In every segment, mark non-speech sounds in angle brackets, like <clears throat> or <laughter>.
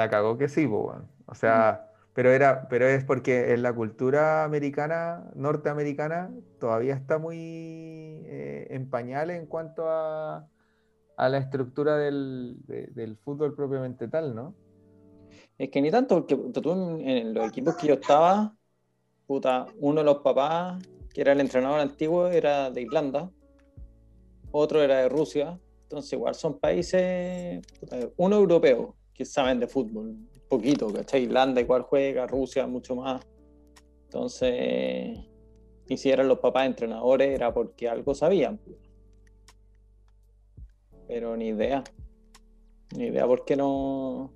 La cagó que sí, O sea, pero, era, pero es porque en la cultura americana, norteamericana, todavía está muy eh, en pañales en cuanto a, a la estructura del, del, fútbol propiamente tal, ¿no? Es que ni tanto, porque tú en, los equipos que yo estaba, puta, uno de los papás, que era el entrenador antiguo, era de Irlanda, otro era de Rusia, entonces igual son países, uno europeo, que saben de fútbol, poquito, ¿cachai? Irlanda igual juega, Rusia mucho más. Entonces, y si eran los papás entrenadores era porque algo sabían. Pues. Pero ni idea. Ni idea por qué no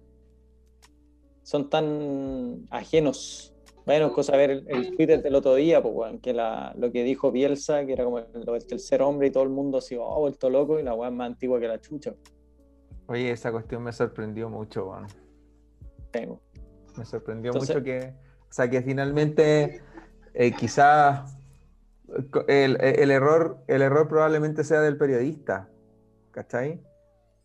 son tan ajenos. Bueno, cosa ver el, Twitter del otro día, pues, que lo que dijo Bielsa, que era como el, tercer hombre y todo el mundo así, oh, vuelto loco, y la weá es más antigua que la chucha. Oye, esa cuestión me sorprendió mucho, weón. Me sorprendió mucho que, o sea, que finalmente eh, quizás el, error, el error probablemente sea del periodista, ¿cachai?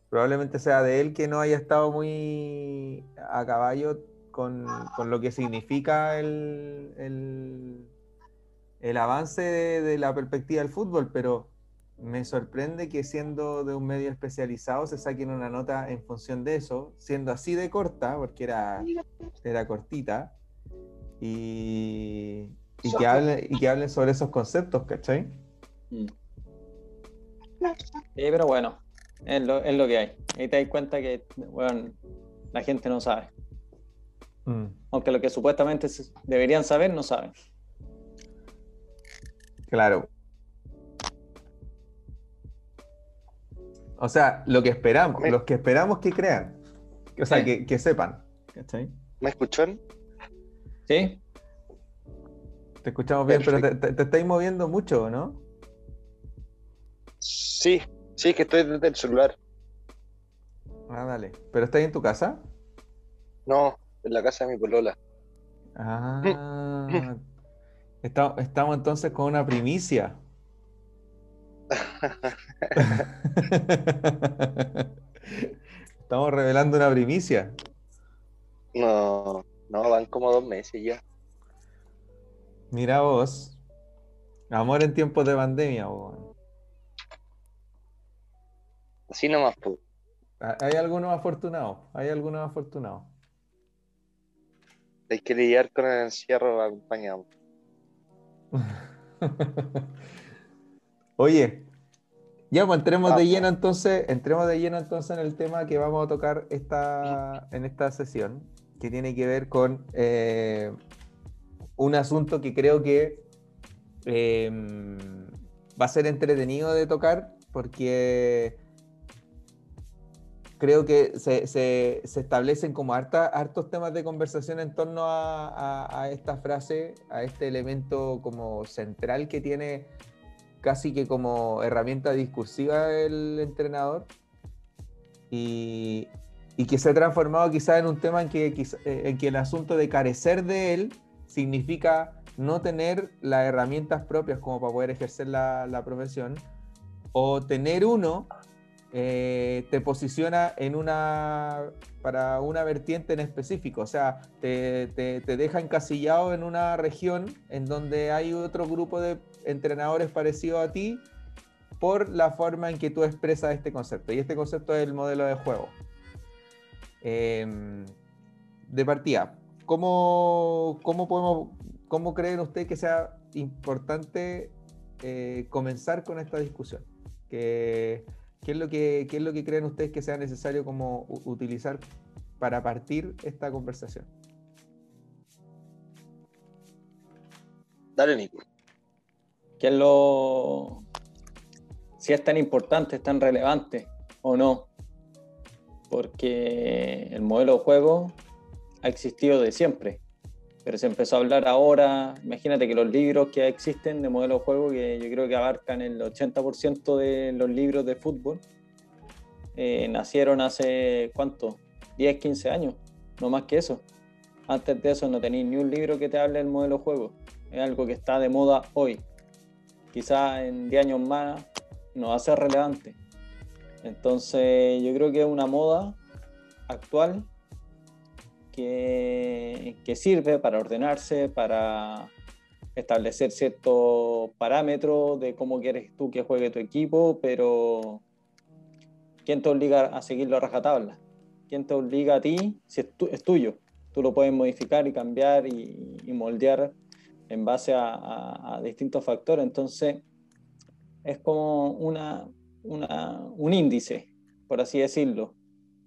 Probablemente sea de él que no haya estado muy a caballo con, lo que significa el, el, avance de, la perspectiva del fútbol, pero me sorprende que siendo de un medio especializado se saquen una nota en función de eso, siendo así de corta, porque era, era cortita, y, y, que hablen, y que hablen sobre esos conceptos, ¿cachai? Mm. Sí, pero bueno, es lo, es lo que hay. Ahí te das cuenta que bueno, la gente no sabe. Mm. Aunque lo que supuestamente deberían saber, no saben. Claro. O sea, lo que esperamos, los que esperamos que crean. O sea, que, sepan. ¿Me escuchan? Sí. Te escuchamos bien, pero te, estáis moviendo mucho, ¿no? Sí, sí, que estoy desde el celular. Ah, dale. ¿Pero estás en tu casa? No, en la casa de mi polola. Ah. <laughs> estamos entonces con una primicia. <laughs> Estamos revelando una primicia. No, no, van como dos meses ya. Mira vos. Amor en tiempos de pandemia, vos. Así nomás, pues. Hay algunos afortunados, hay algunos afortunados. Hay que lidiar con el encierro acompañado. <laughs> Oye, ya pues entremos de lleno entonces, entremos de lleno entonces en el tema que vamos a tocar esta, en esta sesión, que tiene que ver con eh, un asunto que creo que em, va a ser entretenido de tocar porque creo que se, establecen como hartos temas de conversación en torno a, a, esta frase, a este elemento como central que tiene casi que como herramienta discursiva del entrenador. Y, que se ha transformado quizás en un tema en que, eh, en que el asunto de carecer de él significa no tener las herramientas propias como para poder ejercer la, profesión. O tener uno eh, te posiciona en una para una vertiente en específico, o sea, te, te, te, deja encasillado en una región en donde hay otro grupo de entrenadores parecidos a ti por la forma en que tú expresas este concepto. Y este concepto es el modelo de juego. Em, de partida, ¿cómo, cómo, podemos, ¿cómo creen ustedes que sea importante eh, comenzar con esta discusión? ¿Qué, qué, es lo que, ¿Qué es lo que creen ustedes que sea necesario como utilizar para partir esta conversación? Dale, Nico es lo. si es tan importante, es tan relevante o no. Porque el modelo de juego ha existido de siempre, pero se empezó a hablar ahora. Imagínate que los libros que existen de modelo de juego, que yo creo que abarcan el 80% de los libros de fútbol, eh, nacieron hace cuánto? 10, 15 años, no más que eso. Antes de eso no tenéis ni un libro que te hable del modelo de juego. Es algo que está de moda hoy quizás en 10 años más no va a ser relevante. Entonces yo creo que es una moda actual que, que sirve para ordenarse, para establecer ciertos parámetros de cómo quieres tú que juegue tu equipo, pero ¿quién te obliga a seguirlo a rajatabla? ¿Quién te obliga a ti si es, tuyo? Tú lo puedes modificar y cambiar y, moldear en base a, distintos factores. Entonces, es como una, un índice, por así decirlo,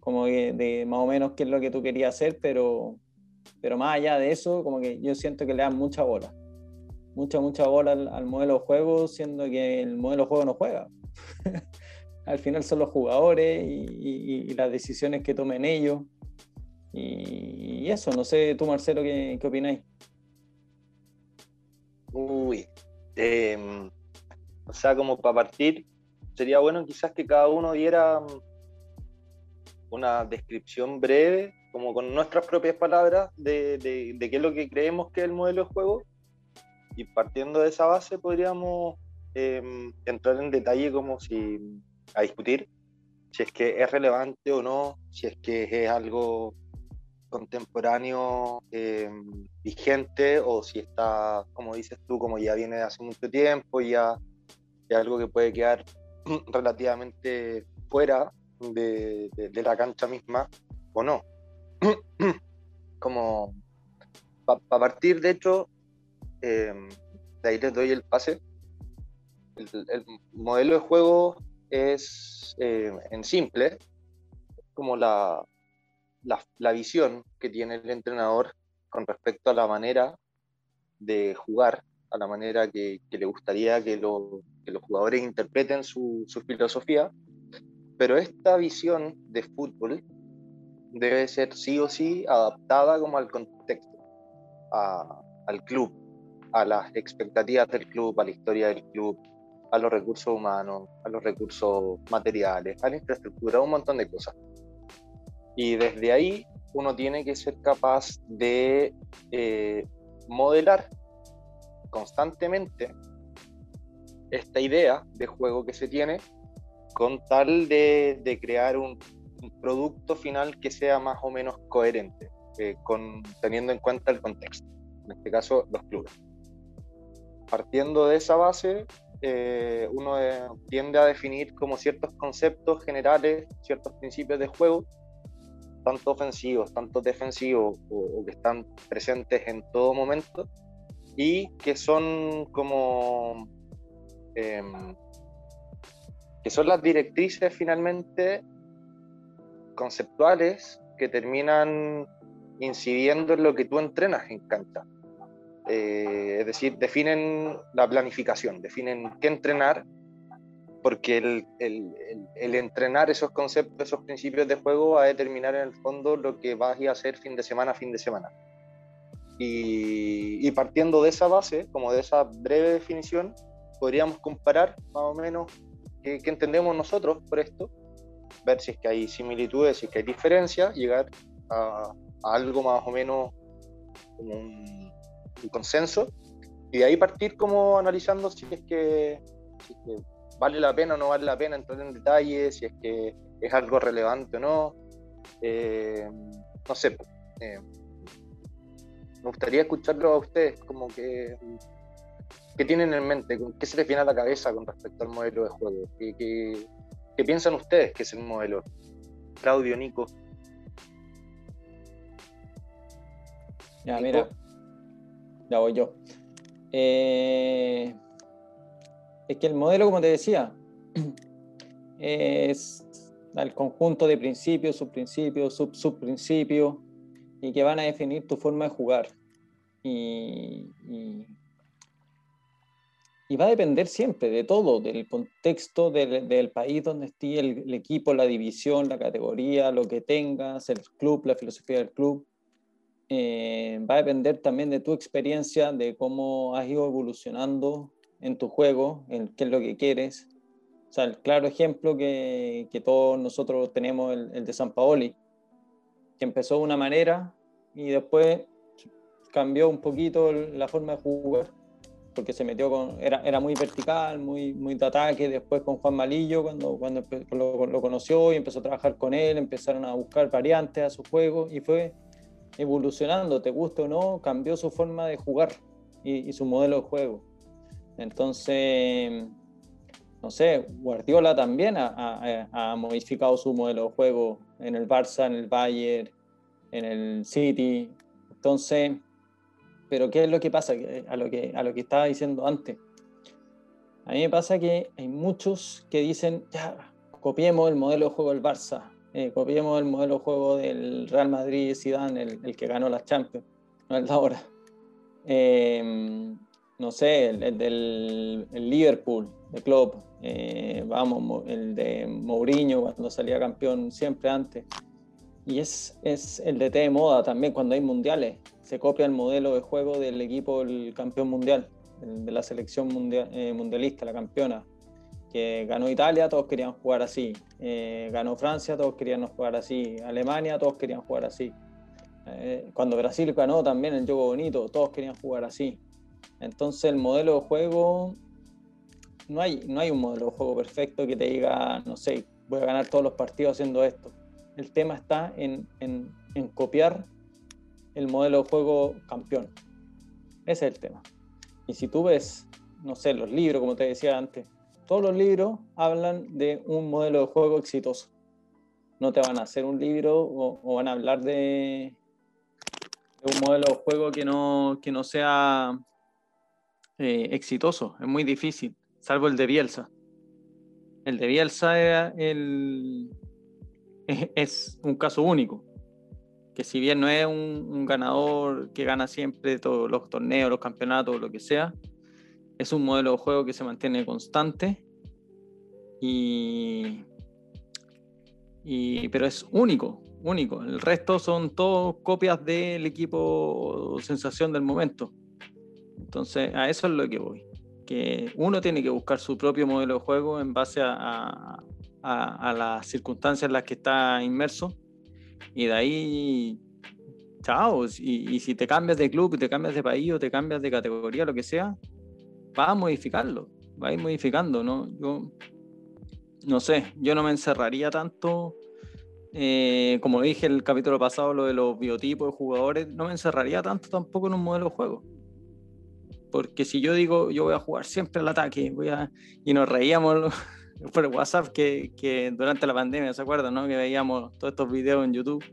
como de más o menos qué es lo que tú querías hacer, pero, pero más allá de eso, como que yo siento que le dan mucha bola mucha, mucha bola al, modelo de juego, siendo que el modelo de juego no juega. <laughs> al final son los jugadores y, las decisiones que tomen ellos. Y, eso, no sé tú, Marcelo, ¿qué, qué opináis? Uy, em, o sea, como para partir, sería bueno quizás que cada uno diera mm, una descripción breve, como con nuestras propias palabras, de, de qué es lo que creemos que es el modelo de juego. Y partiendo de esa base podríamos em, entrar en detalle como si a discutir si es que es relevante o no, si es que es algo contemporáneo em, vigente o si está, como dices tú, como ya viene de hace mucho tiempo, ya es algo que puede quedar <clears throat> relativamente fuera de, la cancha misma o no. <clears throat> como para partir, de hecho, Em, de ahí les doy el pase. El, modelo de juego es em, en simple, como la, la, visión que tiene el entrenador con respecto a la manera de jugar, a la manera que, le gustaría que, los jugadores interpreten su, filosofía, pero esta visión de fútbol debe ser sí o sí adaptada como al contexto, al club, a las expectativas del club, a la historia del club, a los recursos humanos, a los recursos materiales, a la infraestructura, un montón de cosas. Y desde ahí uno tiene que ser capaz de eh, modelar constantemente esta idea de juego que se tiene con tal de, crear un, producto final que sea más o menos coherente, eh, con, teniendo en cuenta el contexto, en este caso los clubes. Partiendo de esa base, eh, uno tiende a definir como ciertos conceptos generales, ciertos principios de juego, tanto ofensivos, tanto defensivos, o, que están presentes en todo momento, y que son como... Em, que son las directrices finalmente conceptuales que terminan incidiendo en lo que tú entrenas en cancha. Eh, es decir, definen la planificación, definen qué entrenar, porque el, el, el, entrenar esos conceptos, esos principios de juego va a determinar en el fondo lo que vas a hacer fin de semana fin de semana. Y, y, partiendo de esa base, como de esa breve definición, podríamos comparar más o menos qué, qué entendemos nosotros por esto, ver si es que hay similitudes, si es que hay diferencias, llegar a, a algo más o menos como un un consenso y de ahí partir como analizando si es, que, vale la pena o no vale la pena entrar en detalles, si es que es algo relevante o no. Eh, no sé, eh, me gustaría escucharlo a ustedes, como que, ¿qué tienen en mente? ¿Qué se les viene a la cabeza con respecto al modelo de juego? ¿Qué, qué piensan ustedes que es el modelo? Claudio, Nico. Ya, mira, ya voy yo. Eh, es que el modelo, como te decía, <clears throat> es el conjunto de principios, subprincipios, sub subprincipios, y que van a definir tu forma de jugar. Y, y, va a depender siempre de todo, del contexto del, país donde esté el, el, equipo, la división, la categoría, lo que tengas, el club, la filosofía del club. Eh, va a depender también de tu experiencia, de cómo has ido evolucionando en tu juego, en qué es lo que quieres. O sea, el claro ejemplo que, que todos nosotros tenemos, el, el, de San Paoli, que empezó de una manera y después cambió un poquito la forma de jugar, porque se metió con, era, era muy vertical, muy, muy de ataque, después con Juan Malillo, cuando, cuando lo, conoció y empezó a trabajar con él, empezaron a buscar variantes a su juego y fue evolucionando, te guste o no, cambió su forma de jugar y, su modelo de juego. Entonces, no sé, Guardiola también ha, modificado su modelo de juego en el Barça, en el Bayern, en el City. Entonces, pero ¿qué es lo que pasa? A lo que, a lo que estaba diciendo antes. A mí me pasa que hay muchos que dicen, ya, copiemos el modelo de juego del Barça, eh, copiemos el modelo de juego del Real Madrid Zidane, el, que ganó las Champions, no el de ahora. Em, no sé, el, del Liverpool, de Klopp, eh, vamos, el de Mourinho cuando salía campeón siempre antes. Y es, es el DT de moda también cuando hay mundiales. Se copia el modelo de juego del equipo, el campeón mundial, de la selección mundial, eh, mundialista, la campeona que ganó Italia, todos querían jugar así. Eh, ganó Francia, todos querían jugar así. Alemania, todos querían jugar así. Cuando Brasil ganó también el juego bonito, todos querían jugar así. Entonces el modelo de juego, no hay, no hay un modelo de juego perfecto que te diga, no sé, voy a ganar todos los partidos haciendo esto. El tema está en, en, copiar el modelo de juego campeón. Ese es el tema. Y si tú ves, no sé, los libros, como te decía antes, todos los libros hablan de un modelo de juego exitoso. No te van a hacer un libro o, van a hablar de, un modelo de juego que no, que no sea eh, exitoso. Es muy difícil, salvo el de Bielsa. El de Bielsa el, es, un caso único. Que si bien no es un, un ganador que gana siempre todos los torneos, los campeonatos, lo que sea, es un modelo de juego que se mantiene constante y, pero es único, único. El resto son todos copias del equipo sensación del momento. Entonces, a eso es lo que voy. Que uno tiene que buscar su propio modelo de juego en base a, las circunstancias en las que está inmerso. Y de ahí chao. Y, si te cambias de club, te cambias de país o te cambias de categoría, lo que sea, va a modificarlo, va a ir modificando, ¿no? Yo no sé, yo no me encerraría tanto, eh, como dije el capítulo pasado, lo de los biotipos de jugadores, no me encerraría tanto tampoco en un modelo de juego. Porque si yo digo, yo voy a jugar siempre al ataque, voy a... y nos reíamos <laughs> por WhatsApp que, que durante la pandemia, ¿se acuerdan? No? Que veíamos todos estos videos en YouTube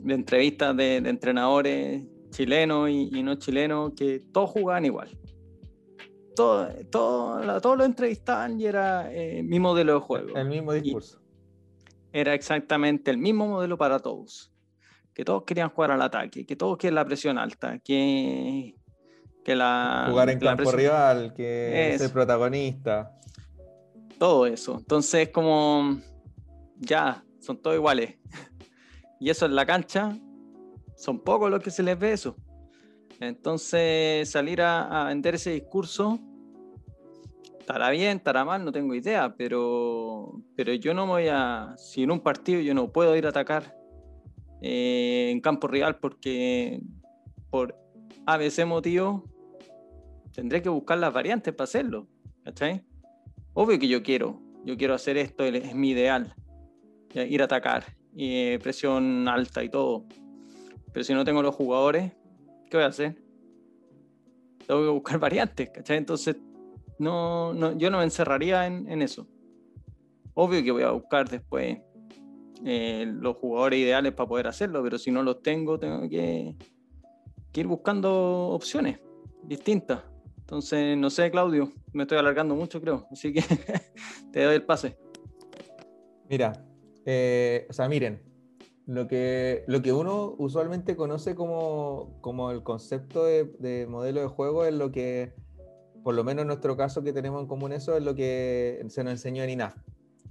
de entrevistas de, entrenadores chilenos y, y, no chilenos que todos jugaban igual todo, todo, todos lo entrevistaban y era el eh, mi modelo de juego. El mismo discurso. era exactamente el mismo modelo para todos. Que todos querían jugar al ataque, que todos quieren la presión alta, que, que la... Jugar en campo rival, que ser protagonista. Todo eso. Entonces, como ya, son todos iguales. <laughs> y eso en la cancha, son pocos los que se les ve eso. Entonces, salir a, vender ese discurso, estará bien, estará mal, no tengo idea, pero, pero yo no voy a, si en un partido yo no puedo ir a atacar eh, en campo real porque por ABC motivo tendré que buscar las variantes para hacerlo, ¿cachai? Obvio que yo quiero, yo quiero hacer esto, es mi ideal, ir a atacar, y presión alta y todo, pero si no tengo los jugadores, ¿qué voy a hacer? Tengo que buscar <laughs> variantes, ¿cachai? Entonces, no, no, yo no me encerraría en, eso. Obvio que voy a buscar después eh, los jugadores ideales para poder hacerlo, pero si no los tengo, tengo que, ir buscando opciones distintas. Entonces, no sé, Claudio, me estoy alargando mucho, creo, así que <laughs> te doy el pase. Mira, eh, o sea, miren, lo que, lo que uno usualmente conoce como, como el concepto de, modelo de juego es lo que, por lo menos en nuestro caso que tenemos en común eso, es lo que se nos enseñó en INAF,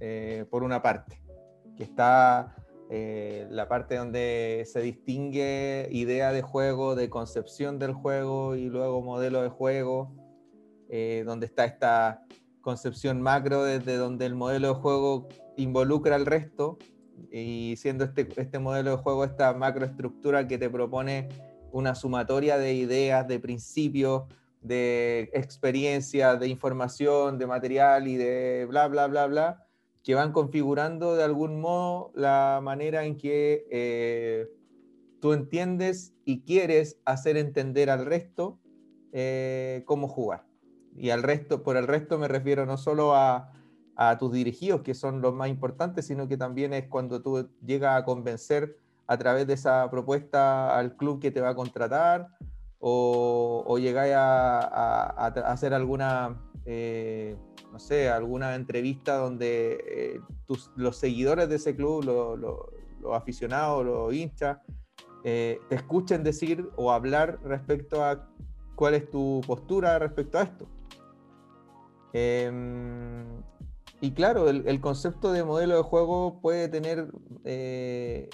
eh, por una parte, que está eh, la parte donde se distingue idea de juego, de concepción del juego y luego modelo de juego, eh, donde está esta concepción macro desde donde el modelo de juego involucra al resto y siendo este, este modelo de juego esta macroestructura que te propone una sumatoria de ideas, de principios, de experiencias, de información, de material y de bla, bla, bla, bla, que van configurando de algún modo la manera en que eh, tú entiendes y quieres hacer entender al resto eh, cómo jugar. Y al resto, por el resto me refiero no solo a, a tus dirigidos, que son los más importantes, sino que también es cuando tú llegas a convencer a través de esa propuesta al club que te va a contratar o, o a, hacer alguna, eh, no sé, alguna entrevista donde eh, los seguidores de ese club, los aficionados, los hinchas, eh, te escuchen decir o hablar respecto a cuál es tu postura respecto a esto. Em, y claro, el, concepto de modelo de juego puede tener eh,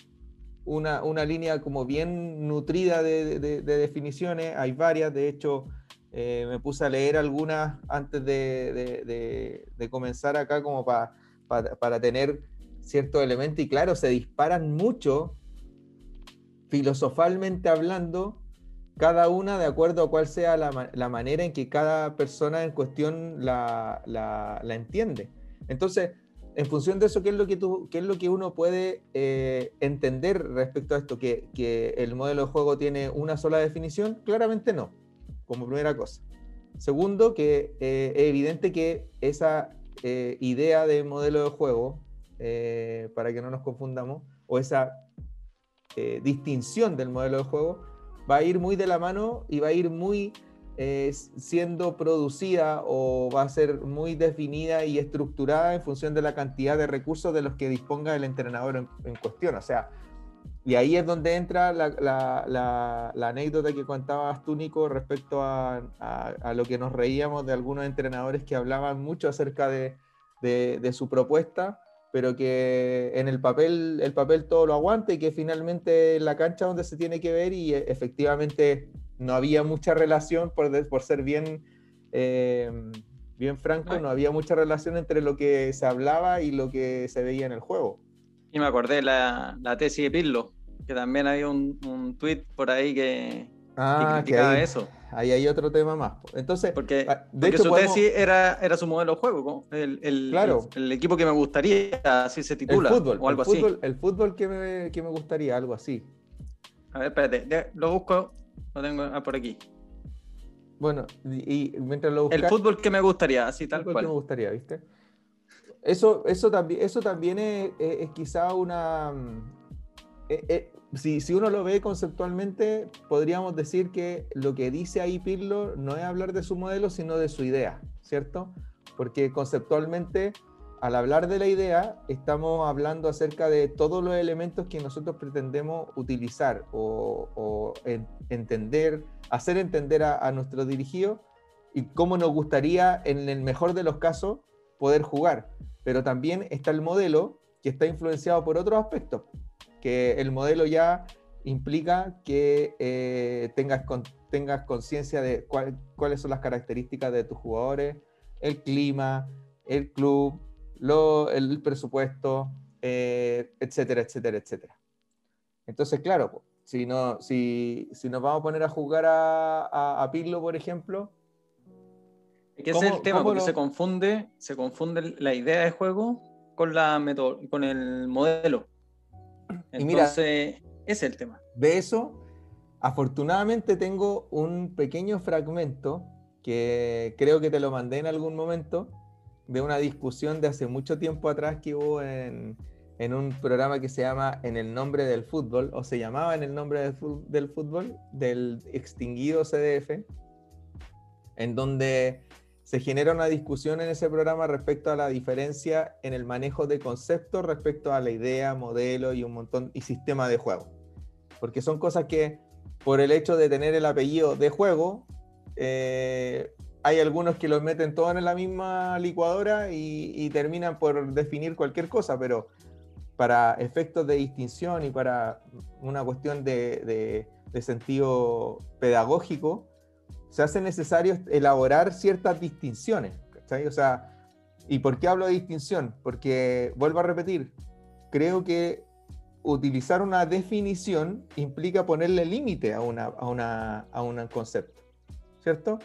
una, una, línea como bien nutrida de, definiciones, hay varias, de hecho eh, me puse a leer algunas antes de, comenzar acá como para tener ciertos elementos y claro, se disparan mucho filosofalmente hablando, cada una de acuerdo a cuál sea la, manera en que cada persona en cuestión la entiende. Entonces, en función de eso, ¿qué es lo que, tú, qué es lo que uno puede eh, entender respecto a esto? ¿Que, ¿Que, el modelo de juego tiene una sola definición? Claramente no, como primera cosa. Segundo, que eh, es evidente que esa eh, idea de modelo de juego, para que no nos confundamos, o esa distinción del modelo de juego, va a ir muy de la mano y va a ir muy siendo producida o va a ser muy definida y estructurada en función de la cantidad de recursos de los que disponga el entrenador en, cuestión. O sea, y ahí es donde entra la, anécdota que contabas tú, Nico, respecto a, lo que nos reíamos de algunos entrenadores que hablaban mucho acerca de, de, su propuesta, pero que en el papel, el papel todo lo aguanta y que finalmente en la cancha donde se tiene que ver y efectivamente no había mucha relación, por, por ser bien, eh, bien franco, no había mucha relación entre lo que se hablaba y lo que se veía en el juego. Y me acordé la, la tesis de Pirlo, que también había un, un tweet por ahí que, ah, criticaba eso. Ahí hay otro tema más. Entonces, porque, ah, de hecho, su tesis era, era su modelo de juego, el, el, claro. el, equipo que me gustaría, así se titula, el fútbol, o algo así. Fútbol, el fútbol que me, que me gustaría, algo así. A ver, espérate, lo busco lo tengo ah, por aquí. Bueno, y, mientras lo buscas, El fútbol que me gustaría, así tal cual. que me gustaría, ¿viste? Eso, eso, también, eso también es, quizá una... Eh, eh, si, si, uno lo ve conceptualmente, podríamos decir que lo que dice ahí Pirlo no es hablar de su modelo, sino de su idea, ¿cierto? Porque conceptualmente al hablar de la idea, estamos hablando acerca de todos los elementos que nosotros pretendemos utilizar o, entender, hacer entender a, nuestro dirigido y cómo nos gustaría, en el mejor de los casos, poder jugar. Pero también está el modelo que está influenciado por otros aspectos, que el modelo ya implica que eh, tengas, tengas conciencia de cuáles son las características de tus jugadores, el clima, el club, el presupuesto, eh, etcétera, etcétera, etcétera. Entonces, claro, si, no, si, si nos vamos a poner a jugar a, a, Pirlo, por ejemplo. Que es el tema, porque se, confunde, se confunde la idea de juego con, la con el modelo. Entonces, y mira, ese es el tema. De eso, afortunadamente tengo un pequeño fragmento que creo que te lo mandé en algún momento, de una discusión de hace mucho tiempo atrás que hubo en, en un programa que se llama En el nombre del fútbol, o se llamaba En el nombre del fútbol, del extinguido CDF, en donde se genera una discusión en ese programa respecto a la diferencia en el manejo de conceptos respecto a la idea, modelo y un montón y sistema de juego. Porque son cosas que por el hecho de tener el apellido de juego, eh, hay algunos que los meten todos en la misma licuadora y, terminan por definir cualquier cosa, pero para efectos de distinción y para una cuestión de, sentido pedagógico, se hace necesario elaborar ciertas distinciones. O sea, ¿y por qué hablo de distinción? Porque, vuelvo a repetir, creo que utilizar una definición implica ponerle límite a, una, a, una, a un concepto, ¿cierto?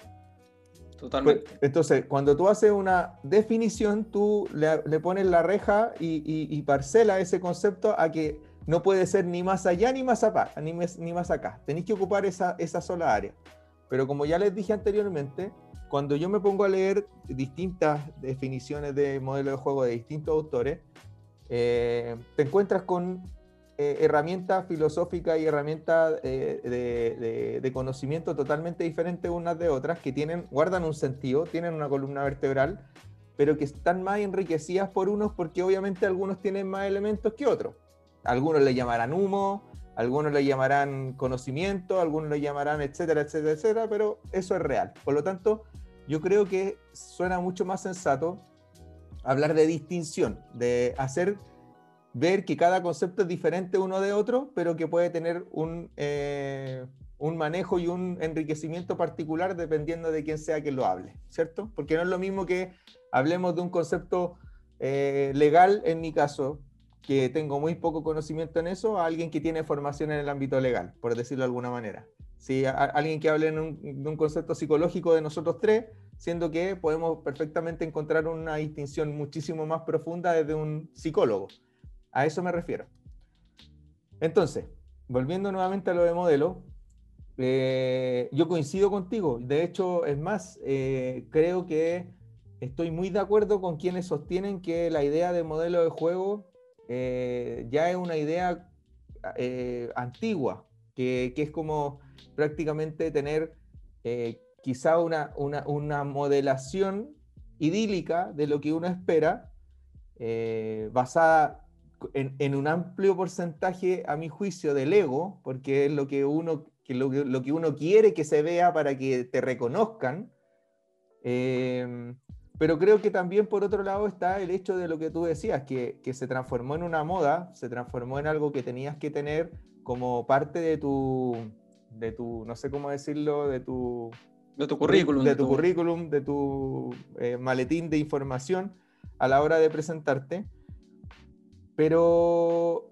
Totalmente. Pues, entonces, cuando tú haces una definición, tú le, pones la reja y, y, parcela ese concepto a que no puede ser ni más allá ni más acá, ni, ni más acá. Tenéis que ocupar esa, esa sola área. Pero como ya les dije anteriormente, cuando yo me pongo a leer distintas definiciones de modelo de juego de distintos autores, eh, te encuentras con eh, herramientas filosóficas y herramientas eh, de, conocimiento totalmente diferentes unas de otras, que tienen, guardan un sentido, tienen una columna vertebral, pero que están más enriquecidas por unos porque obviamente algunos tienen más elementos que otros. Algunos le llamarán humo, algunos le llamarán conocimiento, algunos le llamarán etcétera, etcétera, etcétera, pero eso es real. Por lo tanto, yo creo que suena mucho más sensato hablar de distinción, de hacer ver que cada concepto es diferente uno de otro, pero que puede tener un, eh, un manejo y un enriquecimiento particular dependiendo de quién sea quien lo hable, ¿cierto? Porque no es lo mismo que hablemos de un concepto eh, legal, en mi caso, que tengo muy poco conocimiento en eso, a alguien que tiene formación en el ámbito legal, por decirlo de alguna manera. Si alguien que hable de un concepto psicológico de nosotros tres, siendo que podemos perfectamente encontrar una distinción muchísimo más profunda desde un psicólogo. A eso me refiero. Entonces, volviendo nuevamente a lo de modelo, eh, yo coincido contigo. De hecho, es más, eh, creo que estoy muy de acuerdo con quienes sostienen que la idea de modelo de juego eh, ya es una idea antigua, que, que, es como prácticamente tener quizá una, una, una, modelación idílica de lo que uno espera, basada en, un amplio porcentaje, a mi juicio, del ego, porque es lo que uno, que lo, que uno quiere que se vea para que te reconozcan. Em, pero creo que también por otro lado está el hecho de lo que tú decías, que, que, se transformó en una moda, se transformó en algo que tenías que tener como parte de tu, de tu no sé cómo decirlo, de tu... De tu currículum. De tu, currículum, de tu eh, maletín de información a la hora de presentarte. Pero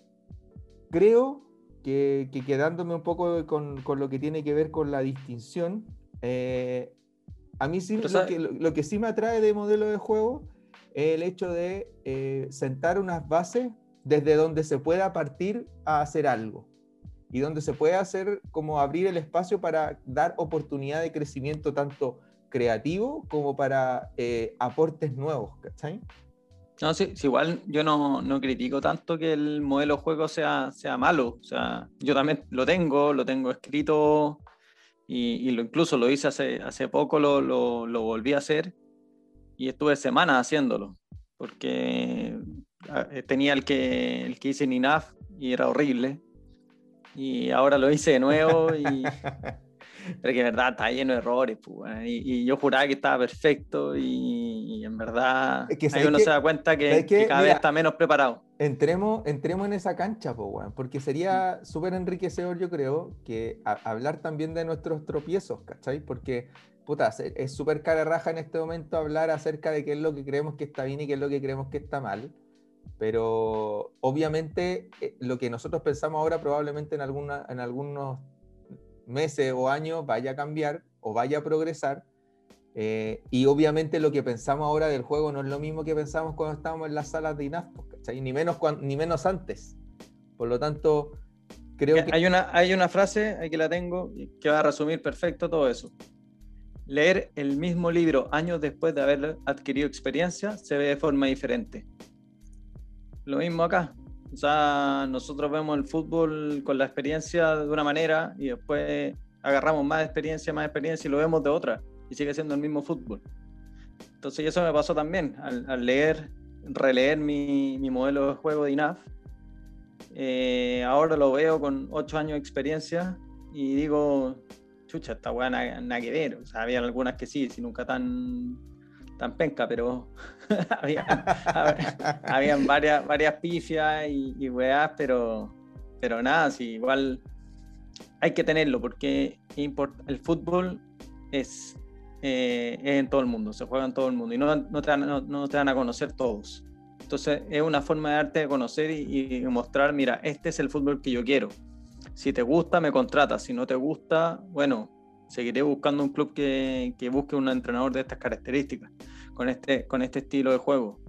creo que, quedándome un poco con, lo que tiene que ver con la distinción, eh, a mí sí lo que, sí me atrae de modelo de juego es el hecho de eh, sentar unas bases desde donde se pueda partir a hacer algo y donde se puede hacer como abrir el espacio para dar oportunidad de crecimiento tanto creativo como para eh, aportes nuevos, ¿cachai? No, sí, igual yo no, no, critico tanto que el modelo de juego sea, sea malo. O sea, yo también lo tengo, lo tengo escrito y, lo, incluso lo hice hace, hace poco, lo, lo, lo, volví a hacer y estuve semanas haciéndolo porque ah, eh, tenía el que, el que hice en INAF y era horrible y ahora lo hice de nuevo y <laughs> pero que en verdad está lleno de errores, pues, y, yo juraba que estaba perfecto y, en verdad ahí uno se da cuenta que, cada vez está menos preparado. Entremos, entremos en esa cancha, pues, porque sería súper enriquecedor, yo creo, que hablar también de nuestros tropiezos, ¿cachai? Porque, puta, es súper cara raja en este momento hablar acerca de qué es lo que creemos que está bien y qué es lo que creemos que está mal pero obviamente eh, lo que nosotros pensamos ahora probablemente en, alguna, en algunos meses o años vaya a cambiar o vaya a progresar. Eh, y obviamente lo que pensamos ahora del juego no es lo mismo que pensamos cuando estábamos en las salas de INAF, Ni menos, ni menos antes. Por lo tanto, creo que... Hay una, hay una frase, aquí la tengo, que va a resumir perfecto todo eso. Leer el mismo libro años después de haber adquirido experiencia se ve de forma diferente. Lo mismo acá. O sea, nosotros vemos el fútbol con la experiencia de una manera y después agarramos más experiencia, más experiencia y lo vemos de otra. Y sigue siendo el mismo fútbol. Entonces eso me pasó también al, leer, releer mi, modelo de juego de INAF. Eh, ahora lo veo con ocho años de experiencia y digo, chucha, esta weá nada, que ver. O sea, había algunas que sí, si nunca tan tan penca, pero <laughs> <laughs> había, habían varias, varias pifias y, y weas, pero, pero nada, sí, igual hay que tenerlo porque el fútbol es, eh, es, en todo el mundo, se juega en todo el mundo y no, no, te, no, te, van a conocer todos. Entonces es una forma de darte de conocer y, y, mostrar, mira, este es el fútbol que yo quiero. Si te gusta, me contratas. Si no te gusta, bueno, seguiré buscando un club que, que, busque un entrenador de estas características, con este, con este estilo de juego.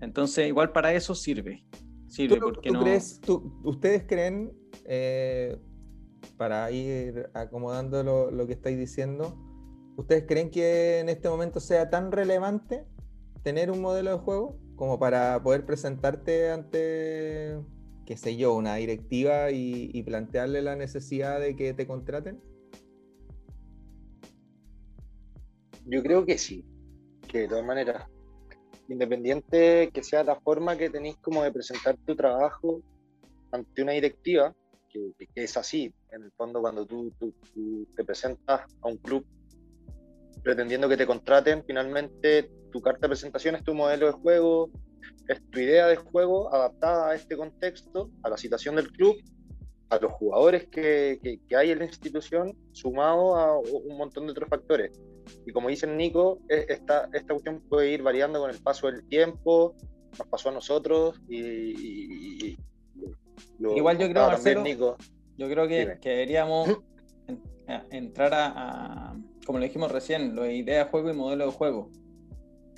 Entonces, igual para eso sirve. sirve. porque no... ¿Ustedes creen, eh, para ir acomodando lo, lo que estáis diciendo, ¿ustedes creen que en este momento sea tan relevante tener un modelo de juego como para poder presentarte ante, qué sé yo, una directiva y, plantearle la necesidad de que te contraten? Yo creo que sí, que de todas maneras, independiente que sea la forma que tenéis como de presentar tu trabajo ante una directiva, que, es así, en el fondo cuando tú, tú, te presentas a un club pretendiendo que te contraten, finalmente tu carta de presentación es tu modelo de juego, es tu idea de juego adaptada a este contexto, a la situación del club, a los jugadores que, que, hay en la institución, sumado a un montón de otros factores. Y como dice Nico, e, esta, esta cuestión puede ir variando con el paso del tiempo, nos pasó a nosotros y... Igual yo creo, Marcelo, Nico. yo creo que, que deberíamos <clears throat> entrar a, como lo dijimos recién, lo de idea de juego y modelo de juego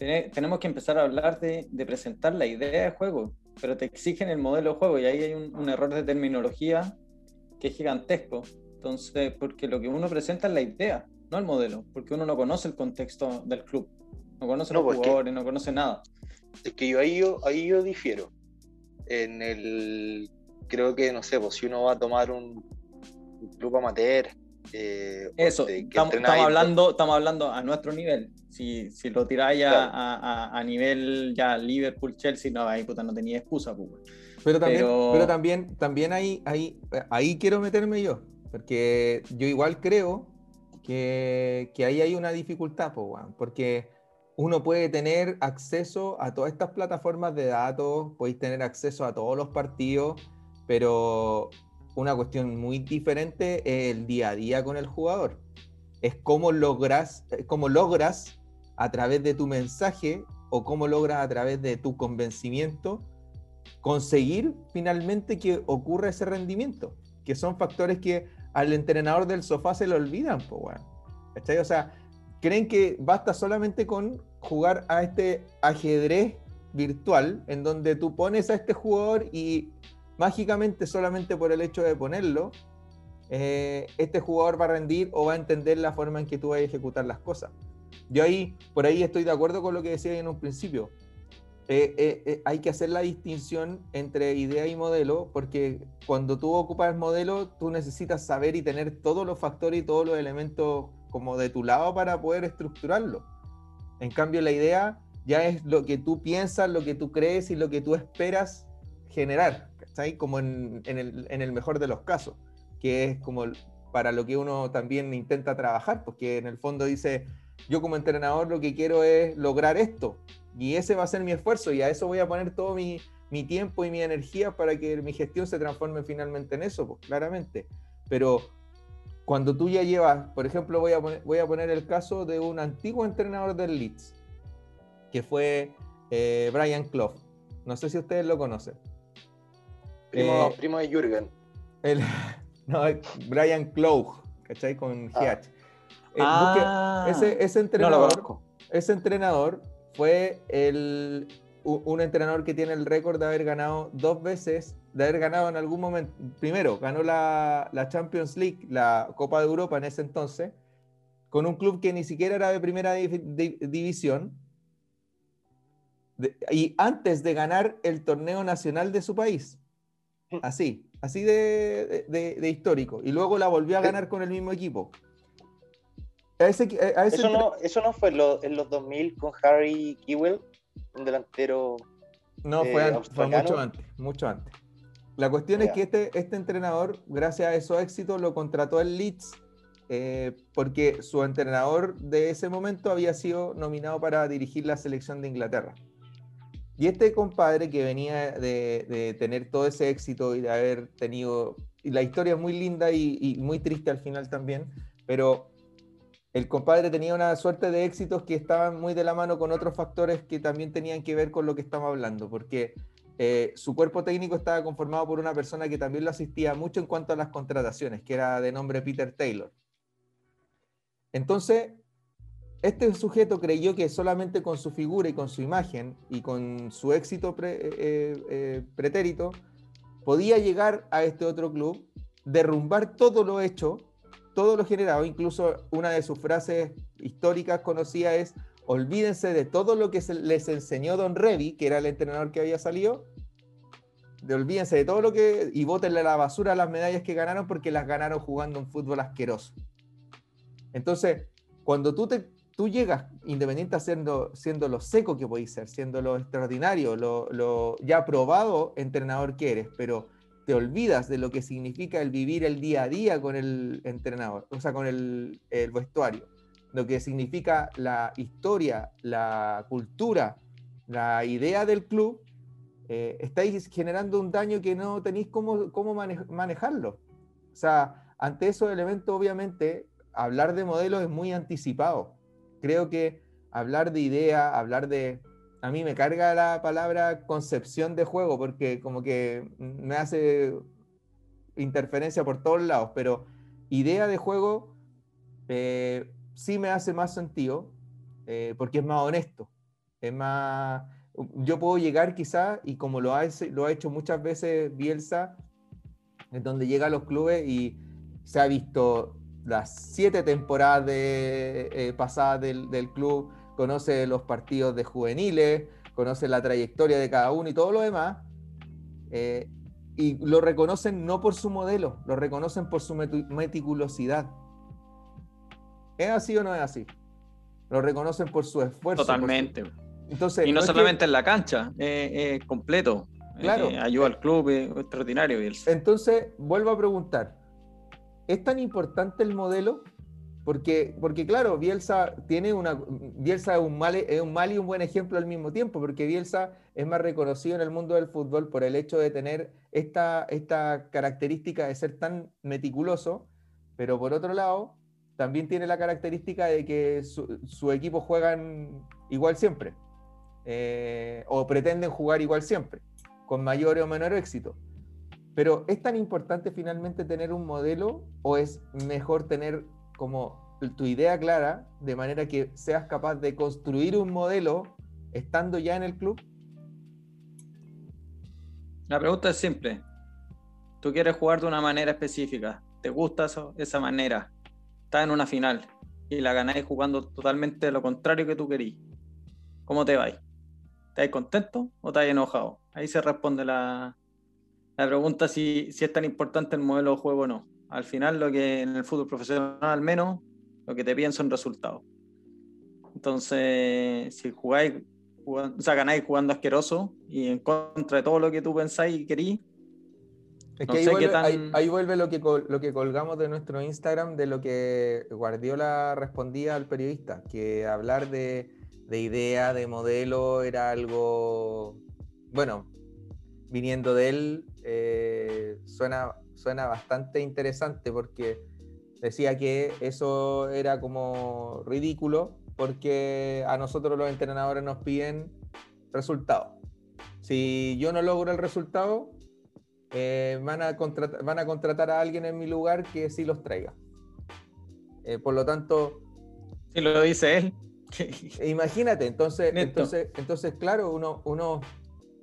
tenemos que empezar a hablar de, presentar la idea de juego, pero te exigen el modelo de juego y ahí hay un, error de terminología que es gigantesco. Entonces, porque lo que uno presenta es la idea, no el modelo, porque uno no conoce el contexto del club, no conoce los pues jugadores, no conoce nada. Es que yo ahí, yo ahí yo difiero. En el, creo que, no sé, pues si uno va a tomar un, un club amateur eh, Eso, estamos, hablando, estamos hablando a nuestro nivel. Si, si lo tiráis a, a, nivel ya Liverpool, Chelsea, no, ahí puta, no tenía excusa. Pues, pero también, pero... también, también ahí, ahí, ahí quiero meterme yo, porque yo igual creo que, que ahí hay una dificultad, pues, porque uno puede tener acceso a todas estas plataformas de datos, podéis tener acceso a todos los partidos, pero una cuestión muy diferente es el día a día con el jugador. Es cómo logras, cómo logras a través de tu mensaje o cómo logras a través de tu convencimiento conseguir finalmente que ocurra ese rendimiento, que son factores que al entrenador del sofá se le olvidan, pues O sea, creen que basta solamente con jugar a este ajedrez virtual en donde tú pones a este jugador y mágicamente solamente por el hecho de ponerlo, eh, este jugador va a rendir o va a entender la forma en que tú vas a ejecutar las cosas. Yo ahí, por ahí estoy de acuerdo con lo que decía en un principio. Eh, eh, hay que hacer la distinción entre idea y modelo, porque cuando tú ocupas el modelo, tú necesitas saber y tener todos los factores y todos los elementos como de tu lado para poder estructurarlo. En cambio, la idea ya es lo que tú piensas, lo que tú crees y lo que tú esperas generar. ¿cachai? Como en, el, mejor de los casos, que es como para lo que uno también intenta trabajar, porque en el fondo dice, yo como entrenador lo que quiero es lograr esto, y ese va a ser mi esfuerzo, y a eso voy a poner todo mi, tiempo y mi energía para que mi gestión se transforme finalmente en eso, pues claramente. Pero cuando tú ya llevas, por ejemplo, voy a poner, voy a poner el caso de un antiguo entrenador del Leeds, que fue eh, Brian Clough. No sé si ustedes lo conocen. Primo, eh, primo de Jürgen. El, <laughs> no, Brian Clough, ¿cachai? Con ah. GH. Eh, ah, ese, ese, entrenador, ese entrenador fue el, un entrenador que tiene el récord de haber ganado dos veces, de haber ganado en algún momento. Primero, ganó la, la, Champions League, la Copa de Europa en ese entonces, con un club que ni siquiera era de primera división. y antes de ganar el torneo nacional de su país. Así, así de, histórico. Y luego la volvió a ganar con el mismo equipo. Eso, no, fue en los 2000 con Harry Kewell, un delantero. No, fue, eh, mucho antes, mucho antes. La cuestión es que este, este entrenador, gracias a esos éxitos, lo contrató el Leeds eh, porque su entrenador de ese momento había sido nominado para dirigir la selección de Inglaterra. Y este compadre que venía de, tener todo ese éxito y de haber tenido, y la historia es muy linda y, muy triste al final también, pero el compadre tenía una suerte de éxitos que estaban muy de la mano con otros factores que también tenían que ver con lo que estamos hablando, porque eh, su cuerpo técnico estaba conformado por una persona que también lo asistía mucho en cuanto a las contrataciones, que era de nombre Peter Taylor. Entonces, este sujeto creyó que solamente con su figura y con su imagen y con su éxito eh, eh, pretérito podía llegar a este otro club, derrumbar todo lo hecho, todo lo generado. Incluso una de sus frases históricas conocidas es, olvídense de todo lo que les enseñó Don Revi, que era el entrenador que había salido, de olvídense de todo lo que y bótenle a la basura las medallas que ganaron porque las ganaron jugando un fútbol asqueroso. Entonces, cuando tú te tú llegas, independiente siendo, siendo lo seco que podéis ser, siendo lo extraordinario, lo, ya probado entrenador que eres, pero te olvidas de lo que significa el vivir el día a día con el entrenador, o sea, con el, vestuario, lo que significa la historia, la cultura, la idea del club, eh, estáis generando un daño que no tenéis cómo, cómo manejarlo. O sea, ante esos elementos, obviamente, hablar de modelos es muy anticipado creo que hablar de idea, hablar de... A mí me carga la palabra concepción de juego porque como que me hace interferencia por todos lados, pero idea de juego eh, sí me hace más sentido eh, porque es más honesto, es más... Yo puedo llegar quizá, y como lo ha, lo ha hecho muchas veces Bielsa, en donde llega a los clubes y se ha visto las siete temporadas de, eh, pasadas del, club, conoce los partidos de juveniles, conoce la trayectoria de cada uno y todo lo demás. Eh, y lo reconocen no por su modelo, lo reconocen por su meticulosidad. ¿Es así o no es así? Lo reconocen por su esfuerzo. Totalmente. Entonces, y no, solamente en la cancha, es completo. Claro. ayuda al club, es extraordinario. Entonces, vuelvo a preguntar, ¿Es tan importante el modelo? Porque, porque claro, Bielsa tiene una. Bielsa es un, mal, es un mal y un buen ejemplo al mismo tiempo, porque Bielsa es más reconocido en el mundo del fútbol por el hecho de tener esta, esta característica de ser tan meticuloso, pero por otro lado, también tiene la característica de que su, equipo juegan igual siempre, eh, o pretenden jugar igual siempre, con mayor o menor éxito. Pero ¿es tan importante finalmente tener un modelo o es mejor tener como tu idea clara de manera que seas capaz de construir un modelo estando ya en el club? La pregunta es simple. Tú quieres jugar de una manera específica. ¿Te gusta esa manera? Estás en una final y la ganáis jugando totalmente lo contrario que tú querías. ¿Cómo te vais? ¿Estás contento o estás enojado? Ahí se responde la, la pregunta es si, es tan importante el modelo de juego o no. Al final, lo que en el fútbol profesional, al menos, lo que te piden son resultados. Entonces, si jugáis, o sea, ganáis jugando asqueroso y en contra de todo lo que tú pensáis y querís. Es que ahí, vuelve, lo, que, lo que colgamos de nuestro Instagram de lo que Guardiola respondía al periodista, que hablar de, de idea, de modelo, era algo, bueno, viniendo de él, eh, suena, suena bastante interesante porque decía que eso era como ridículo porque a nosotros los entrenadores nos piden resultados. Si yo no logro el resultado, eh, van, a contratar, van a contratar a alguien en mi lugar que sí los traiga. Eh, por lo tanto... Si lo dice él. imagínate, entonces, entonces, entonces, claro, uno, uno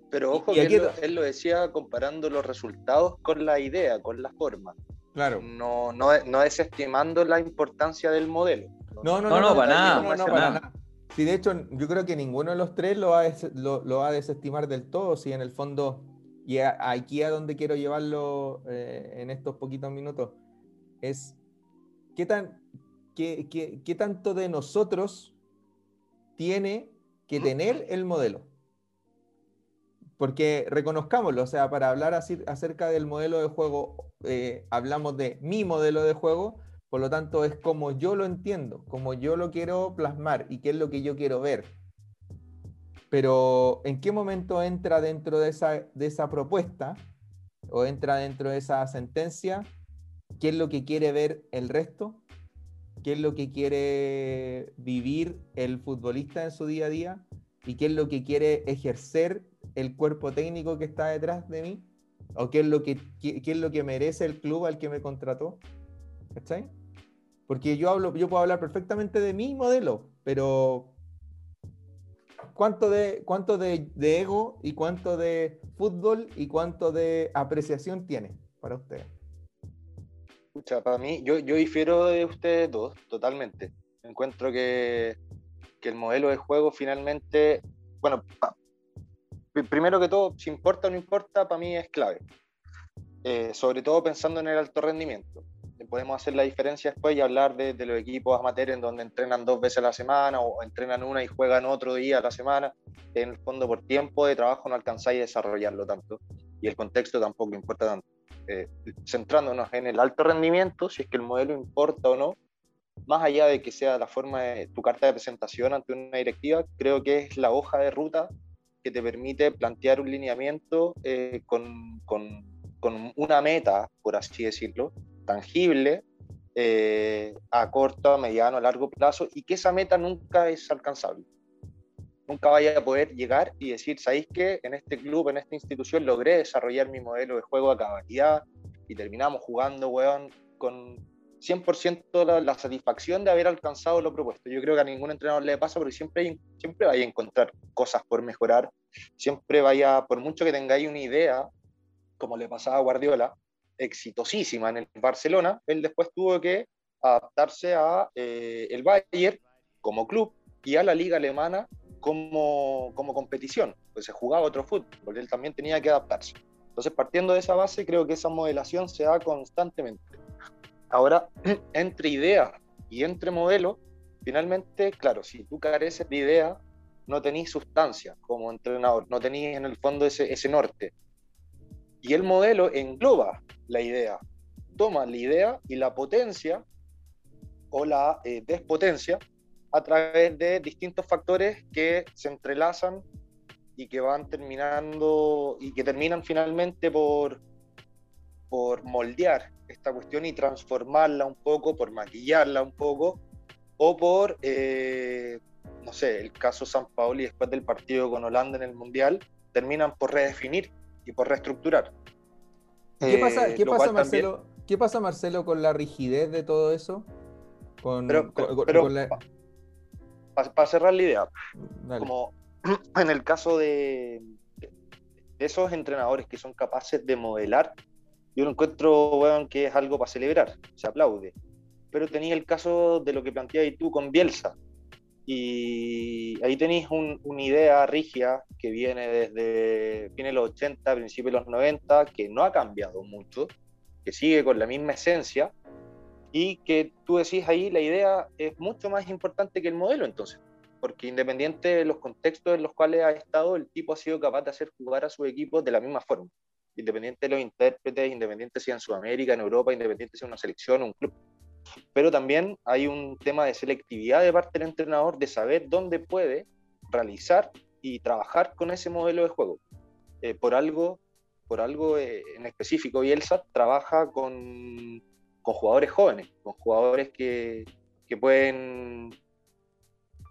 pero ojo que él, lo decía comparando los resultados con la idea, con la forma. Claro. No, no, no desestimando la importancia del modelo. No, no, no, para nada. No, para nada. Sí, de hecho, yo creo que ninguno de los tres lo va a, lo, va a desestimar del todo, si en el fondo, y aquí a donde quiero llevarlo eh, en estos poquitos minutos, es qué, tan, qué, qué, qué tanto de nosotros tiene que tener el modelo. Porque reconozcámoslo, o sea, para hablar así, acerca del modelo de juego, eh, hablamos de mi modelo de juego, por lo tanto es como yo lo entiendo, como yo lo quiero plasmar y qué es lo que yo quiero ver. Pero ¿en qué momento entra dentro de esa, de esa propuesta o entra dentro de esa sentencia? ¿Qué es lo que quiere ver el resto? ¿Qué es lo que quiere vivir el futbolista en su día a día? ¿Y qué es lo que quiere ejercer el cuerpo técnico que está detrás de mí? ¿O qué es lo que, qué, es lo que merece el club al que me contrató? ¿Cachai? Porque yo, hablo, yo puedo hablar perfectamente de mi modelo, pero ¿cuánto de, cuánto de, ego y cuánto de fútbol y cuánto de apreciación tiene para usted? Escucha, para mí, yo, yo difiero de ustedes dos totalmente. Encuentro que, que el modelo de juego finalmente, bueno, primero que todo, si importa o no importa, para mí es clave. Eh, sobre todo pensando en el alto rendimiento podemos hacer la diferencia después y hablar de, los equipos amateurs en donde entrenan dos veces a la semana o entrenan una y juegan otro día a la semana. En el fondo, por tiempo de trabajo no alcanzáis a desarrollarlo tanto y el contexto tampoco importa tanto. Eh, centrándonos en el alto rendimiento, si es que el modelo importa o no, más allá de que sea la forma de tu carta de presentación ante una directiva, creo que es la hoja de ruta que te permite plantear un lineamiento eh, con, con, con, una meta, por así decirlo, tangible eh, a corto, a mediano, a largo plazo y que esa meta nunca es alcanzable. Nunca vaya a poder llegar y decir, ¿sabéis que en este club, en esta institución, logré desarrollar mi modelo de juego a cabalidad y terminamos jugando, weón, con 100% la, satisfacción de haber alcanzado lo propuesto. Yo creo que a ningún entrenador le pasa porque siempre, siempre a encontrar cosas por mejorar, siempre vaya, por mucho que tengáis una idea, como le pasaba a Guardiola, exitosísima en el Barcelona, él después tuvo que adaptarse a eh, el Bayern como club y a la liga alemana como, como competición, pues se jugaba otro fútbol, él también tenía que adaptarse. Entonces, partiendo de esa base, creo que esa modelación se da constantemente. Ahora, <clears throat> entre idea y entre modelo, finalmente, claro, si tú careces de idea, no tenés sustancia como entrenador, no tenés en el fondo ese, ese norte. Y el modelo engloba la idea. Toma la idea y la potencia o la eh, despotencia a través de distintos factores que se entrelazan y que van terminando y que terminan finalmente por, por moldear esta cuestión y transformarla un poco, por maquillarla un poco, o por, eh, no sé, el caso San Paolo y después del partido con Holanda en el Mundial, terminan por redefinir y por reestructurar. ¿Qué pasa, qué pasa Marcelo? ¿Qué pasa, Marcelo, con la rigidez de todo eso? Con, pero, para, cerrar la idea, como <clears throat> en el caso de, esos entrenadores que son capaces de modelar, yo lo encuentro que es algo para celebrar, se aplaude. Pero tenía el caso de lo que planteabas tú con Bielsa, y ahí tenéis una idea rígida que viene desde fines de los 80, principios de los 90, que no ha cambiado mucho, que sigue con la misma esencia, y que tú decís ahí la idea es mucho más importante que el modelo entonces, porque independiente de los contextos en los cuales ha estado, el tipo ha sido capaz de hacer jugar a su equipo de la misma forma, independiente de los intérpretes, independiente si en Sudamérica, en Europa, independiente si es una selección un club pero también hay un tema de selectividad de parte del entrenador de saber dónde puede realizar y trabajar con ese modelo de juego. Eh, por algo, por algo eh, en específico, Bielsa trabaja con, con jugadores jóvenes, con jugadores que, que pueden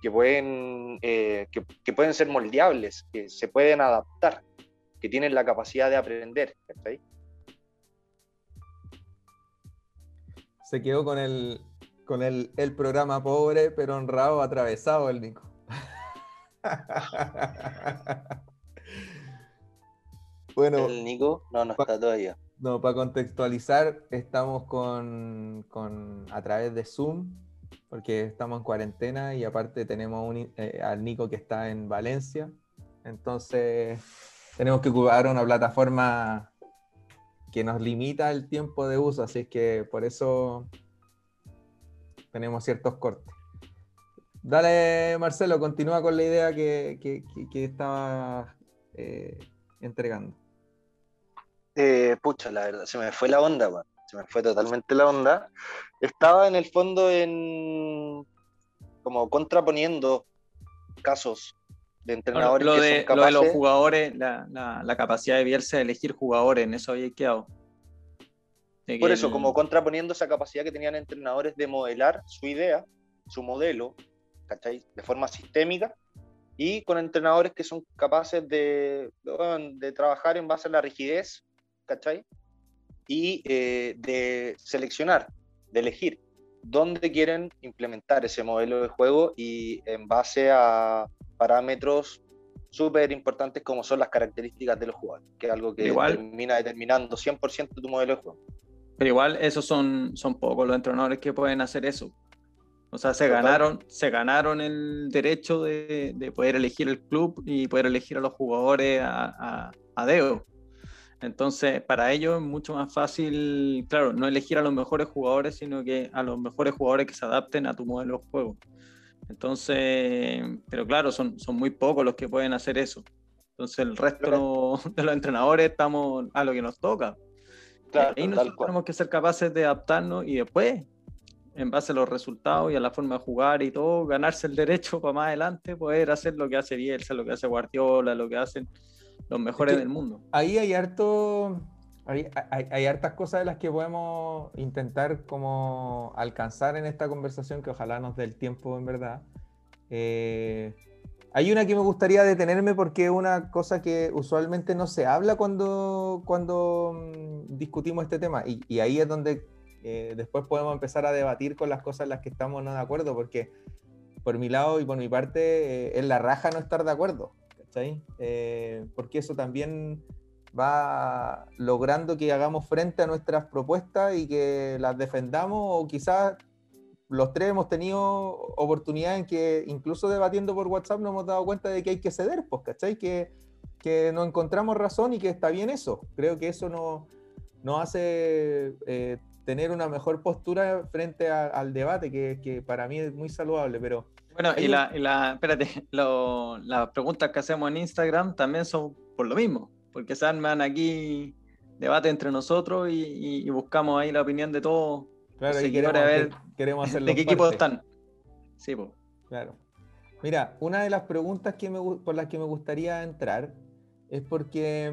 que pueden, eh, que, que, pueden ser moldeables, que se pueden adaptar, que tienen la capacidad de aprender. ¿sí? Se quedó con el, con el, programa pobre pero honrado atravesado el Nico. <laughs> bueno. El Nico no, no está todavía. No, para contextualizar, estamos con, a través de Zoom, porque estamos en cuarentena y aparte tenemos eh, al Nico que está en Valencia. Entonces tenemos que ocupar una plataforma que nos limita el tiempo de uso, así es que por eso tenemos ciertos cortes. Dale, Marcelo, continúa con la idea que, que, estaba eh, entregando. Eh, pucha, la verdad, se me fue la onda, se me fue totalmente la onda. Estaba en el fondo en como contraponiendo casos de entrenadores lo, de, lo de los jugadores, la, la, capacidad de Bielsa de elegir jugadores, en eso había quedado. Por eso, como contraponiendo esa capacidad que tenían entrenadores de modelar su idea, su modelo, ¿cachai? De forma sistémica, y con entrenadores que son capaces de, de trabajar en base a la rigidez, ¿cachai? Y eh, de seleccionar, de elegir. Dónde quieren implementar ese modelo de juego y en base a parámetros súper importantes como son las características de los jugadores, que es algo que termina determinando 100% tu modelo de juego. Pero igual esos son, son pocos los entrenadores que pueden hacer eso. O sea, se ganaron, se ganaron el derecho de, de, poder elegir el club y poder elegir a los jugadores a, a, a Deo. Entonces, para ellos es mucho más fácil, claro, no elegir a los mejores jugadores, sino que a los mejores jugadores que se adapten a tu modelo de juego. Entonces, pero claro, son, son muy pocos los que pueden hacer eso. Entonces, el resto <laughs> de los entrenadores estamos a lo que nos toca. Claro, y nosotros tenemos que ser capaces de adaptarnos y después, en base a los resultados y a la forma de jugar y todo, ganarse el derecho <laughs> para más adelante poder hacer lo que hace Bielsa, lo que hace Guardiola, lo que hacen los mejores del mundo. Ahí hay harto, hay, hay, hartas cosas de las que podemos intentar como alcanzar en esta conversación que ojalá nos dé el tiempo en verdad. Eh, hay una que me gustaría detenerme porque es una cosa que usualmente no se habla cuando, cuando mm, discutimos este tema y, y ahí es donde eh, después podemos empezar a debatir con las cosas en las que estamos no de acuerdo porque por mi lado y por mi parte eh, es la raja no estar de acuerdo. Eh, porque eso también va logrando que hagamos frente a nuestras propuestas y que las defendamos o quizás los tres hemos tenido oportunidad en que incluso debatiendo por WhatsApp nos hemos dado cuenta de que hay que ceder, pues, ¿cachai? Que, que no encontramos razón y que está bien eso. Creo que eso nos no hace eh, tener una mejor postura frente al debate, que, que, para mí es muy saludable, pero bueno, y la, y la, espérate, <laughs> las preguntas que hacemos en Instagram también son por lo mismo, porque se arman aquí debate entre nosotros y, buscamos ahí la opinión de todos. Claro, y queremos, ver queremos hacerlo. ¿De qué equipo están? Sí, pues. Claro. Mira, una de las preguntas que me, por las que me gustaría entrar es porque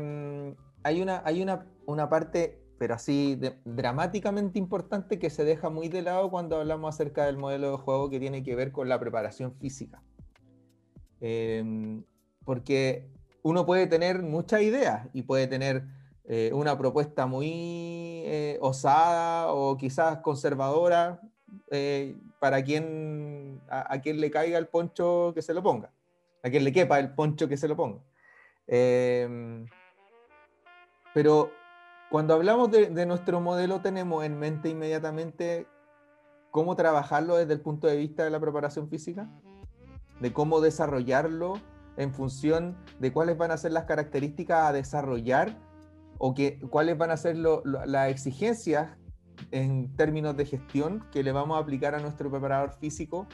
mm, hay, una, hay una, una parte pero así dramáticamente importante que se deja muy de lado cuando hablamos acerca del modelo de juego que tiene que ver con la preparación física. Em, porque uno puede tener muchas ideas y puede tener eh, una propuesta muy eh, osada o quizás conservadora eh, para quien, a, quien le caiga el poncho que se lo ponga, a quien le quepa el poncho que se lo ponga. Em, pero cuando hablamos de, nuestro modelo tenemos en mente inmediatamente cómo trabajarlo desde el punto de vista de la preparación física, de cómo desarrollarlo en función de cuáles van a ser las características a desarrollar o que, cuáles van a ser las exigencias en términos de gestión que le vamos a aplicar a nuestro preparador físico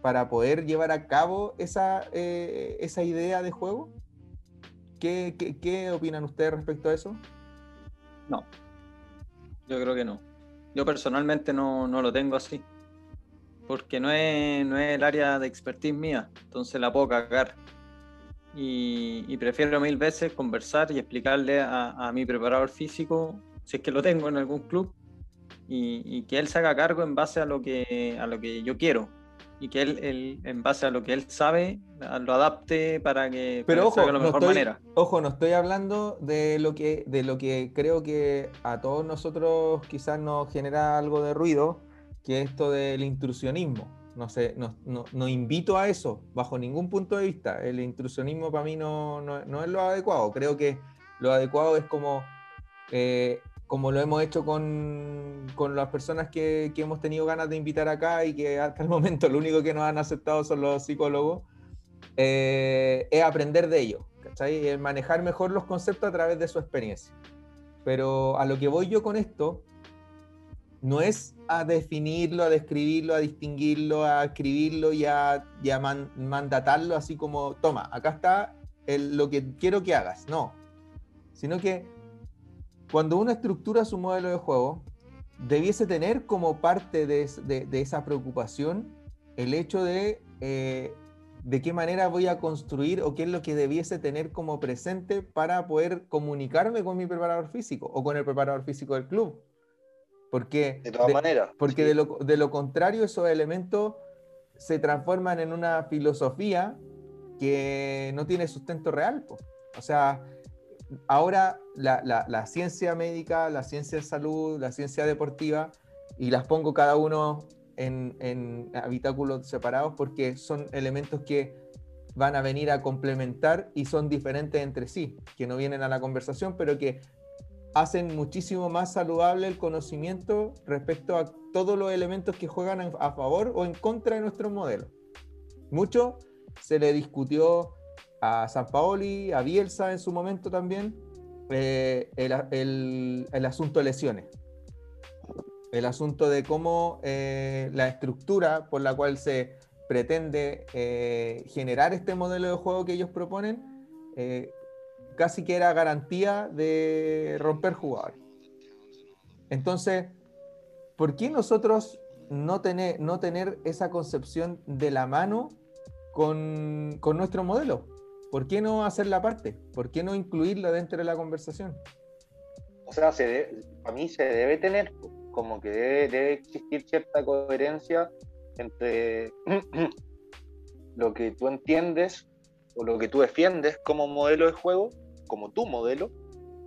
para poder llevar a cabo esa, eh, esa idea de juego. ¿Qué, qué, qué opinan ustedes respecto a eso? No, yo creo que no. Yo personalmente no, lo tengo así, porque no es, no es el área de expertise mía, entonces la puedo cagar. Y, prefiero mil veces conversar y explicarle a, mi preparador físico, si es que lo tengo en algún club, y, y, que él se haga cargo en base a lo que, a lo que yo quiero y que él, en base a lo que él sabe, lo adapte para que Pero ojo, de la mejor manera. Ojo, no estoy hablando de lo que de lo que creo que a todos nosotros quizás nos genera algo de ruido, que es esto del intrusionismo. No sé, no, no, invito a eso bajo ningún punto de vista. El intrusionismo para mí no, no, es lo adecuado. Creo que lo adecuado es como eh, como lo hemos hecho con, con las personas que, que, hemos tenido ganas de invitar acá y que hasta el <laughs> momento lo único que nos han aceptado son los psicólogos, eh, es aprender de ellos, ¿cachai? Es manejar mejor los conceptos a través de su experiencia. Pero a lo que voy yo con esto, no es a definirlo, a describirlo, a distinguirlo, a escribirlo y a, mandatarlo así como, toma, acá está lo que quiero que hagas. No, sino que cuando uno estructura su modelo de juego, debiese tener como parte de, esa preocupación el hecho de eh, de qué manera voy a construir o qué es lo que debiese tener como presente para poder comunicarme con mi preparador físico o con el preparador físico del club. Porque, de todas maneras. Porque de, lo, contrario, esos elementos se transforman en una filosofía que no tiene sustento real. O sea, ahora la, ciencia médica, la ciencia de salud, la ciencia deportiva, y las pongo cada uno en, en habitáculos separados porque son elementos que van a venir a complementar y son diferentes entre sí, que no vienen a la conversación, pero que hacen muchísimo más saludable el conocimiento respecto a todos los elementos que juegan a favor o en contra de nuestro modelo. Mucho se le discutió a San Paoli, a Bielsa en su momento también, eh, el, asunto de lesiones. El asunto de cómo eh, la estructura por la cual se pretende eh, generar este modelo de juego que ellos proponen, casi que era garantía de romper jugadores. Entonces, ¿por qué nosotros no tener, no tener esa concepción de la mano con, con nuestro modelo? ¿Por qué no hacer la parte? ¿Por qué no incluirla dentro de la conversación? O sea, se a mí se debe tener, como que debe, debe existir cierta coherencia entre <clears throat> lo que tú entiendes o lo que tú defiendes como modelo de juego como tu modelo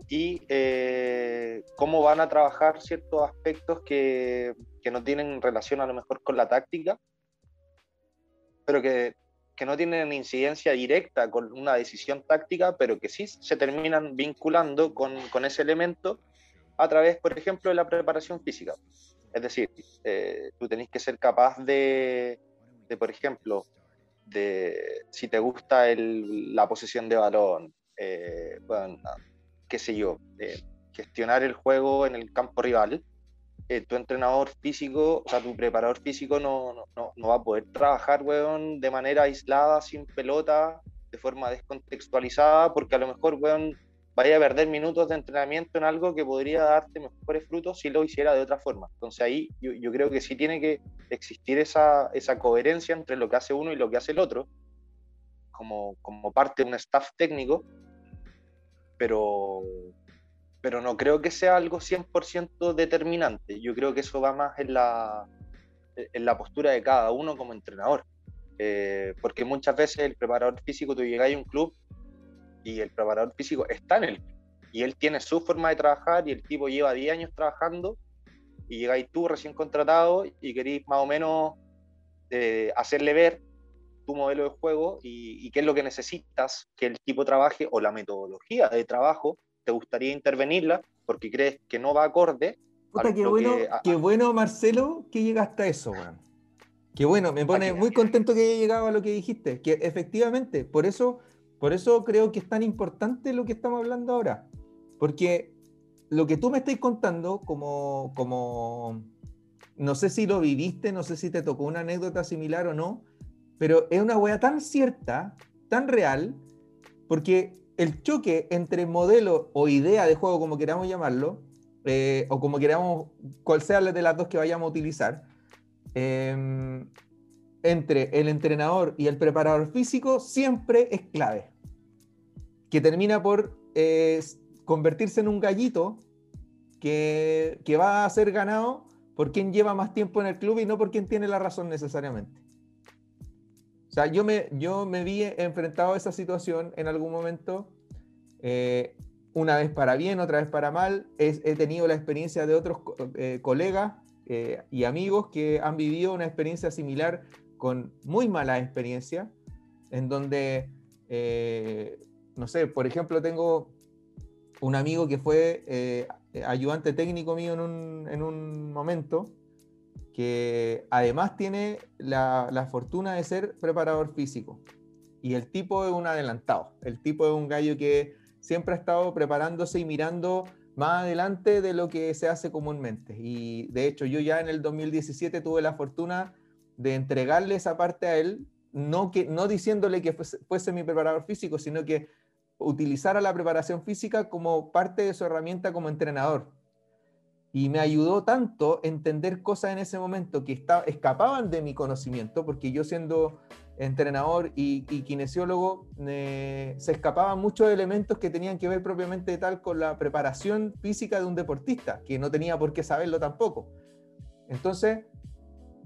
y eh, cómo van a trabajar ciertos aspectos que, que, no tienen relación a lo mejor con la táctica, pero que, que, no tienen incidencia directa con una decisión táctica, pero que sí se terminan vinculando con, con ese elemento a través, por ejemplo, de la preparación física. Es decir, eh, tú tenés que ser capaz de, de por ejemplo, de si te gusta la posesión de balón, eh, qué sé yo, eh, gestionar el juego en el campo rival, eh, tu entrenador físico, o sea, tu preparador físico no, no, no va a poder trabajar, weón, de manera aislada, sin pelota, de forma descontextualizada, porque a lo mejor, weón, vaya a perder minutos de entrenamiento en algo que podría darte mejores frutos si lo hiciera de otra forma. Entonces ahí yo, yo creo que sí tiene que existir esa, esa coherencia entre lo que hace uno y lo que hace el otro, como, como parte de un staff técnico, pero, pero no creo que sea algo 100% determinante. Yo creo que eso va más en la, en la postura de cada uno como entrenador. Eh, porque muchas veces el preparador físico, tú llegas a un club y el preparador físico está en el y él tiene su forma de trabajar y el tipo lleva 10 años trabajando y llegáis tú recién contratado y queréis más o menos eh, hacerle ver tu modelo de juego y, qué es lo que necesitas que el tipo trabaje o la metodología de trabajo, te gustaría intervenirla porque crees que no va acorde. qué, bueno, qué bueno, Marcelo, que llegaste a eso, weón. Qué bueno, me pone muy contento que haya llegado a lo que dijiste, que efectivamente, por eso, por eso creo que es tan importante lo que estamos hablando ahora, porque lo que tú me estás contando como, como, no sé si lo viviste, no sé si te tocó una anécdota similar o no, pero es una hueá tan cierta, tan real, porque el choque entre modelo o idea de juego, como queramos llamarlo, eh, o como queramos, cual sea de las dos que vayamos a utilizar, em, entre el entrenador y el preparador físico siempre es clave. Que termina por eh, convertirse en un gallito que, que va a ser ganado por quien lleva más tiempo en el club y no por quien tiene la razón necesariamente sea, yo me, yo me vi enfrentado a esa situación en algún momento, eh, una vez para bien, otra vez para mal. he tenido la experiencia de otros eh, colegas eh, y amigos que han vivido una experiencia similar con muy mala experiencia, en donde, no sé, por ejemplo, tengo un amigo que fue ayudante técnico mío en un, en un momento que además tiene la, fortuna de ser preparador físico. Y el tipo es un adelantado, el tipo es un gallo que siempre ha estado preparándose y mirando más adelante de lo que se hace comúnmente. Y de hecho yo ya en el 2017 tuve la fortuna de entregarle esa parte a él, no, que, no diciéndole que fuese, fuese mi preparador físico, sino que utilizara la preparación física como parte de su herramienta como entrenador y me ayudó tanto entender cosas en ese momento que escapaban de mi conocimiento, porque yo siendo entrenador y, kinesiólogo, se escapaban muchos elementos que tenían que ver propiamente tal con la preparación física de un deportista, que no tenía por qué saberlo tampoco. Entonces,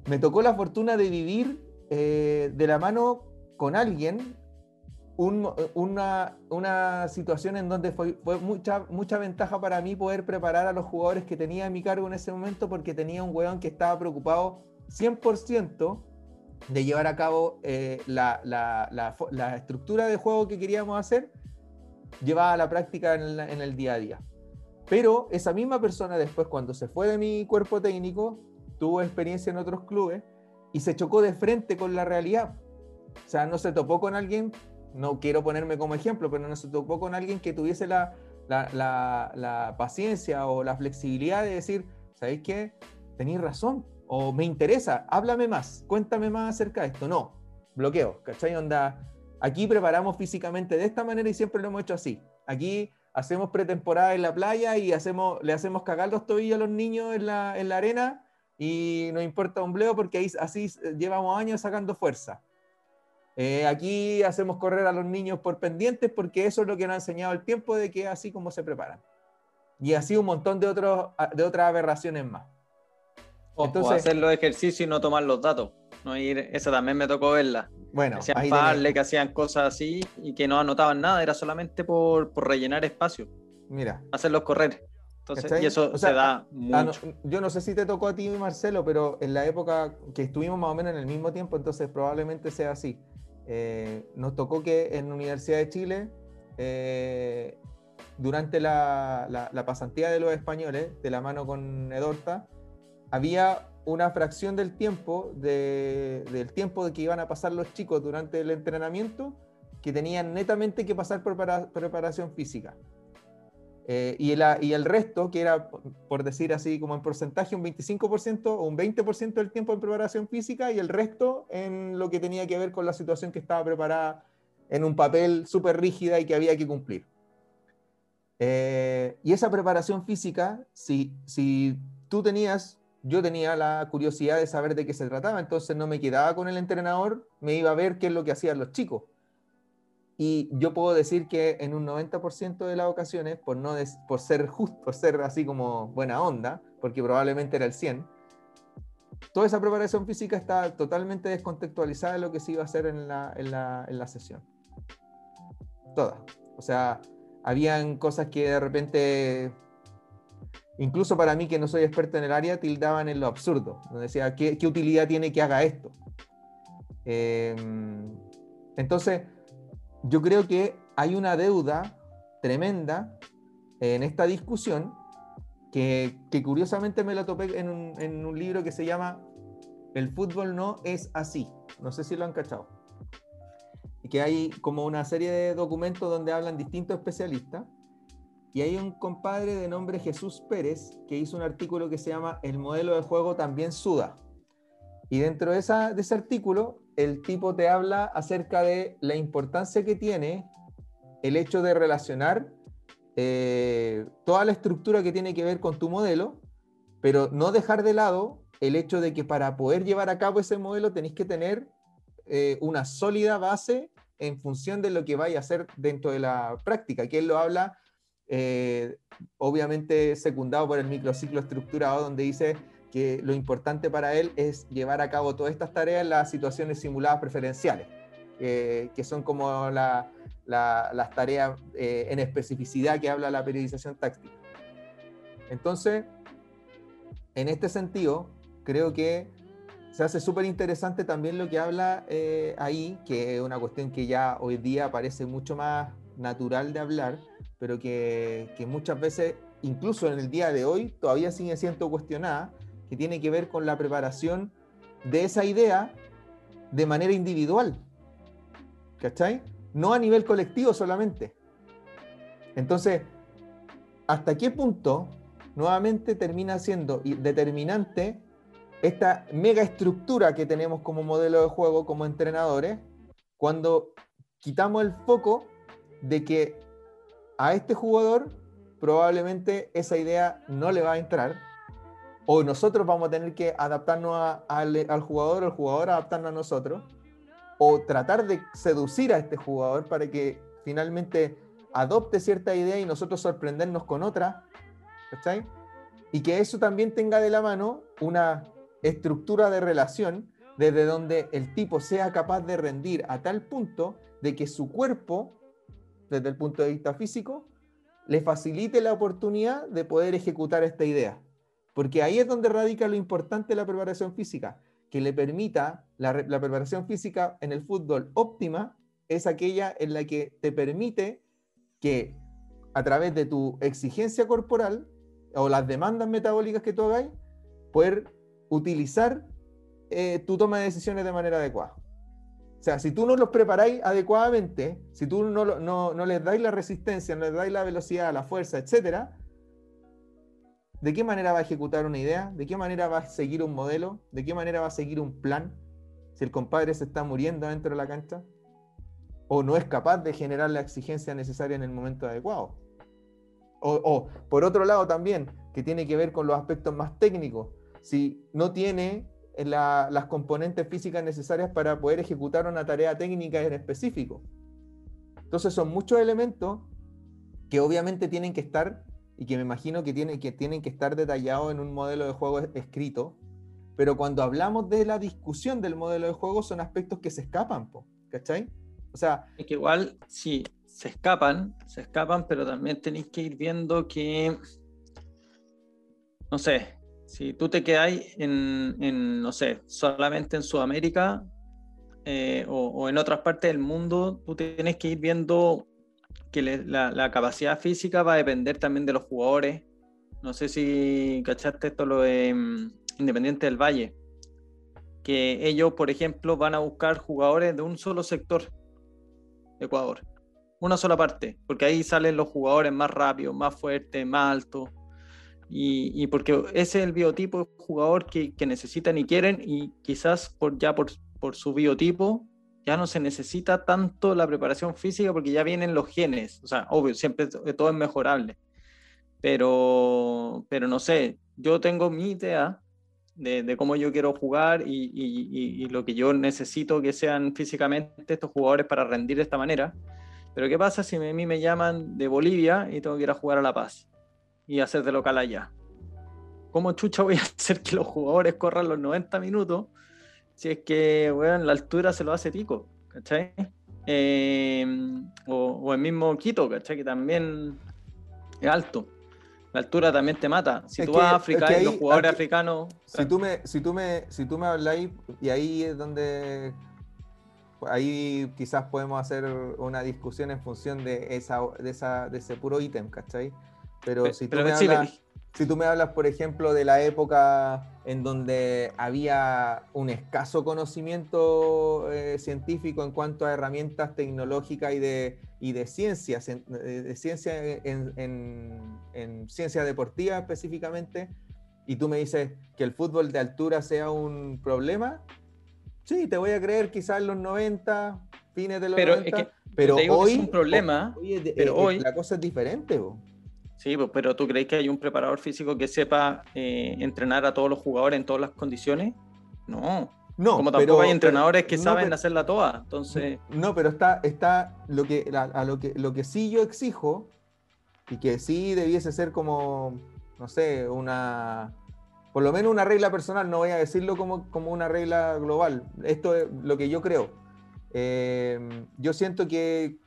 me tocó la fortuna de vivir eh, de la mano con alguien una, una, situación en donde fue, mucha, mucha ventaja para mí poder preparar a los jugadores que tenía a mi cargo en ese momento porque tenía un weón que estaba preocupado 100% de llevar a cabo eh, la, la, la, la, estructura de juego que queríamos hacer, llevada a la práctica en, en el día a día. Pero esa misma persona después, cuando se fue de mi cuerpo técnico, tuvo experiencia en otros clubes y se chocó de frente con la realidad. O sea, no se topó con alguien, no quiero ponerme como ejemplo, pero no se topó con alguien que tuviese la, la, la, paciencia o la flexibilidad de decir, ¿sabéis qué? Tenéis razón, o me interesa, háblame más, cuéntame más acerca de esto. No, bloqueo, ¿cachai? Onda, aquí preparamos físicamente de esta manera y siempre lo hemos hecho así. Aquí hacemos pretemporada en la playa y hacemos, le hacemos cagar los tobillos a los niños en la, en la arena y no importa un bleo porque ahí, así llevamos años sacando fuerza. Eh, aquí hacemos correr a los niños por pendientes porque eso es lo que nos ha enseñado el tiempo de que así como se preparan. Y así un montón de, otros, de otras aberraciones más. O, Entonces, hacer los ejercicios y no tomar los datos. No ir, esa también me tocó verla. Bueno, que hacían parle, que hacían cosas así y que no anotaban nada, era solamente por, por rellenar espacio. Mira. Hacerlos correr. Entonces, y eso se da ah, mucho. yo no sé si te tocó a ti, Marcelo, pero en la época que estuvimos más o menos en el mismo tiempo, entonces probablemente sea así. Eh, nos tocó que en la Universidad de Chile, eh, durante la, la, pasantía de los españoles, de la mano con Edorta, había una fracción del tiempo, de, del tiempo de que iban a pasar los chicos durante el entrenamiento, que tenían netamente que pasar por preparación física. Eh, y, el, y, el, resto, que era, por decir así, como en porcentaje, un 25% o un 20% del tiempo en preparación física y el resto en lo que tenía que ver con la situación que estaba preparada en un papel súper rígida y que había que cumplir. Eh, y esa preparación física, si, si tú tenías yo tenía la curiosidad de saber de qué se trataba, entonces no me quedaba con el entrenador, me iba a ver qué es lo que hacían los chicos. Y yo puedo decir que en un 90% de las ocasiones, por, no por ser justo, por ser así como buena onda, porque probablemente era el 100, toda esa preparación física está totalmente descontextualizada de lo que se iba a hacer en la, en la, en la sesión. Toda. O sea, habían cosas que de repente incluso para mí que no soy experto en el área, tildaban en lo absurdo. Decía, ¿qué, qué utilidad tiene que haga esto? Em, entonces, yo creo que hay una deuda tremenda en esta discusión que, curiosamente me la topé en un, libro que se llama El fútbol no es así. No sé si lo han cachado. Y que hay como una serie de documentos donde hablan distintos especialistas y hay un compadre de nombre Jesús Pérez que hizo un artículo que se llama El modelo de juego también suda. Y dentro de ese artículo, el tipo te habla acerca de la importancia que tiene el hecho de relacionar eh, toda la estructura que tiene que ver con tu modelo, pero no dejar de lado el hecho de que para poder llevar a cabo ese modelo tenéis que tener eh, una sólida base en función de lo que vaya a hacer dentro de la práctica, que él lo habla eh, obviamente secundado por el microciclo estructurado, donde dice que lo importante para él es llevar a cabo todas estas tareas en las situaciones simuladas preferenciales, eh, que son como las tareas eh, en especificidad que habla la periodización táctica. Entonces, en este sentido, creo que se hace súper interesante también lo que habla ahí, que es una cuestión que ya hoy día parece mucho más natural de hablar, pero que, muchas veces, incluso en el día de hoy, todavía sigue siendo cuestionada, que tiene que ver con la preparación de esa idea de manera individual. ¿Cachai? No a nivel colectivo solamente. Entonces, ¿hasta qué punto nuevamente termina siendo determinante esta mega estructura que tenemos como modelo de juego, como entrenadores, cuando quitamos el foco de que a este jugador probablemente esa idea no le va a entrar o nosotros vamos a tener que adaptarnos al, jugador o el jugador adaptarnos a nosotros o tratar de seducir a este jugador para que finalmente adopte cierta idea y nosotros sorprendernos con otra, ¿cachai? Y que eso también tenga de la mano una estructura de relación desde donde el tipo sea capaz de rendir a tal punto de que su cuerpo desde el punto de vista físico, le facilite la oportunidad de poder ejecutar esta idea. Porque ahí es donde radica lo importante de la preparación física, que le permita la, preparación física en el fútbol óptima es aquella en la que te permite que a través de tu exigencia corporal o las demandas metabólicas que tú hagáis, poder utilizar eh, tu toma de decisiones de manera adecuada. O sea, si tú no los preparáis adecuadamente, si tú no, no, no les dais la resistencia, no les dais la velocidad, la fuerza, etc., ¿de qué manera va a ejecutar una idea? ¿De qué manera va a seguir un modelo? ¿De qué manera va a seguir un plan? Si el compadre se está muriendo dentro de la cancha o no es capaz de generar la exigencia necesaria en el momento adecuado. O, por otro lado también, que tiene que ver con los aspectos más técnicos, si no tiene las componentes físicas necesarias para poder ejecutar una tarea técnica en específico. Entonces son muchos elementos que obviamente tienen que estar y que me imagino que, tienen que tienen que estar detallados en un modelo de juego escrito, pero cuando hablamos de la discusión del modelo de juego son aspectos que se escapan, ¿cachai? O sea. Es que igual, sí, se escapan, se escapan, pero también tenéis que ir viendo que. No sé, si tú te quedas en, en no sé, solamente en Sudamérica eh, o, en otras partes del mundo, tú tienes que ir viendo que la, capacidad física va a depender también de los jugadores. No sé si cachaste esto lo de mm, Independiente del Valle, que ellos, por ejemplo, van a buscar jugadores de un solo sector Ecuador. Una sola parte, porque ahí salen los jugadores más rápidos, más fuertes, más altos. Y, porque ese es el biotipo de jugador que, necesitan y quieren, y quizás por, ya por, su biotipo ya no se necesita tanto la preparación física porque ya vienen los genes. O sea, obvio, siempre todo es mejorable. Pero, pero no sé, yo tengo mi idea de, cómo yo quiero jugar y, lo que yo necesito que sean físicamente estos jugadores para rendir de esta manera. Pero ¿qué pasa si a mí me llaman de Bolivia y tengo que ir a jugar a La Paz y hacer de local allá? ¿Cómo chucha voy a <laughs> hacer que los jugadores corran los 90 minutos si es que, bueno, la altura se lo hace pico? ¿Cachai? Eh, o, o, el mismo Quito, ¿cachai? Que también es alto la altura también te mata. Si tú vas a África y los jugadores africanos. Si tú me, si tú me, si tú me habláis, y ahí es donde ahí quizás podemos hacer una discusión en función de esa, de esa, de ese puro ítem, ¿cachai? Pero, si tú me hablas, si tú me hablas, por ejemplo, de la época en donde había un escaso conocimiento eh, científico en cuanto a herramientas tecnológicas y de, y de ciencia, de ciencia en, en, ciencia deportiva específicamente, y tú me dices que el fútbol de altura sea un problema, sí, te voy a creer quizás en los 90, fines de los pero 90, pero hoy, es un problema, pero hoy la cosa es diferente. Sí, pues, pero ¿tú crees que hay un preparador físico que sepa eh, entrenar a todos los jugadores en todas las condiciones? No. No, como tampoco hay entrenadores que saben hacerla toda, entonces... No, pero está, está lo, que, a, lo, que, lo que sí yo exijo, y que sí debiese ser como, no sé, una... Por lo menos una regla personal, no voy a decirlo como, como una regla global. Esto es lo que yo creo. Eh, yo siento que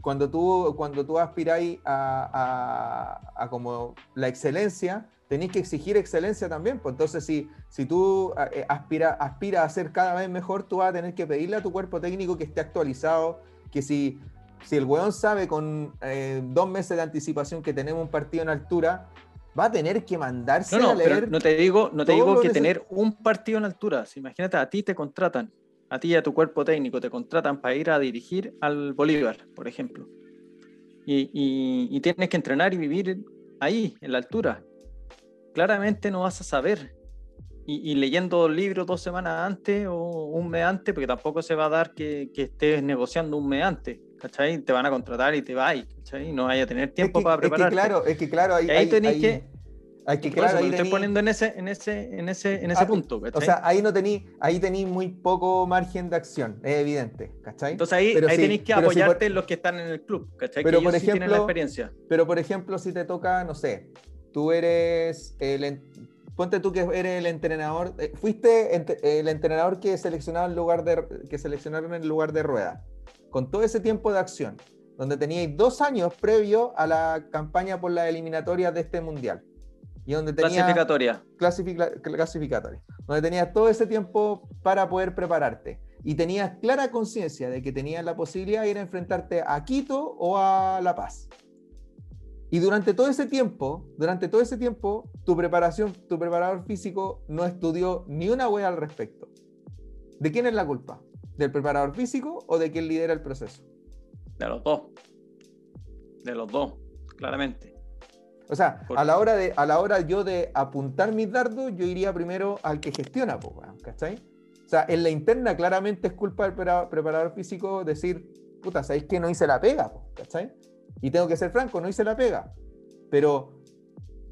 cuando tú, cuando tú aspiráis a, como la excelencia, tenéis que exigir excelencia también. Pues entonces, si, si tú eh, aspiras aspira a ser cada vez mejor, tú vas a tener que pedirle a tu cuerpo técnico que esté actualizado, que si, si el weón sabe con eh, dos meses de anticipación que tenemos un partido en altura, va a tener que mandarse no, a leer. no te digo, no te digo que tener un partido en altura. imagínate, a ti te contratan a ti y a tu cuerpo técnico te contratan para ir a dirigir al Bolívar, por ejemplo. Y, tienes que entrenar y vivir ahí, en la altura. Claramente no vas a saber. Y, leyendo libros dos semanas antes o un mes antes, porque tampoco se va a dar que, estés negociando un mes antes. ¿Cachai? Te van a contratar y te vas, ¿cachai? No vaya a tener tiempo para prepararte. Es que claro, es que claro, ahí, ahí tenés que hay que, claro, ahí estoy poniendo en ese, en ese, en ese, en ese ah, punto. O sea, ahí no tení, ahí tení muy poco margen de acción, es evidente, ¿cachai? Entonces ahí, ahí tenéis que apoyarte en los que están en el club, ¿cachai? Pero que por ejemplo, la experiencia. Pero por ejemplo, si te toca, no sé, tú eres el, ponte tú que eres el entrenador, eh, fuiste el entrenador que seleccionaba el lugar de, que seleccionaron en el lugar de rueda, con todo ese tiempo de acción, donde teníais dos años previo a la campaña por la eliminatoria de este mundial y donde tenía Clasificatoria. clasifica- clasificatoria, donde tenías todo ese tiempo para poder prepararte y tenías clara conciencia de que tenías la posibilidad de ir a enfrentarte a Quito o a La Paz. Y durante todo ese tiempo, durante todo ese tiempo, tu preparación, tu preparador físico no estudió ni una wea al respecto. ¿De quién es la culpa? ¿Del preparador físico o de quien lidera el proceso? De los dos. De los dos, claramente. O sea, a la hora de, a la hora yo de apuntar mis dardos, yo iría primero al que gestiona, ¿cachai? O sea, en la interna claramente es culpa del prepara- preparador físico decir, puta, ¿sabéis que no hice la pega, ¿cachai? Y tengo que ser franco, no hice la pega. Pero,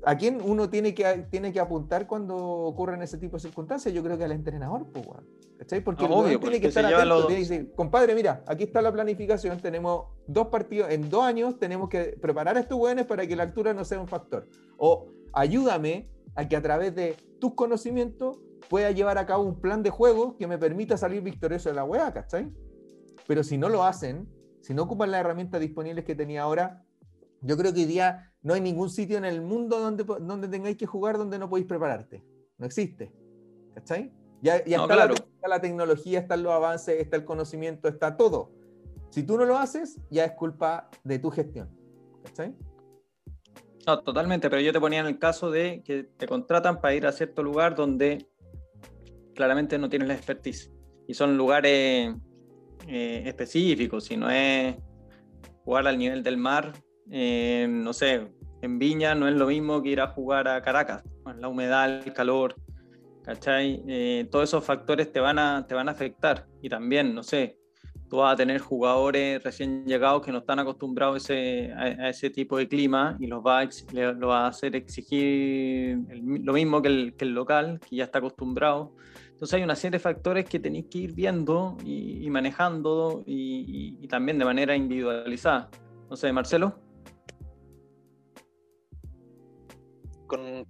¿a quién uno tiene que, tiene que apuntar cuando ocurren ese tipo de circunstancias? Yo creo que al entrenador, weón, ¿cachai? Porque Ah, el obvio, tiene que estar atento, tiene que decir, compadre, mira, aquí está la planificación, tenemos dos partidos, en dos años tenemos que preparar a estos weones para que la altura no sea un factor. O ayúdame a que a través de tus conocimientos pueda llevar a cabo un plan de juego que me permita salir victorioso de la weá, ¿cachai? Pero si no lo hacen, si no ocupan las herramientas disponibles que tenía ahora, yo creo que hoy día no hay ningún sitio en el mundo donde, donde tengáis que jugar donde no podéis prepararte. No existe. ¿Cachai? Ya, ya No, está, claro. la, está la tecnología, están los avances, está el conocimiento, está todo. Si tú no lo haces, ya es culpa de tu gestión. ¿Cachai? No, totalmente, pero yo te ponía en el caso de que te contratan para ir a cierto lugar donde claramente no tienes la expertise. Y son lugares eh, específicos, si no es jugar al nivel del mar, eh, no sé, en Viña no es lo mismo que ir a jugar a Caracas, la humedad, el calor, ¿cachai? Eh, todos esos factores te van, a, te van a afectar. Y también, no sé, tú vas a tener jugadores recién llegados que no están acostumbrados ese, a, a ese tipo de clima y los va a, ex- le- lo va a hacer exigir el lo mismo que el, que el local, que ya está acostumbrado. Entonces hay una serie de factores que tenéis que ir viendo y, y manejando y, y- y también de manera individualizada. No sé, Marcelo. con,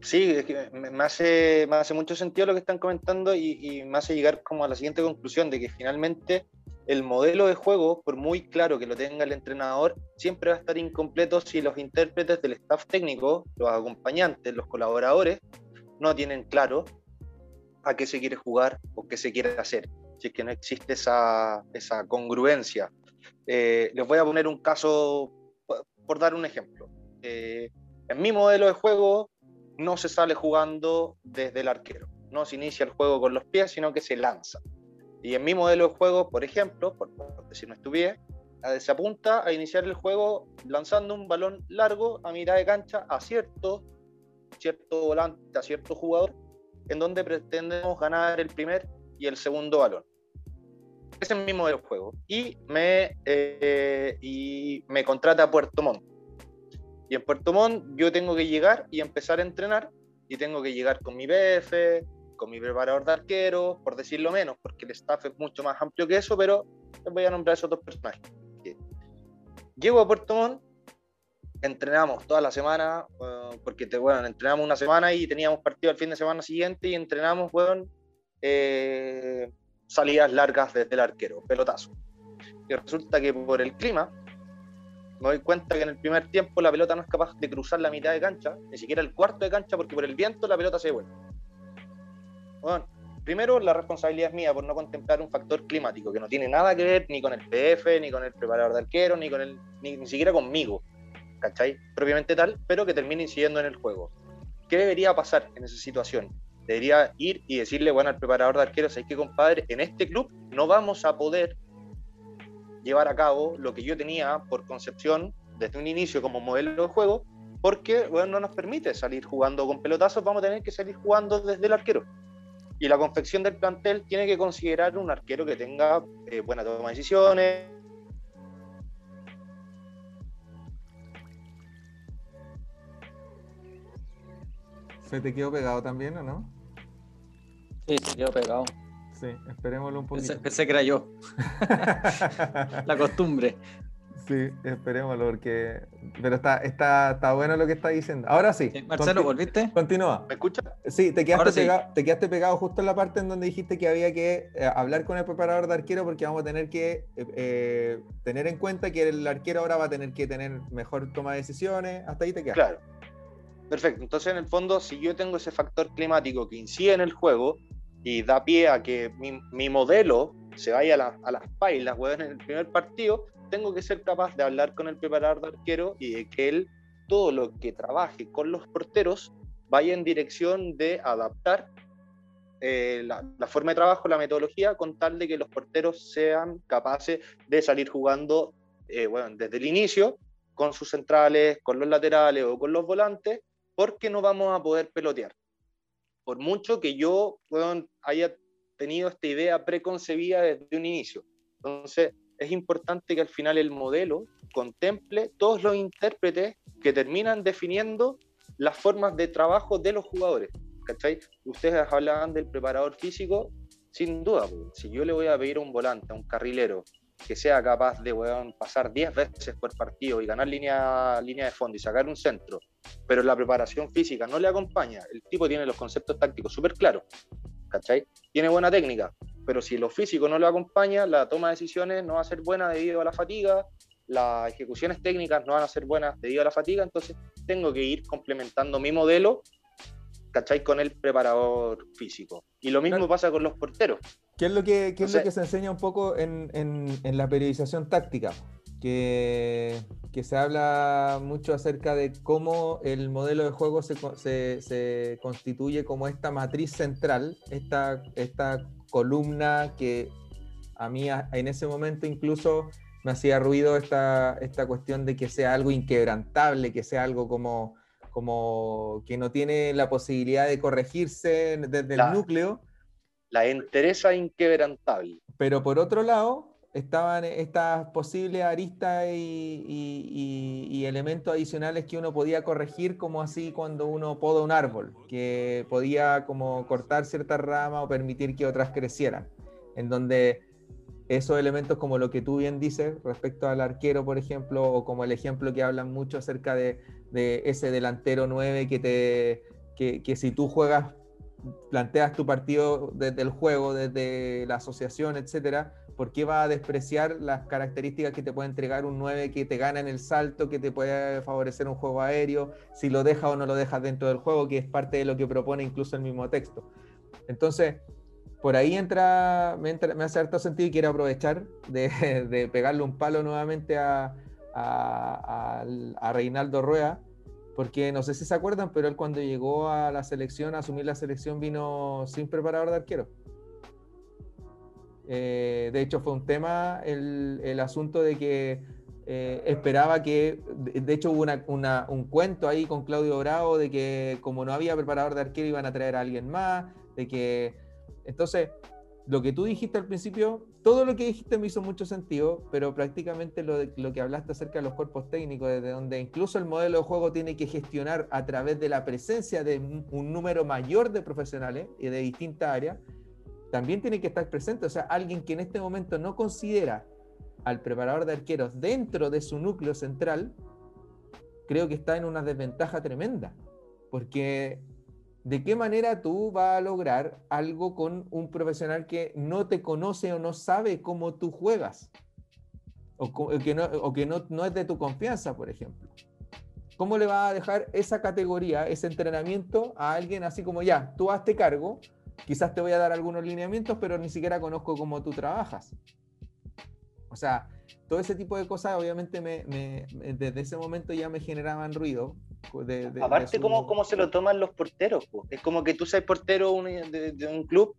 sí, es que me hace, me hace mucho sentido lo que están comentando y, y me hace llegar como a la siguiente conclusión de que finalmente el modelo de juego, por muy claro que lo tenga el entrenador, siempre va a estar incompleto si los intérpretes del staff técnico, los acompañantes, los colaboradores, no tienen claro a qué se quiere jugar o qué se quiere hacer. Si es que no existe esa, esa congruencia. Eh, les voy a poner un caso, por dar un ejemplo. Eh, en mi modelo de juego no se sale jugando desde el arquero, no se inicia el juego con los pies, sino que se lanza. Y en mi modelo de juego, por ejemplo, por, por decir no estuviera, eh, se apunta a iniciar el juego lanzando un balón largo a mitad de cancha a cierto, volante, a cierto jugador, en donde pretendemos ganar el primer y el segundo balón. Ese es mi modelo de juego. Y me, eh, y me contrata Puerto Montt. Y en Puerto Montt yo tengo que llegar y empezar a entrenar y tengo que llegar con mi PF, con mi preparador de arquero, por decirlo menos, porque el staff es mucho más amplio que eso, pero les voy a nombrar esos dos personajes. Llego a Puerto Montt, entrenamos toda la semana, porque bueno, entrenamos una semana y teníamos partido al fin de semana siguiente y entrenamos, bueno, eh, salidas largas desde el arquero, pelotazo. Y resulta que por el clima, me doy cuenta que en el primer tiempo la pelota no es capaz de cruzar la mitad de cancha, ni siquiera el cuarto de cancha, porque por el viento la pelota se devuelve. Bueno, primero la responsabilidad es mía por no contemplar un factor climático que no tiene nada que ver ni con el PF, ni con el preparador de arquero, ni con el, ni, ni siquiera conmigo, ¿cachai? Propiamente tal, pero que termine incidiendo en el juego. ¿Qué debería pasar en esa situación? Debería ir y decirle, bueno, al preparador de arqueros, es que compadre, en este club no vamos a poder llevar a cabo lo que yo tenía por concepción desde un inicio como modelo de juego, porque bueno, no nos permite salir jugando con pelotazos, vamos a tener que salir jugando desde el arquero. Y la confección del plantel tiene que considerar un arquero que tenga eh, buena toma de decisiones. ¿Se te quedó pegado también o no? Sí, se quedó pegado. Sí, esperémoslo un poquito. Pensé, pensé que era yo, la costumbre. Sí, esperémoslo porque... Pero está, está, está bueno lo que está diciendo. Ahora sí. Sí, Marcelo, conti- ¿volviste? Continúa. ¿Me escucha? Sí, te quedaste, sí. pegado, te quedaste pegado justo en la parte en donde dijiste que había que eh, hablar con el preparador de arquero porque vamos a tener que eh, eh, tener en cuenta que el arquero ahora va a tener que tener mejor toma de decisiones. Hasta ahí te quedas. Claro. Perfecto, entonces en el fondo, si yo tengo ese factor climático que incide en el juego y da pie a que mi, modelo se vaya a, las pailas, en el primer partido, tengo que ser capaz de hablar con el preparador de arquero y de que él, todo lo que trabaje con los porteros, vaya en dirección de adaptar eh, la, forma de trabajo, la metodología, con tal de que los porteros sean capaces de salir jugando eh, bueno, desde el inicio con sus centrales, con los laterales o con los volantes, porque no vamos a poder pelotear. Por mucho que yo haya tenido esta idea preconcebida desde un inicio. Entonces, es importante que al final el modelo contemple todos los intérpretes que terminan definiendo las formas de trabajo de los jugadores. ¿cachai? Ustedes hablaban del preparador físico, sin duda, si yo le voy a pedir a un volante, a un carrilero, que sea capaz de pasar 10 veces por partido y ganar línea, línea de fondo y sacar un centro, pero la preparación física no le acompaña, el tipo tiene los conceptos tácticos súper claros, ¿cachai? Tiene buena técnica, pero si lo físico no lo acompaña, la toma de decisiones no va a ser buena debido a la fatiga, las ejecuciones técnicas no van a ser buenas debido a la fatiga, entonces tengo que ir complementando mi modelo ¿cachai? Con el preparador físico. Y lo mismo pasa con los porteros. ¿Qué es lo que, es lo que se enseña un poco en, en, la periodización táctica? Que, que, se habla mucho acerca de cómo el modelo de juego se, se, se constituye como esta matriz central, esta, esta columna que a mí en ese momento incluso me hacía ruido esta, esta cuestión de que sea algo inquebrantable, que sea algo como como que no tiene la posibilidad de corregirse desde el núcleo. La entereza inquebrantable. Pero por otro lado, estaban estas posibles aristas y, elementos adicionales que uno podía corregir, como así cuando uno poda un árbol, que podía como cortar ciertas ramas o permitir que otras crecieran, en donde esos elementos como lo que tú bien dices respecto al arquero, por ejemplo, o como el ejemplo que hablan mucho acerca de, de ese delantero 9 que te que, que, si tú juegas, planteas tu partido desde el juego, desde la asociación, etcétera, ¿por qué va a despreciar las características que te puede entregar un 9 que te gana en el salto, que te puede favorecer un juego aéreo, si lo deja o no lo dejas dentro del juego, que es parte de lo que propone incluso el mismo texto? Entonces, por ahí entra, me, me hace harto sentido y quiero aprovechar de, <laughs> de pegarle un palo nuevamente a, a, Reinaldo Rueda, porque no sé si se acuerdan, pero él cuando llegó a la selección, a asumir la selección, vino sin preparador de arquero. Eh, de hecho, fue un tema el, asunto de que eh, esperaba que, de hecho hubo un cuento ahí con Claudio Bravo de que como no había preparador de arquero iban a traer a alguien más, de que... Entonces, lo que tú dijiste al principio, todo lo que dijiste me hizo mucho sentido, pero prácticamente lo, que hablaste acerca de los cuerpos técnicos, desde donde incluso el modelo de juego tiene que gestionar a través de la presencia de un número mayor de profesionales y de distintas áreas, también tiene que estar presente. O sea, alguien que en este momento no considera al preparador de arqueros dentro de su núcleo central, creo que está en una desventaja tremenda, porque ¿de qué manera tú vas a lograr algo con un profesional que no te conoce o no sabe cómo tú juegas? O, que, no, o que no, no, es de tu confianza, por ejemplo. ¿Cómo le vas a dejar esa categoría, ese entrenamiento a alguien así como ya, tú hazte cargo, quizás te voy a dar algunos lineamientos, pero ni siquiera conozco cómo tú trabajas? O sea, todo ese tipo de cosas obviamente me, desde ese momento ya me generaban ruido, Aparte, ¿cómo, se lo toman los porteros? Es como que tú seas portero de, un club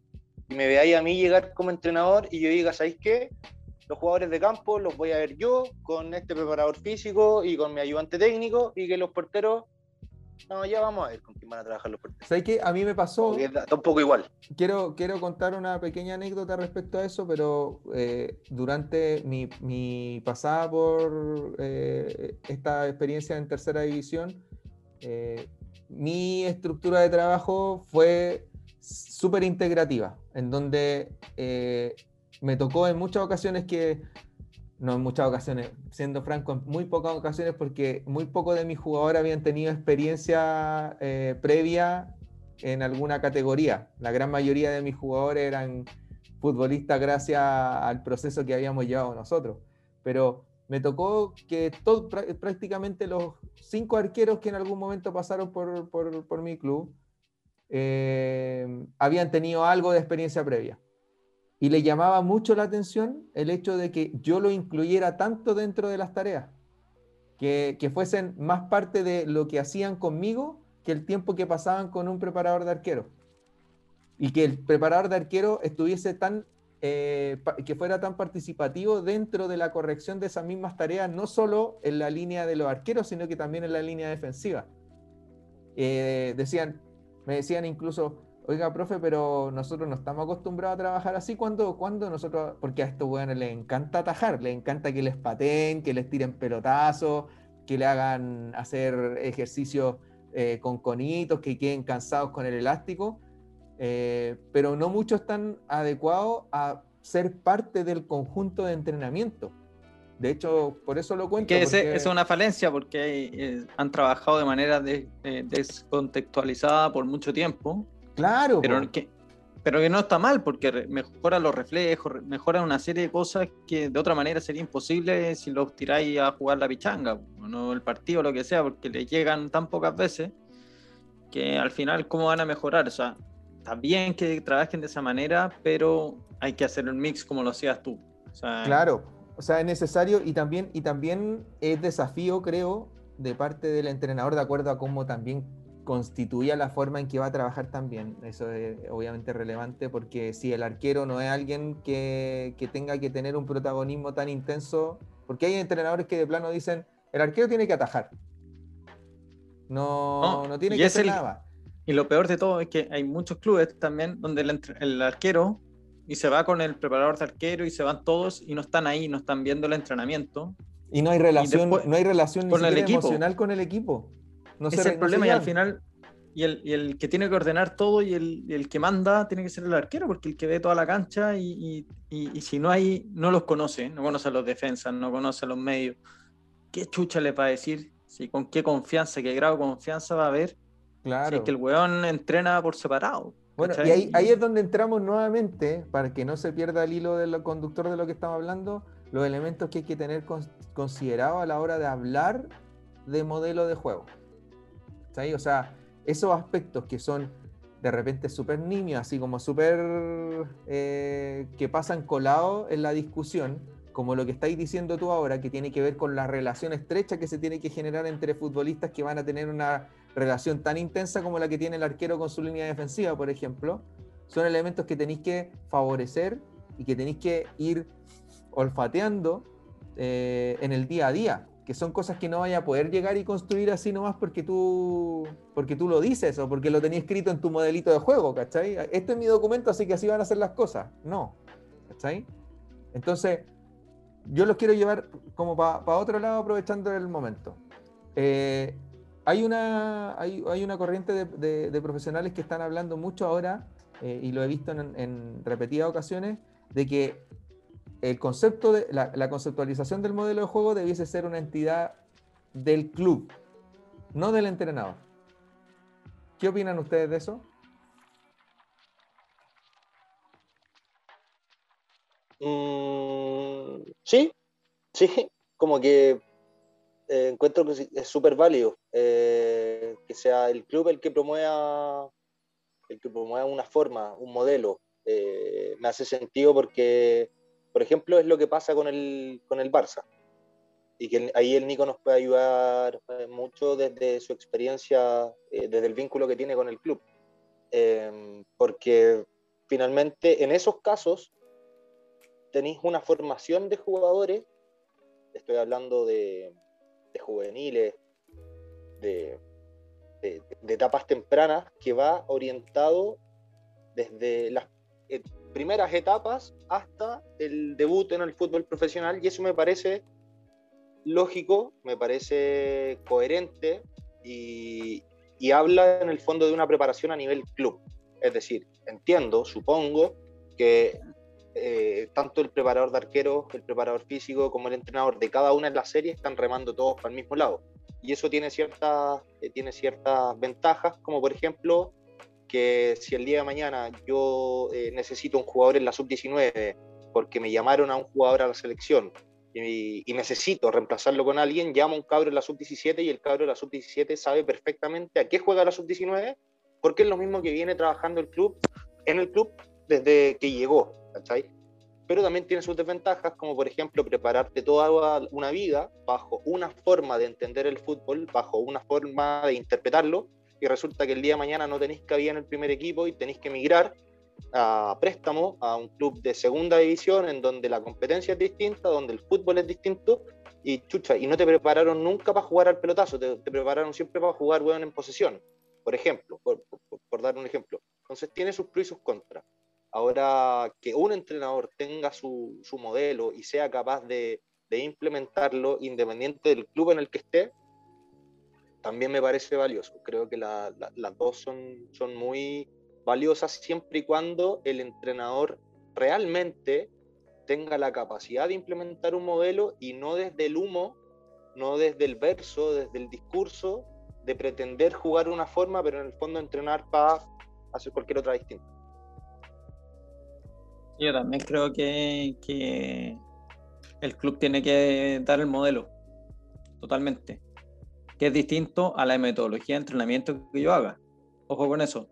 y me veáis a mí llegar como entrenador y yo diga, ¿sabéis qué? Los jugadores de campo los voy a ver yo con este preparador físico y con mi ayudante técnico y que los porteros no, ya vamos a ver con quién van a trabajar los porteros. ¿Sabes qué? A mí me pasó. Está un poco igual. Quiero, quiero contar una pequeña anécdota respecto a eso, pero eh, durante mi, mi, pasada por eh, esta experiencia en tercera división, eh, mi estructura de trabajo fue súper integrativa, en donde eh, me tocó en muchas ocasiones que, no en muchas ocasiones, siendo franco, en muy pocas ocasiones, porque muy pocos de mis jugadores habían tenido experiencia eh, previa en alguna categoría. La gran mayoría de mis jugadores eran futbolistas gracias al proceso que habíamos llevado nosotros. Pero me tocó que todo, prácticamente los cinco arqueros que en algún momento pasaron por, por, mi club eh, habían tenido algo de experiencia previa. Y le llamaba mucho la atención el hecho de que yo lo incluyera tanto dentro de las tareas, que, que fuesen más parte de lo que hacían conmigo que el tiempo que pasaban con un preparador de arquero. Y que el preparador de arquero estuviese tan eh, que fuera tan participativo dentro de la corrección de esas mismas tareas, no solo en la línea de los arqueros, sino que también en la línea defensiva. Eh, decían, me decían incluso, oiga, profe, pero nosotros no estamos acostumbrados a trabajar así cuando, cuando nosotros, porque a estos weones les encanta atajar, les encanta que les pateen, que les tiren pelotazos, que le hagan hacer ejercicios eh, con conitos, que queden cansados con el elástico eh, pero no muchos están adecuados a ser parte del conjunto de entrenamiento. De hecho, por eso lo cuento. Que es una falencia porque eh, han trabajado de manera descontextualizada por mucho tiempo. Claro. Pero que, pero que no está mal porque mejora los reflejos, mejora una serie de cosas que de otra manera sería imposible si los tiráis a jugar la pichanga, o no el partido, lo que sea, porque le llegan tan pocas veces que al final, ¿cómo van a mejorar? O sea, está bien que trabajen de esa manera, pero hay que hacer el mix como lo hacías tú. claro, o sea, es necesario y también, y también es desafío, creo, de parte del entrenador, de acuerdo a cómo también constituía la forma en que va a trabajar también. Eso es obviamente relevante porque si el arquero no es alguien que, que tenga que tener un protagonismo tan intenso, porque hay entrenadores que de plano dicen, el arquero tiene que atajar. No, no, tiene que hacer nada. Y lo peor de todo es que hay muchos clubes también donde el, arquero y se va con el preparador de arquero y se van todos y no están ahí, no están viendo el entrenamiento. Y no hay relación, no hay relación con el equipo. emocional con el equipo. No es el problema y al final y el, y el, que tiene que ordenar todo y el, el, que manda tiene que ser el arquero, porque el que ve toda la cancha y, y, y, si no hay, no los conoce, no conoce a los defensas, no conoce a los medios. ¿Qué chucha le va a decir? Si, ¿Con qué confianza, qué grado de confianza va a haber Claro. es que el weón entrena por separado. Bueno, y ahí, ahí, es donde entramos nuevamente, para que no se pierda el hilo del conductor de lo que estamos hablando, los elementos que hay que tener considerado a la hora de hablar de modelo de juego. O sea, esos aspectos que son de repente súper niños, así como súper eh, que pasan colados en la discusión, como lo que estáis diciendo tú ahora, que tiene que ver con la relación estrecha que se tiene que generar entre futbolistas que van a tener una relación tan intensa como la que tiene el arquero con su línea defensiva, por ejemplo, son elementos que tenéis que favorecer y que tenéis que ir olfateando eh, en el día a día, que son cosas que no vaya a poder llegar y construir así nomás porque tú, porque tú lo dices o porque lo tenías escrito en tu modelito de juego, ¿cachai? Este es mi documento, así que así van a ser las cosas. No, ¿cachai? Entonces, yo los quiero llevar como para otro lado aprovechando el momento. Eh, hay una, hay, una corriente de, profesionales que están hablando mucho ahora, eh, y lo he visto en, repetidas ocasiones, de que el concepto de la, conceptualización del modelo de juego debiese ser una entidad del club, no del entrenador. ¿Qué opinan ustedes de eso? Mm, sí, sí, como que eh, encuentro que es súper válido eh, que sea el club el que promueva el que promueva una forma, un modelo. Eh, me hace sentido porque, por ejemplo, es lo que pasa con el, con el Barça. Y que ahí el Nico nos puede ayudar mucho desde su experiencia, desde el vínculo que tiene con el club. porque finalmente en esos casos tenéis una formación de jugadores, estoy hablando de, de juveniles, de, etapas tempranas, que va orientado desde las eh, primeras etapas hasta el debut en el fútbol profesional y eso me parece lógico, me parece coherente y, y habla en el fondo de una preparación a nivel club. Es decir, entiendo, supongo que eh, tanto el preparador de arqueros, el preparador físico, como el entrenador de cada una de las series están remando todos para el mismo lado. Y eso tiene ciertas, eh, tiene ciertas ventajas, como por ejemplo que si el día de mañana yo eh, necesito un jugador en la sub-19 porque me llamaron a un jugador a la selección y, necesito reemplazarlo con alguien, llamo a un cabro de la sub-17 y el cabro de la sub-17 sabe perfectamente a qué juega la sub-19 porque es lo mismo que viene trabajando el club en el club desde que llegó, Pero también tiene sus desventajas, como por ejemplo prepararte toda una vida bajo una forma de entender el fútbol, bajo una forma de interpretarlo, y resulta que el día de mañana no tenéis cabida en el primer equipo y tenéis que emigrar a préstamo a un club de segunda división en donde la competencia es distinta, donde el fútbol es distinto y chucha, y no te prepararon nunca para jugar al pelotazo, te, prepararon siempre para jugar bueno, en posesión, por ejemplo, por, dar un ejemplo. Entonces tiene sus pros y sus contras. Ahora, que un entrenador tenga su, su modelo y sea capaz de, de, implementarlo independiente del club en el que esté, también me parece valioso. Creo que las dos son, son muy valiosas siempre y cuando el entrenador realmente tenga la capacidad de implementar un modelo y no desde el humo, no desde el verso, desde el discurso, de pretender jugar una forma, pero en el fondo entrenar para hacer cualquier otra distinta. Yo también creo que, que el club tiene que dar el modelo, totalmente, que es distinto a la metodología de entrenamiento que yo haga. Ojo con eso,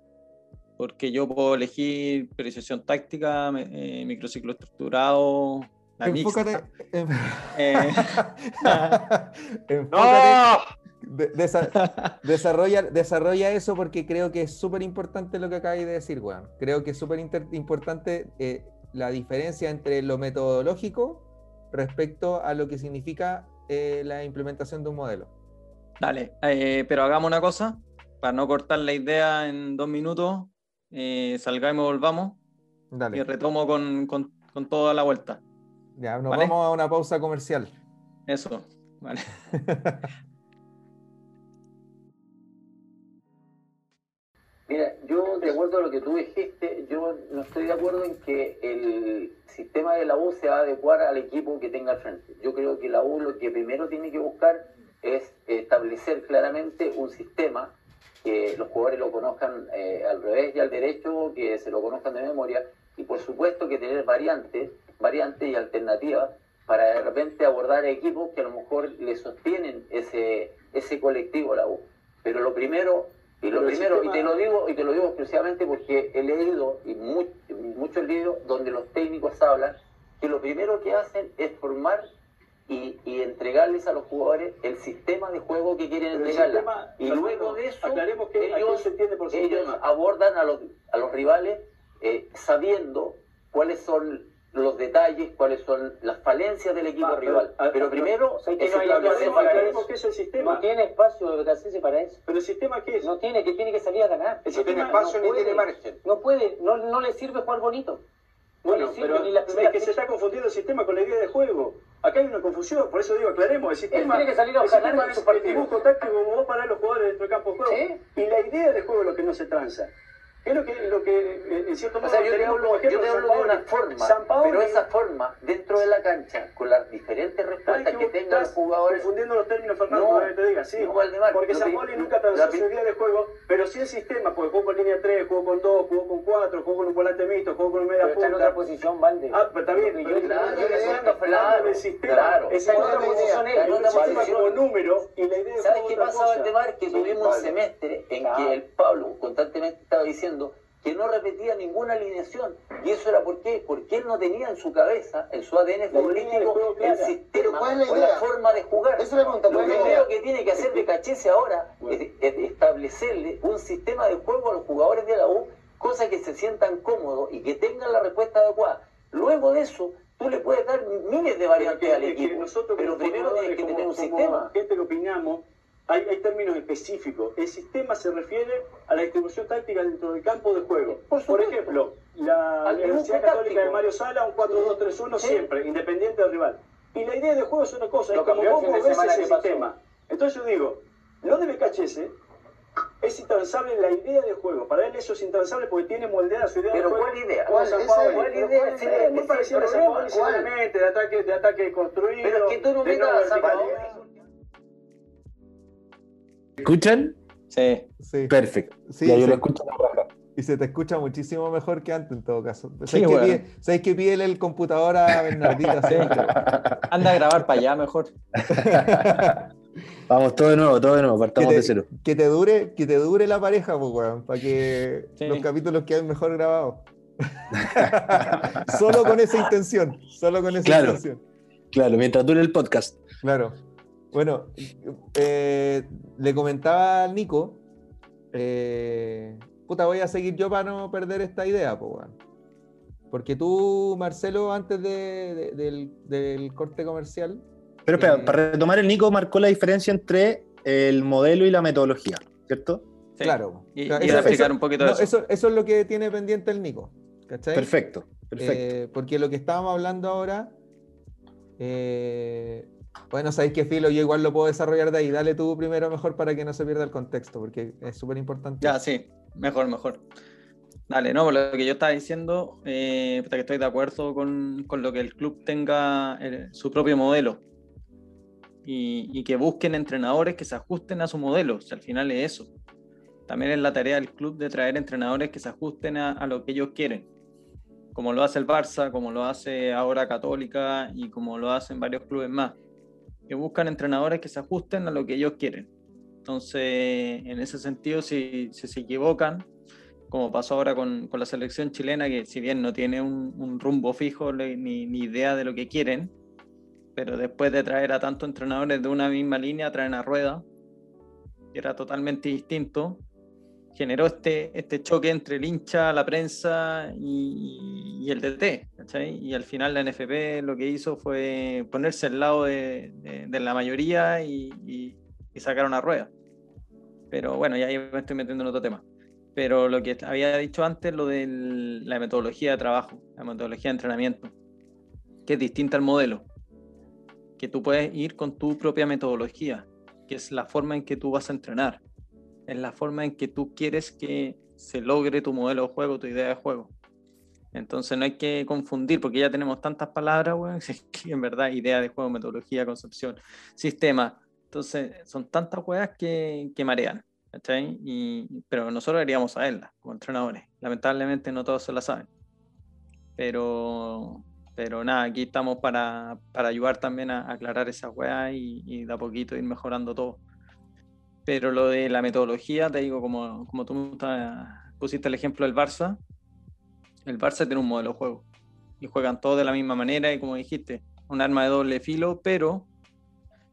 porque yo puedo elegir periodización táctica, eh, microciclo estructurado, la Enfócate. Eh, <laughs> desarrolla, desarrolla eso porque creo que es súper importante lo que acabáis de decir, weón. Creo que es súper importante eh, la diferencia entre lo metodológico respecto a lo que significa la implementación de un modelo. Dale, pero hagamos una cosa, para no cortar la idea en dos minutos, eh, salgamos y volvamos. Y retomo con, con, toda la vuelta. Ya, nos vamos a una pausa comercial. Eso, vale. <laughs> Mira, yo de acuerdo a lo que tú dijiste, yo no estoy de acuerdo en que el sistema de la U se va a adecuar al equipo que tenga al frente. Yo creo que la U lo que primero tiene que buscar es establecer claramente un sistema que los jugadores lo conozcan eh, al revés y al derecho, que se lo conozcan de memoria, y por supuesto que tener variantes, variantes y alternativas para de repente abordar equipos que a lo mejor le sostienen ese, ese colectivo la U. Pero lo primero, y lo primero, y te lo digo, y te lo digo exclusivamente porque he leído, y muchos libros donde los técnicos hablan, que lo primero que hacen es formar y, y, entregarles a los jugadores el sistema de juego que quieren entregarles. Y luego de eso, que ellos, se entiende por ellos abordan a los, a los rivales eh, sabiendo cuáles son los detalles, cuáles son las falencias del equipo rival. pero primero, no hay que es el sistema. No tiene espacio de para eso. Pero el sistema qué es? No tiene, que tiene que salir a ganar. El no tiene espacio ni tiene margen. No puede, no, no le sirve jugar bonito. bueno, pero ni la es que se está confundiendo el sistema con la idea de juego. Acá hay una confusión, por eso digo, aclaremos, el sistema, tiene que salir a el sistema es el dibujo táctico como vos para los jugadores dentro del campo de juego. Y la idea del juego es lo que no se tranza. Es lo que, lo que eh, en cierto modo, o sea, yo te hablo, yo te hablo de una forma, pero esa forma, dentro de la cancha, con las diferentes respuestas que, tengan los jugadores... confundiendo los términos, Fernando, no, que te diga, sí, no, porque San Pauli nunca transó su idea de juego, pero sí el sistema, porque jugó con línea 3, jugó con 2, jugó con 4, jugó con un volante mixto, jugó con un media punta. está en otra posición, Valde. Ah, pero está pero yo, claro, yo, le estoy hablando del sistema, claro, en otra posición él, el sistema como número, y la idea de ¿Sabes qué pasa, Valdemar? Que tuvimos un semestre en que el Pablo constantemente estaba diciendo que no repetía ninguna alineación. ¿Y eso era por qué? Porque él no tenía en su cabeza, en su ADN futbolístico, el sistema o la forma de jugar. Lo primero que tiene que hacer de Cachese ahora es, establecerle un sistema de juego a los jugadores de la U, cosa que se sientan cómodos y que tengan la respuesta adecuada. Luego de eso, tú le puedes dar miles de variantes al equipo, pero primero tienes que tener un sistema. Gente que opinamos, hay, términos específicos. El sistema se refiere a la distribución táctica dentro del campo de juego. Por, ejemplo, la Universidad Católica de Mario Sala, un 4-2-3-1 siempre, independiente del rival. Y la idea de juego es una cosa, es como vos ves ese sistema. Entonces yo digo, lo de BKHS es intransable la idea de juego. Para él eso es intransable porque tiene moldeada su idea de juego. ¿Cuál idea? ¿Cuál, ¿Cuál idea? Es muy parecido a San Paulo, de ataque, de ataque construido. Pero es que tú no San escuchan? Sí. sí. Perfecto. Sí, ya yo lo escucho la raja. y se te escucha muchísimo mejor que antes en todo caso. Sí, ¿Sabes, weón. que pide, ¿Sabes que pídele el computador a Bernardita? <laughs> Sí. Anda a grabar para allá mejor. <laughs> Vamos, todo de nuevo, todo de nuevo, partamos de cero. que te dure, que te dure la pareja, pues, weón, para que Sí. los capítulos queden mejor grabados. <laughs> solo con esa intención, solo con esa Claro. intención. Claro, mientras dure el podcast. Claro. Bueno, eh, le comentaba al Nico, eh, puta, voy a seguir yo para no perder esta idea, weón. Porque tú, Marcelo, antes de- de- del, del corte comercial, Pero espera, Eh, para retomar, el Nico marcó la diferencia entre el modelo y la metodología, ¿cierto? Sí. claro. Y, claro, y a explicar un poquito no, de eso. eso. Eso es lo que tiene pendiente el Nico. ¿Cachai? Perfecto, perfecto. Eh, porque lo que estábamos hablando ahora, eh, bueno, sabéis que filo, yo igual lo puedo desarrollar de ahí. Dale tú primero mejor para que no se pierda el contexto, porque es súper importante. Ya, sí, mejor, mejor. Dale, no, lo que yo estaba diciendo, eh, que estoy de acuerdo con, con lo que el club tenga eh, su propio modelo y, y que busquen entrenadores que se ajusten a su modelo, o al final es eso. También es la tarea del club de traer entrenadores que se ajusten a, a lo que ellos quieren, como lo hace el Barça, como lo hace ahora Católica y como lo hacen varios clubes más, que buscan entrenadores que se ajusten a lo que ellos quieren. Entonces, en ese sentido, si, si se equivocan, como pasó ahora con, con la selección chilena, que si bien no tiene un, rumbo fijo ni, ni idea de lo que quieren, pero después de traer a tantos entrenadores de una misma línea, traen a Rueda, que era totalmente distinto, generó este, este choque entre el hincha, la prensa y, el DT. Y al final la NFP lo que hizo fue ponerse al lado de, de- la mayoría y, y, y sacaron a Rueda. Pero bueno, ya ahí me estoy metiendo en otro tema. Pero lo que había dicho antes, lo de la metodología de trabajo, la metodología de entrenamiento, que es distinta al modelo. Que tú puedes ir con tu propia metodología, que es la forma en que tú vas a entrenar. Es la forma en que tú quieres que se logre tu modelo de juego, tu idea de juego. Entonces no hay que confundir, porque ya tenemos tantas palabras, weón, <laughs> que en verdad idea de juego, metodología, concepción, sistema. Entonces son tantas weas que, que marean. ¿cachai? Y, pero nosotros deberíamos saberlas como entrenadores. Lamentablemente no todos se la saben. Pero, pero nada, aquí estamos para, para ayudar también a, aclarar esas weas y, y de a poquito ir mejorando todo. Pero lo de la metodología, te digo, como, como tú pusiste el ejemplo del Barça, el Barça tiene un modelo de juego y juegan todos de la misma manera y como dijiste, un arma de doble filo, pero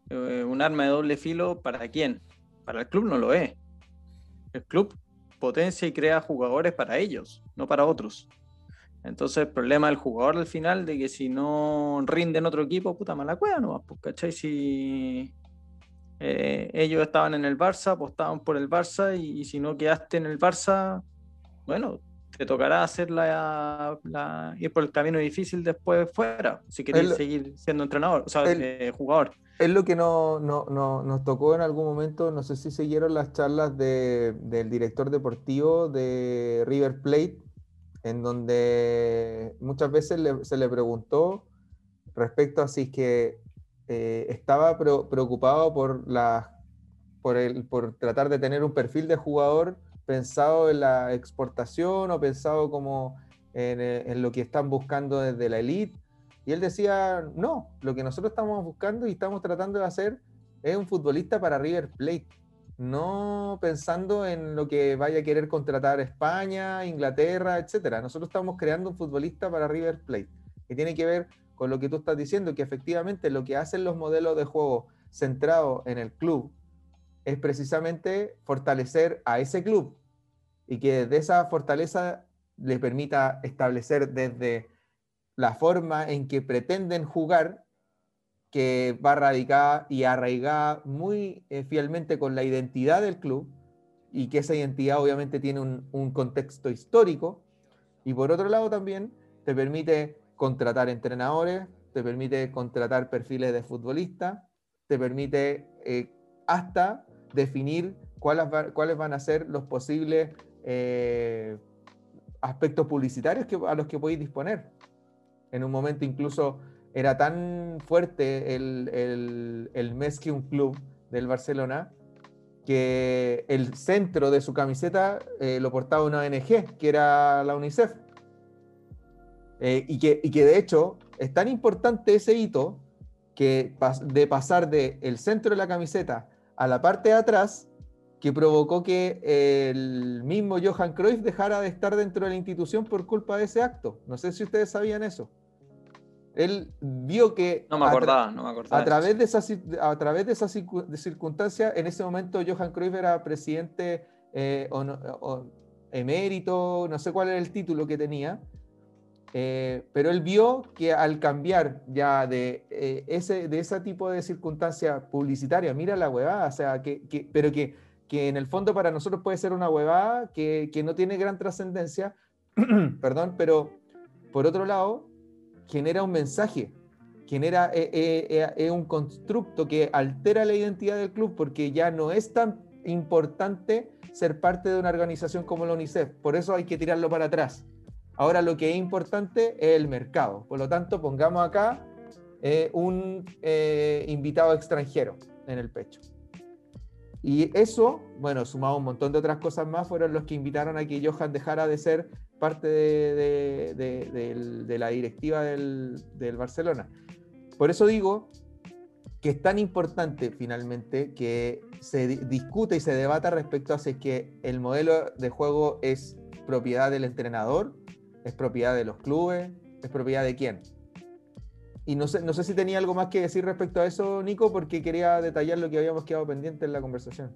eh, un arma de doble filo para quién? Para el club no lo es. El club potencia y crea jugadores para ellos, no para otros. Entonces el problema del jugador al final de que si no rinde en otro equipo, puta mala cueva no pues, ¿cachai? Si eh, ellos estaban en el Barça, apostaban por el Barça y, y si no quedaste en el Barça, bueno, te tocará hacer la, la- ir por el camino difícil después fuera, si querés El- seguir siendo entrenador, o sea, el- eh, jugador. Es lo que no, no- no- nos tocó en algún momento, no sé si siguieron las charlas de- del director deportivo de River Plate, en donde muchas veces le- se le preguntó respecto a si es que eh, estaba pre- preocupado por, la, por, el, por tratar de tener un perfil de jugador pensado en la exportación o pensado como en, eh, en lo que están buscando desde la elite. Y él decía, no, lo que nosotros estamos buscando y estamos tratando de hacer es un futbolista para River Plate, no pensando en lo que vaya a querer contratar España, Inglaterra, etcétera. Nosotros estamos creando un futbolista para River Plate, que tiene que ver con lo que tú estás diciendo, que efectivamente lo que hacen los modelos de juego centrados en el club es precisamente fortalecer a ese club y que de esa fortaleza le permita establecer desde la forma en que pretenden jugar, que va radicada y arraigada muy eh, fielmente con la identidad del club, y que esa identidad obviamente tiene un contexto histórico, y por otro lado también te permite contratar entrenadores, te permite contratar perfiles de futbolistas, te permite eh, hasta definir cuáles, va- cuáles van a ser los posibles eh, aspectos publicitarios que, a los que podéis disponer. En un momento incluso era tan fuerte el, el, el mes que un club del Barcelona que el centro de su camiseta eh, lo portaba una ONG, que era la UNICEF. Eh, y, que, y que de hecho es tan importante ese hito que de pasar del el centro de la camiseta a la parte de atrás, que provocó que el mismo Johan Cruyff dejara de estar dentro de la institución por culpa de ese acto. No sé si ustedes sabían eso. Él vio que no me acordaba, no me acordaba a, través de esa, a través de esa circunstancia, en ese momento Johan Cruyff era presidente eh, o, emérito, no sé cuál era el título que tenía, eh, pero él vio que al cambiar ya de, eh, ese, de ese tipo de circunstancia publicitaria, mira la huevada, o sea, que, que, pero que, que, en el fondo para nosotros puede ser una huevada que, que no tiene gran trascendencia, <clears throat> perdón, pero por otro lado, genera un mensaje, genera eh, un constructo que altera la identidad del club porque ya no es tan importante ser parte de una organización como la UNICEF, por eso hay que tirarlo para atrás Ahora lo que es importante es el mercado. Por lo tanto, pongamos acá eh, un eh, invitado extranjero en el pecho. Y eso, bueno, sumado a un montón de otras cosas más, fueron los que invitaron a que Johan dejara de ser parte de, la directiva del, del, Barcelona. Por eso digo que es tan importante finalmente que se discute y se debata respecto a si es que el modelo de juego es propiedad del entrenador ¿Es propiedad de los clubes? ¿Es propiedad de quién? Y no sé, no sé si tenía algo más que decir respecto a eso, Nico, porque quería detallar lo que habíamos quedado pendiente en la conversación.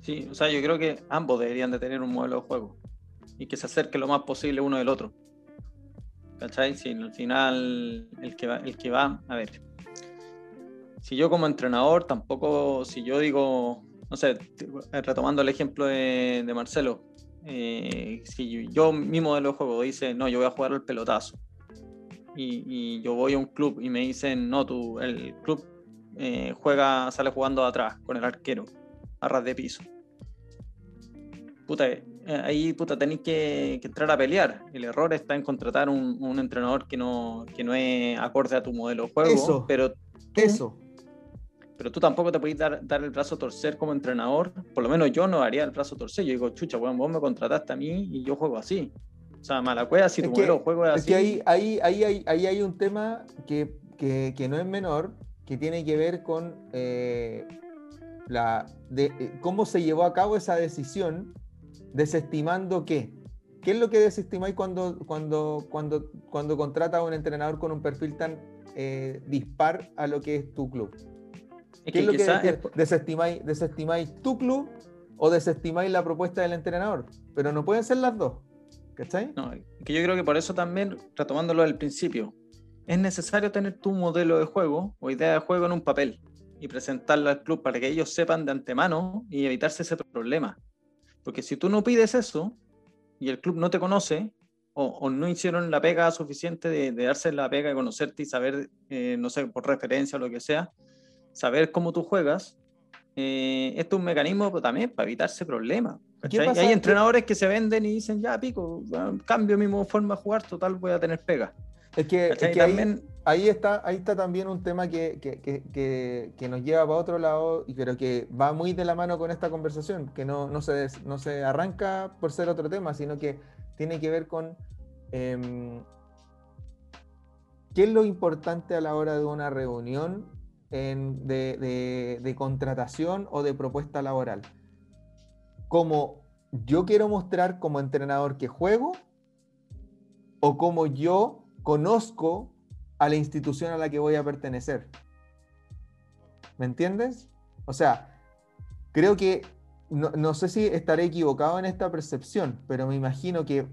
Sí, o sea, yo creo que ambos deberían de tener un modelo de juego y que se acerque lo más posible uno del otro. ¿Cachai? Si al final el que va, el que va, a ver, si yo como entrenador tampoco, si yo digo, no sé, retomando el ejemplo de Marcelo, eh, si yo mi modelo de juego dice, no, yo voy a jugar al pelotazo, y, yo voy a un club y me dicen, no, tú, el club eh, juega, sale jugando atrás con el arquero, a ras de piso. Puta, eh, ahí puta, tenéis que, entrar a pelear. El error está en contratar un, un entrenador que no, que no es acorde a tu modelo de juego. Eso, pero eso pero tú tampoco te puedes dar, dar, el brazo a torcer como entrenador. Por lo menos yo no haría el brazo a torcer. Yo digo, chucha, bueno, vos me contrataste a mí y yo juego así. O sea, mala cueva si tu modelo juego es, es así. que ahí, ahí, ahí, ahí, ahí hay un tema que, que, que, no es menor, que tiene que ver con eh, la, de, eh, cómo se llevó a cabo esa decisión, desestimando qué. ¿Qué es lo que desestimáis cuando, cuando, cuando, cuando contratas a un entrenador con un perfil tan eh, dispar a lo que es tu club? ¿Qué es lo que desestimáis, desestimáis tu club o desestimáis la propuesta del entrenador? Pero no pueden ser las dos. ¿Cachai? No, que yo creo que por eso también, retomándolo del principio, es necesario tener tu modelo de juego o idea de juego en un papel y presentarlo al club para que ellos sepan de antemano y evitarse ese problema. Porque si tú no pides eso y el club no te conoce o, no hicieron la pega suficiente de, darse la pega de conocerte y saber, eh, no sé, por referencia o lo que sea, saber cómo tú juegas, eh, esto es un mecanismo también para evitarse problemas. hay entrenadores que se venden y dicen, ya pico, cambio mi forma de jugar, total voy a tener pega. Es que, ahí, está, ahí está también un tema que, que, que, nos lleva para otro lado, creo que va muy de la mano con esta conversación, que no, no, se, no se arranca por ser otro tema, sino que tiene que ver con em, qué es lo importante a la hora de una reunión de, contratación o de propuesta laboral. Como yo quiero mostrar como entrenador que juego o como yo conozco a la institución a la que voy a pertenecer. ¿Me entiendes? O sea, creo que, no, no, sé si estaré equivocado en esta percepción, pero me imagino que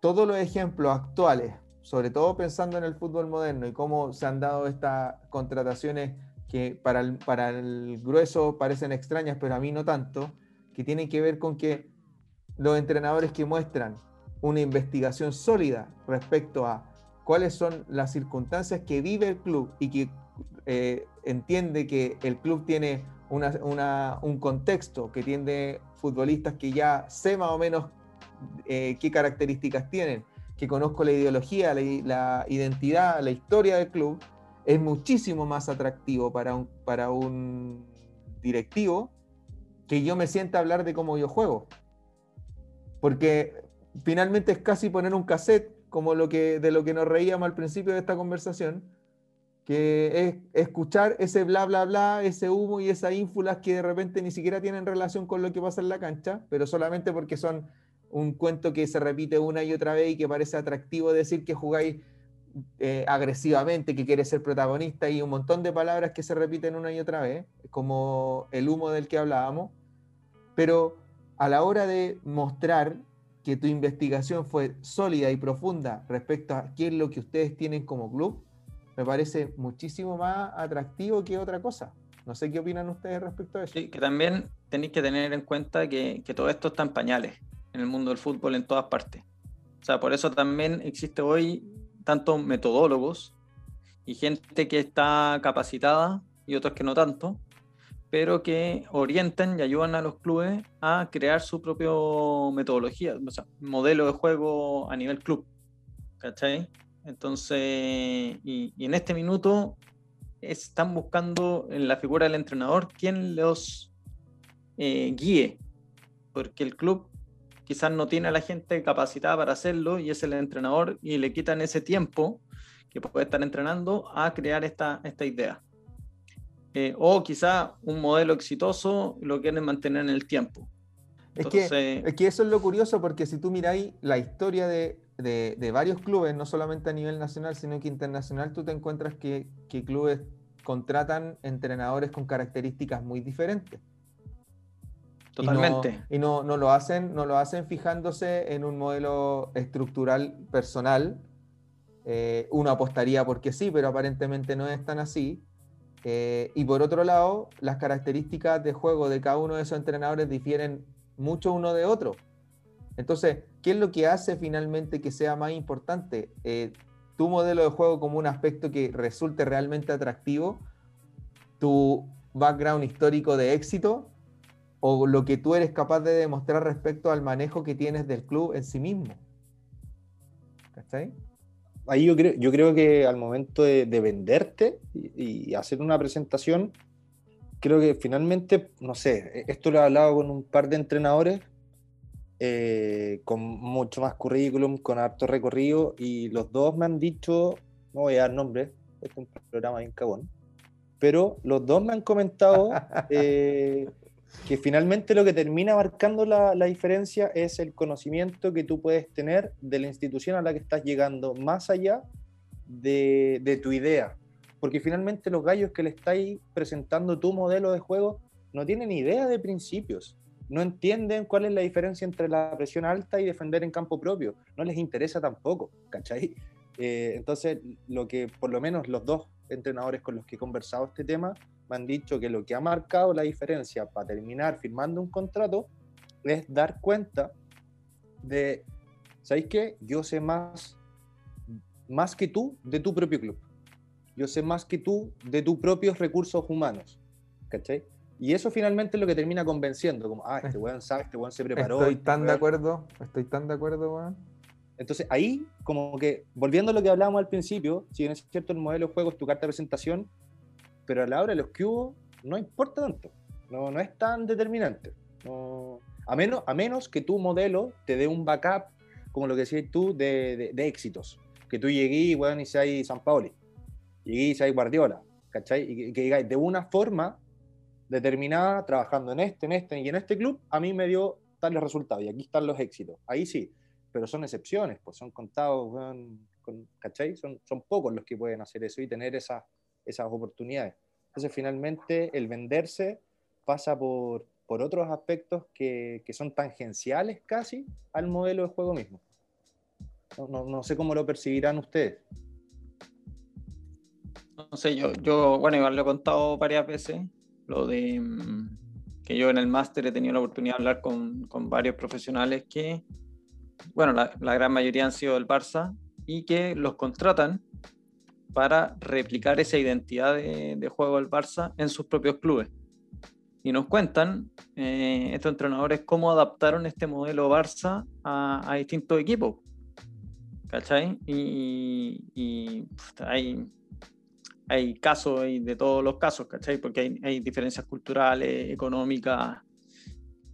todos los ejemplos actuales, sobre todo pensando en el fútbol moderno y cómo se han dado estas contrataciones que para el, para el grueso parecen extrañas, pero a mí no tanto, que tienen que ver con que los entrenadores que muestran una investigación sólida respecto a cuáles son las circunstancias que vive el club y que eh, entiende que el club tiene una, un contexto, que tiene futbolistas que ya sé más o menos eh, qué características tienen, que conozco la ideología, la identidad, la historia del club, es muchísimo más atractivo para un, para un directivo que yo me sienta a hablar de cómo yo juego. Porque finalmente es casi poner un cassette, como lo que, de lo que nos reíamos al principio de esta conversación, que es escuchar ese bla, bla, bla, ese humo y esas ínfulas que de repente ni siquiera tienen relación con lo que pasa en la cancha, pero solamente porque son un cuento que se repite una y otra vez y que parece atractivo decir que jugáis eh, agresivamente, que quiere ser protagonista y un montón de palabras que se repiten una y otra vez, como el humo del que hablábamos, pero a la hora de mostrar que tu investigación fue sólida y profunda respecto a qué es lo que ustedes tienen como club, me parece muchísimo más atractivo que otra cosa. No sé qué opinan ustedes respecto a eso. Sí, que también tenéis que tener en cuenta que, que todo esto está en pañales en el mundo del fútbol en todas partes. O sea, por eso también existe hoy tanto metodólogos y gente que está capacitada y otros que no tanto, pero que orientan y ayudan a los clubes a crear su propia metodología, o sea, modelo de juego a nivel club. ¿Cachai? Entonces, y, en este minuto están buscando en la figura del entrenador quien los eh, guíe, porque el club quizás no tiene a la gente capacitada para hacerlo y es el entrenador y le quitan ese tiempo que puede estar entrenando a crear esta, esta idea. Eh, o quizá un modelo exitoso lo quieren mantener en el tiempo. Es, que, es que eso es lo curioso porque si tú miráis la historia de, de, de, varios clubes, no solamente a nivel nacional, sino que internacional, tú te encuentras que, que clubes contratan entrenadores con características muy diferentes. Totalmente. Y, no, no, lo hacen, no lo hacen fijándose en un modelo estructural personal. Eh, uno apostaría porque sí, pero aparentemente no es tan así. Eh, y por otro lado, las características de juego de cada uno de esos entrenadores difieren mucho uno de otro. Entonces, ¿qué es lo que hace finalmente que sea más importante? Eh, tu modelo de juego como un aspecto que resulte realmente atractivo, tu background histórico de éxito o lo que tú eres capaz de demostrar respecto al manejo que tienes del club en sí mismo. ¿Cachai? Ahí yo creo, yo creo que al momento de, venderte y, hacer una presentación, creo que finalmente, no sé, e, esto lo he hablado con un par de entrenadores eh, con mucho más currículum, con harto recorrido, y los dos me han dicho, no voy a dar nombres, este es un programa bien cagón, pero los dos me han comentado <laughs> eh, que finalmente lo que termina marcando la, diferencia es el conocimiento que tú puedes tener de la institución a la que estás llegando, más allá de, de tu idea. Porque finalmente los gallos que le estáis presentando tu modelo de juego no tienen idea de principios, no entienden cuál es la diferencia entre la presión alta y defender en campo propio, no les interesa tampoco, ¿cachai? Eh, entonces, lo que por lo menos los dos entrenadores con los que he conversado este tema me han dicho que lo que ha marcado la diferencia para terminar firmando un contrato es dar cuenta de, ¿sabéis qué? Yo sé más, más que tú de tu propio club. Yo sé más que tú de tus propios recursos humanos. ¿Cachai? Y eso finalmente es lo que termina convenciendo, como, ah, este weón sabe, este weón se preparó. Estoy este tan de acuerdo, estoy tan de acuerdo, weón. Entonces ahí, como que, volviendo a lo que hablábamos al principio, si bien es cierto el modelo de juego es tu carta de presentación, pero a la hora de los cubos no importa tanto, no, no es tan determinante. a, menos, a menos que tu modelo te dé un backup, como lo que decías tú, de, de, éxitos. Que tú llegues bueno, y seas San Paoli, llegues y seas Guardiola, ¿cachai? Y que, digáis de una forma determinada, trabajando en este, en este y en este club, a mí me dio tales resultados y aquí están los éxitos. Ahí sí, pero son excepciones, pues son contados, con, ¿cachai? Son, son pocos los que pueden hacer eso y tener esas esas oportunidades. Entonces, finalmente, el venderse pasa por, por otros aspectos que, que, son tangenciales casi al modelo de juego mismo. No, no, no, sé cómo lo percibirán ustedes. No sé, yo, yo, bueno, igual lo he contado varias veces, lo de mm, que yo en el máster he tenido la oportunidad de hablar con, con varios profesionales que, bueno, la, la, gran mayoría han sido del Barça y que los contratan para replicar esa identidad de, juego del Barça en sus propios clubes. Y nos cuentan eh, estos entrenadores cómo adaptaron este modelo Barça a, distintos equipos. ¿Cachai? Y, y hay, hay casos de todos los casos, ¿cachai? Porque hay, hay diferencias culturales, económicas,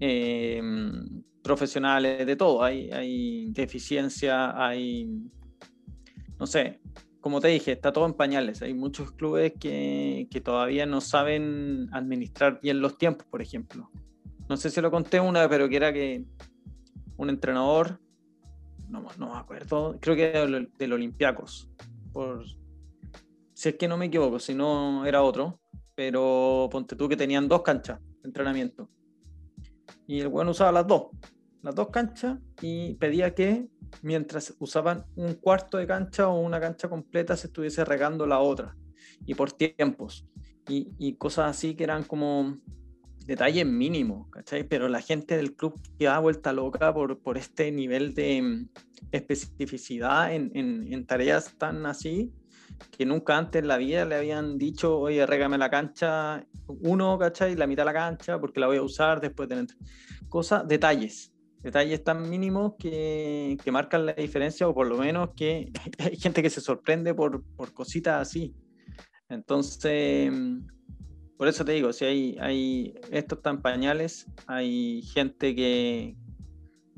em, profesionales, de todo. Hay, hay deficiencia, hay, no sé, como te dije, está todo en pañales. Hay muchos clubes que, que, todavía no saben administrar bien los tiempos, por ejemplo. No sé si lo conté una, pero que era que un entrenador, no, no me acuerdo, creo que era del, del Olympiacos, por, si es que no me equivoco, si no era otro, pero ponte tú que tenían dos canchas de entrenamiento. Y el bueno usaba las dos, las dos canchas y pedía que mientras usaban un cuarto de cancha o una cancha completa se estuviese regando la otra y por tiempos y, y cosas así que eran como detalles mínimos, ¿cachai? Pero la gente del club queda vuelta loca por, por este nivel de mm, especificidad en, en, en, tareas tan así que nunca antes en la vida le habían dicho, oye, régame la cancha, uno, ¿cachai? La mitad de la cancha, porque la voy a usar después de Cosas, detalles, detalles tan mínimos que, que, marcan la diferencia, o por lo menos que <laughs> hay gente que se sorprende por, por cositas así. Entonces, por eso te digo, si hay, hay estos tan pañales, hay gente que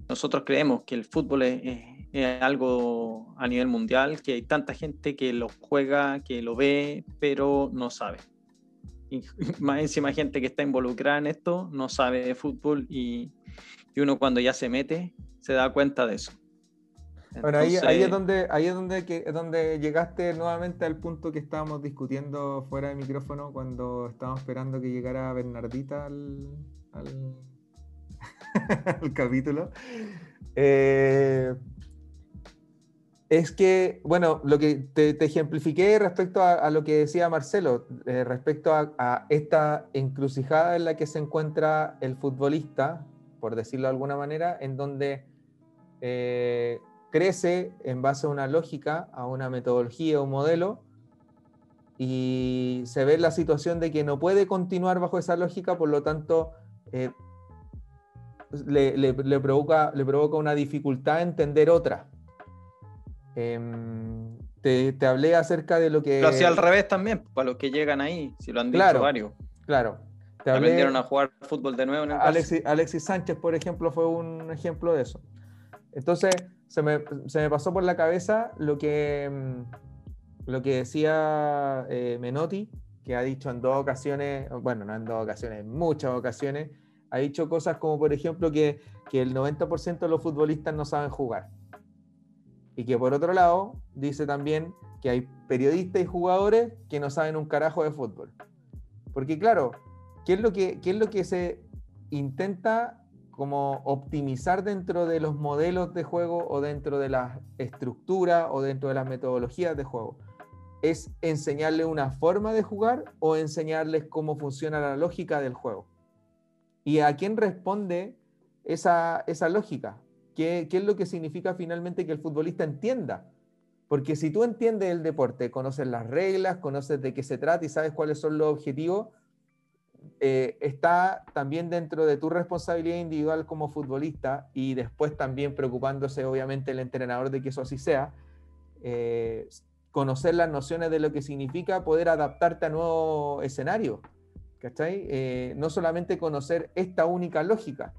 nosotros creemos que el fútbol es, es, algo a nivel mundial, que hay tanta gente que lo juega, que lo ve, pero no sabe. <laughs> Más encima gente que está involucrada en esto, no sabe de fútbol y, y uno cuando ya se mete se da cuenta de eso. Bueno, ahí, ahí, es donde, ahí es donde, que, donde llegaste nuevamente al punto que estábamos discutiendo fuera de micrófono cuando estábamos esperando que llegara Bernardita al, al, <laughs> al capítulo. Eh, es que, bueno, lo que te, te ejemplifiqué respecto a, a, lo que decía Marcelo, eh, respecto a, a, esta encrucijada en la que se encuentra el futbolista, por decirlo de alguna manera, en donde eh, crece en base a una lógica, a una metodología, un modelo, y se ve la situación de que no puede continuar bajo esa lógica, por lo tanto, eh, le, le, le, provoca, le provoca una dificultad entender otra. Eh, te, te, hablé acerca de lo que... Lo hacía al revés también, para los que llegan ahí, si lo han dicho claro, varios. Claro. Te hablé, Aprendieron a jugar fútbol de nuevo en el Alexis, Alexis Sánchez, por ejemplo, fue un ejemplo de eso. Entonces, se me, se me, pasó por la cabeza lo que, mm, lo que decía eh, Menotti, que ha dicho en dos ocasiones, bueno, no en dos ocasiones, en muchas ocasiones, ha dicho cosas como, por ejemplo, que, que el 90% de los futbolistas no saben jugar. Y que por otro lado, dice también que hay periodistas y jugadores que no saben un carajo de fútbol. Porque claro, ¿qué es lo que, qué es lo que se intenta como optimizar dentro de los modelos de juego o dentro de la estructura o dentro de las metodologías de juego. Es enseñarle una forma de jugar o enseñarles cómo funciona la lógica del juego. ¿Y a quién responde esa, esa lógica? ¿Qué, ¿Qué es lo que significa finalmente que el futbolista entienda? Porque si tú entiendes el deporte, conoces las reglas, conoces de qué se trata y sabes cuáles son los objetivos, eh, está también dentro de tu responsabilidad individual como futbolista y después también preocupándose obviamente el entrenador de que eso así sea, eh, conocer las nociones de lo que significa poder adaptarte a nuevo escenario, ¿cachai? Eh, no solamente conocer esta única lógica,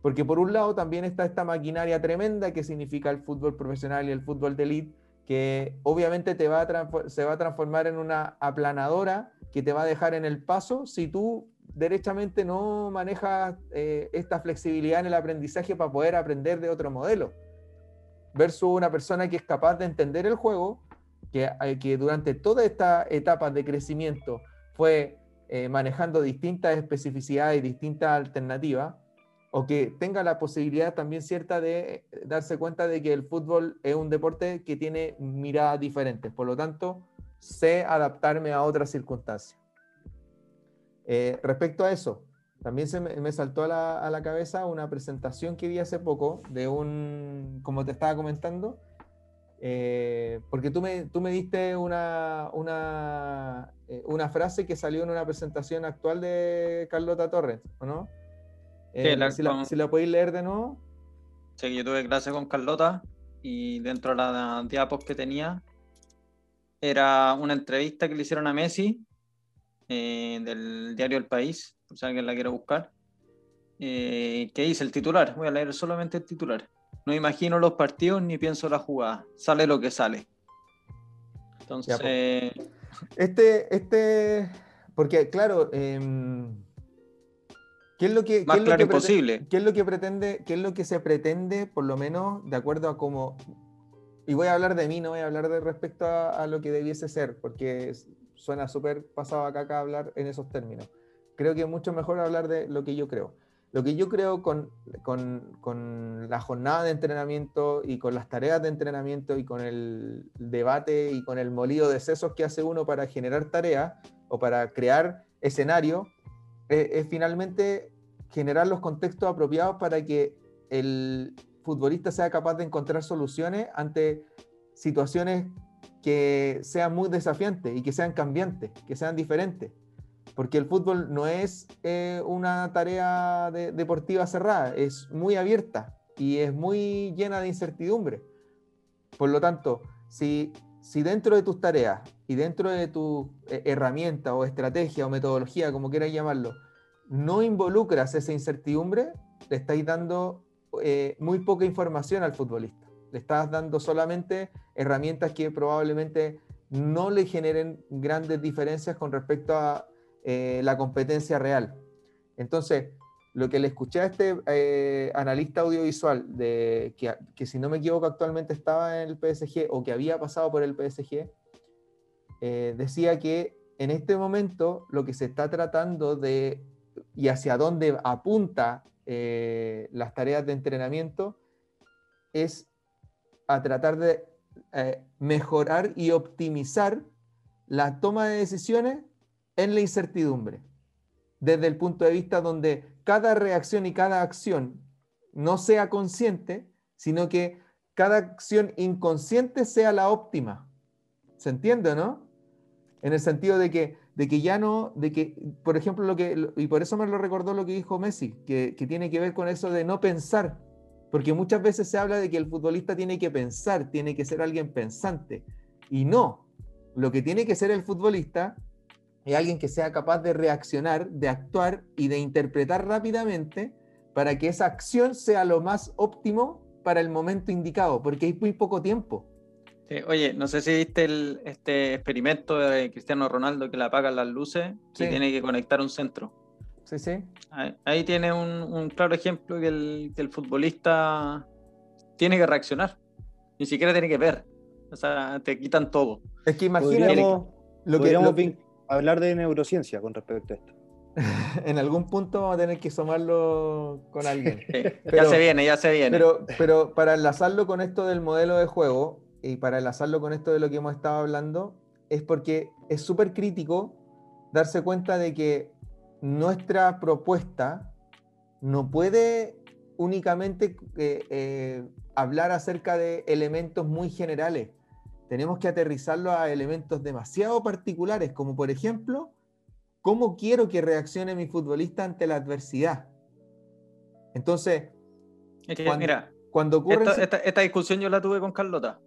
porque por un lado también está esta maquinaria tremenda que significa el fútbol profesional y el fútbol de elite, que obviamente te va se va a transformar en una aplanadora que te va a dejar en el paso si tú derechamente no manejas eh, esta flexibilidad en el aprendizaje para poder aprender de otro modelo. Versus una persona que es capaz de entender el juego, que, eh, que durante toda esta etapa de crecimiento fue eh, manejando distintas especificidades y distintas alternativas, o que tenga la posibilidad también cierta de darse cuenta de que el fútbol es un deporte que tiene miradas diferentes. Por lo tanto, sé adaptarme a otras circunstancias. Eh, respecto a eso, también se me, me saltó a la, a la, cabeza una presentación que vi hace poco de un, como te estaba comentando, eh, porque tú me, tú me diste una, una, eh, una, frase que salió en una presentación actual de Carlota Torres, ¿o no? Sí, la, si, la, con... si, la, podéis leer de nuevo. Sí, yo tuve clase con Carlota y dentro de la diapos que tenía era una entrevista que le hicieron a Messi eh, del diario El País, por si alguien la quiere buscar. eh, ¿qué dice el titular? Voy a leer solamente el titular. No imagino los partidos ni pienso la jugada. Sale lo que sale. Entonces. este, este, porque claro, ¿qué es lo que, más ¿qué claro es lo que imposible. ¿Qué es lo que pretende, qué es lo que se pretende, por lo menos, de acuerdo a cómo y voy a hablar de mí, no voy a hablar de respecto a, lo que debiese ser, porque suena súper pasado acá, acá hablar en esos términos. Creo que es mucho mejor hablar de lo que yo creo. Lo que yo creo con, con, con, la jornada de entrenamiento y con las tareas de entrenamiento y con el debate y con el molido de sesos que hace uno para generar tareas o para crear escenario, es, es finalmente generar los contextos apropiados para que el, futbolista sea capaz de encontrar soluciones ante situaciones que sean muy desafiantes y que sean cambiantes, que sean diferentes. Porque el fútbol no es eh, una tarea deportiva cerrada, es muy abierta y es muy llena de incertidumbre. Por lo tanto, si, si dentro de tus tareas y dentro de tu eh, herramienta o estrategia o metodología, como quieras llamarlo, no involucras esa incertidumbre, le estáis dando eh, muy poca información al futbolista. Le estás dando solamente herramientas que probablemente no le generen grandes diferencias con respecto a eh, la competencia real. Entonces, lo que le escuché a este eh, analista audiovisual, de, que, que, si no me equivoco actualmente estaba en el PSG o que había pasado por el PSG, decía que en este momento lo que se está tratando de y hacia dónde apunta eh, las tareas de entrenamiento es a tratar de eh, mejorar y optimizar la toma de decisiones en la incertidumbre, desde el punto de vista donde cada reacción y cada acción no sea consciente, sino que cada acción inconsciente sea la óptima. ¿Se entiende, no? En el sentido de que de que ya no, de que, por ejemplo, lo que, y por eso me lo recordó lo que dijo Messi, que, tiene que ver con eso de no pensar, porque muchas veces se habla de que el futbolista tiene que pensar, tiene que ser alguien pensante, y no, lo que tiene que ser el futbolista es alguien que sea capaz de reaccionar, de actuar y de interpretar rápidamente para que esa acción sea lo más óptimo para el momento indicado, porque hay muy poco tiempo oye, no sé si viste el, este experimento de Cristiano Ronaldo que le apagan las luces y tiene que conectar un centro. Sí, sí. Ahí, tiene un, claro ejemplo que el, futbolista tiene que reaccionar. Ni siquiera tiene que ver. O sea, te quitan todo. Es que imagínate. Lo que, hablar de neurociencia con respecto a esto. <laughs> en algún punto vamos a tener que sumarlo con alguien. ya se viene, ya se viene. Pero, pero para enlazarlo con esto del modelo de juego, y para enlazarlo con esto de lo que hemos estado hablando, es porque es súper crítico darse cuenta de que nuestra propuesta no puede únicamente eh, eh, hablar acerca de elementos muy generales. Tenemos que aterrizarlo a elementos demasiado particulares, como por ejemplo, cómo quiero que reaccione mi futbolista ante la adversidad. Entonces, cuando, mira, cuando ocurre... esta discusión yo la tuve con Carlota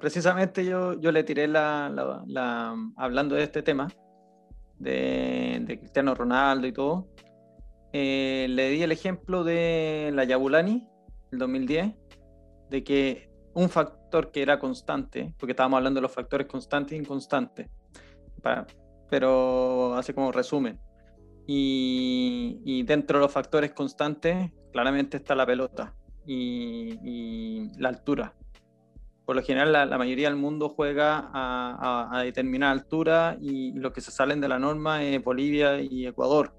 precisamente yo, yo le tiré la, la, hablando de este tema, de, de Cristiano Ronaldo y todo, eh, le di el ejemplo de la Yabulani, el 2010, de que un factor que era constante, porque estábamos hablando de los factores constantes e inconstantes, pero hace como resumen. Y, y, dentro de los factores constantes, claramente está la pelota y, y la altura por lo general la, mayoría del mundo juega a, determinada altura y los que se salen de la norma es Bolivia y Ecuador.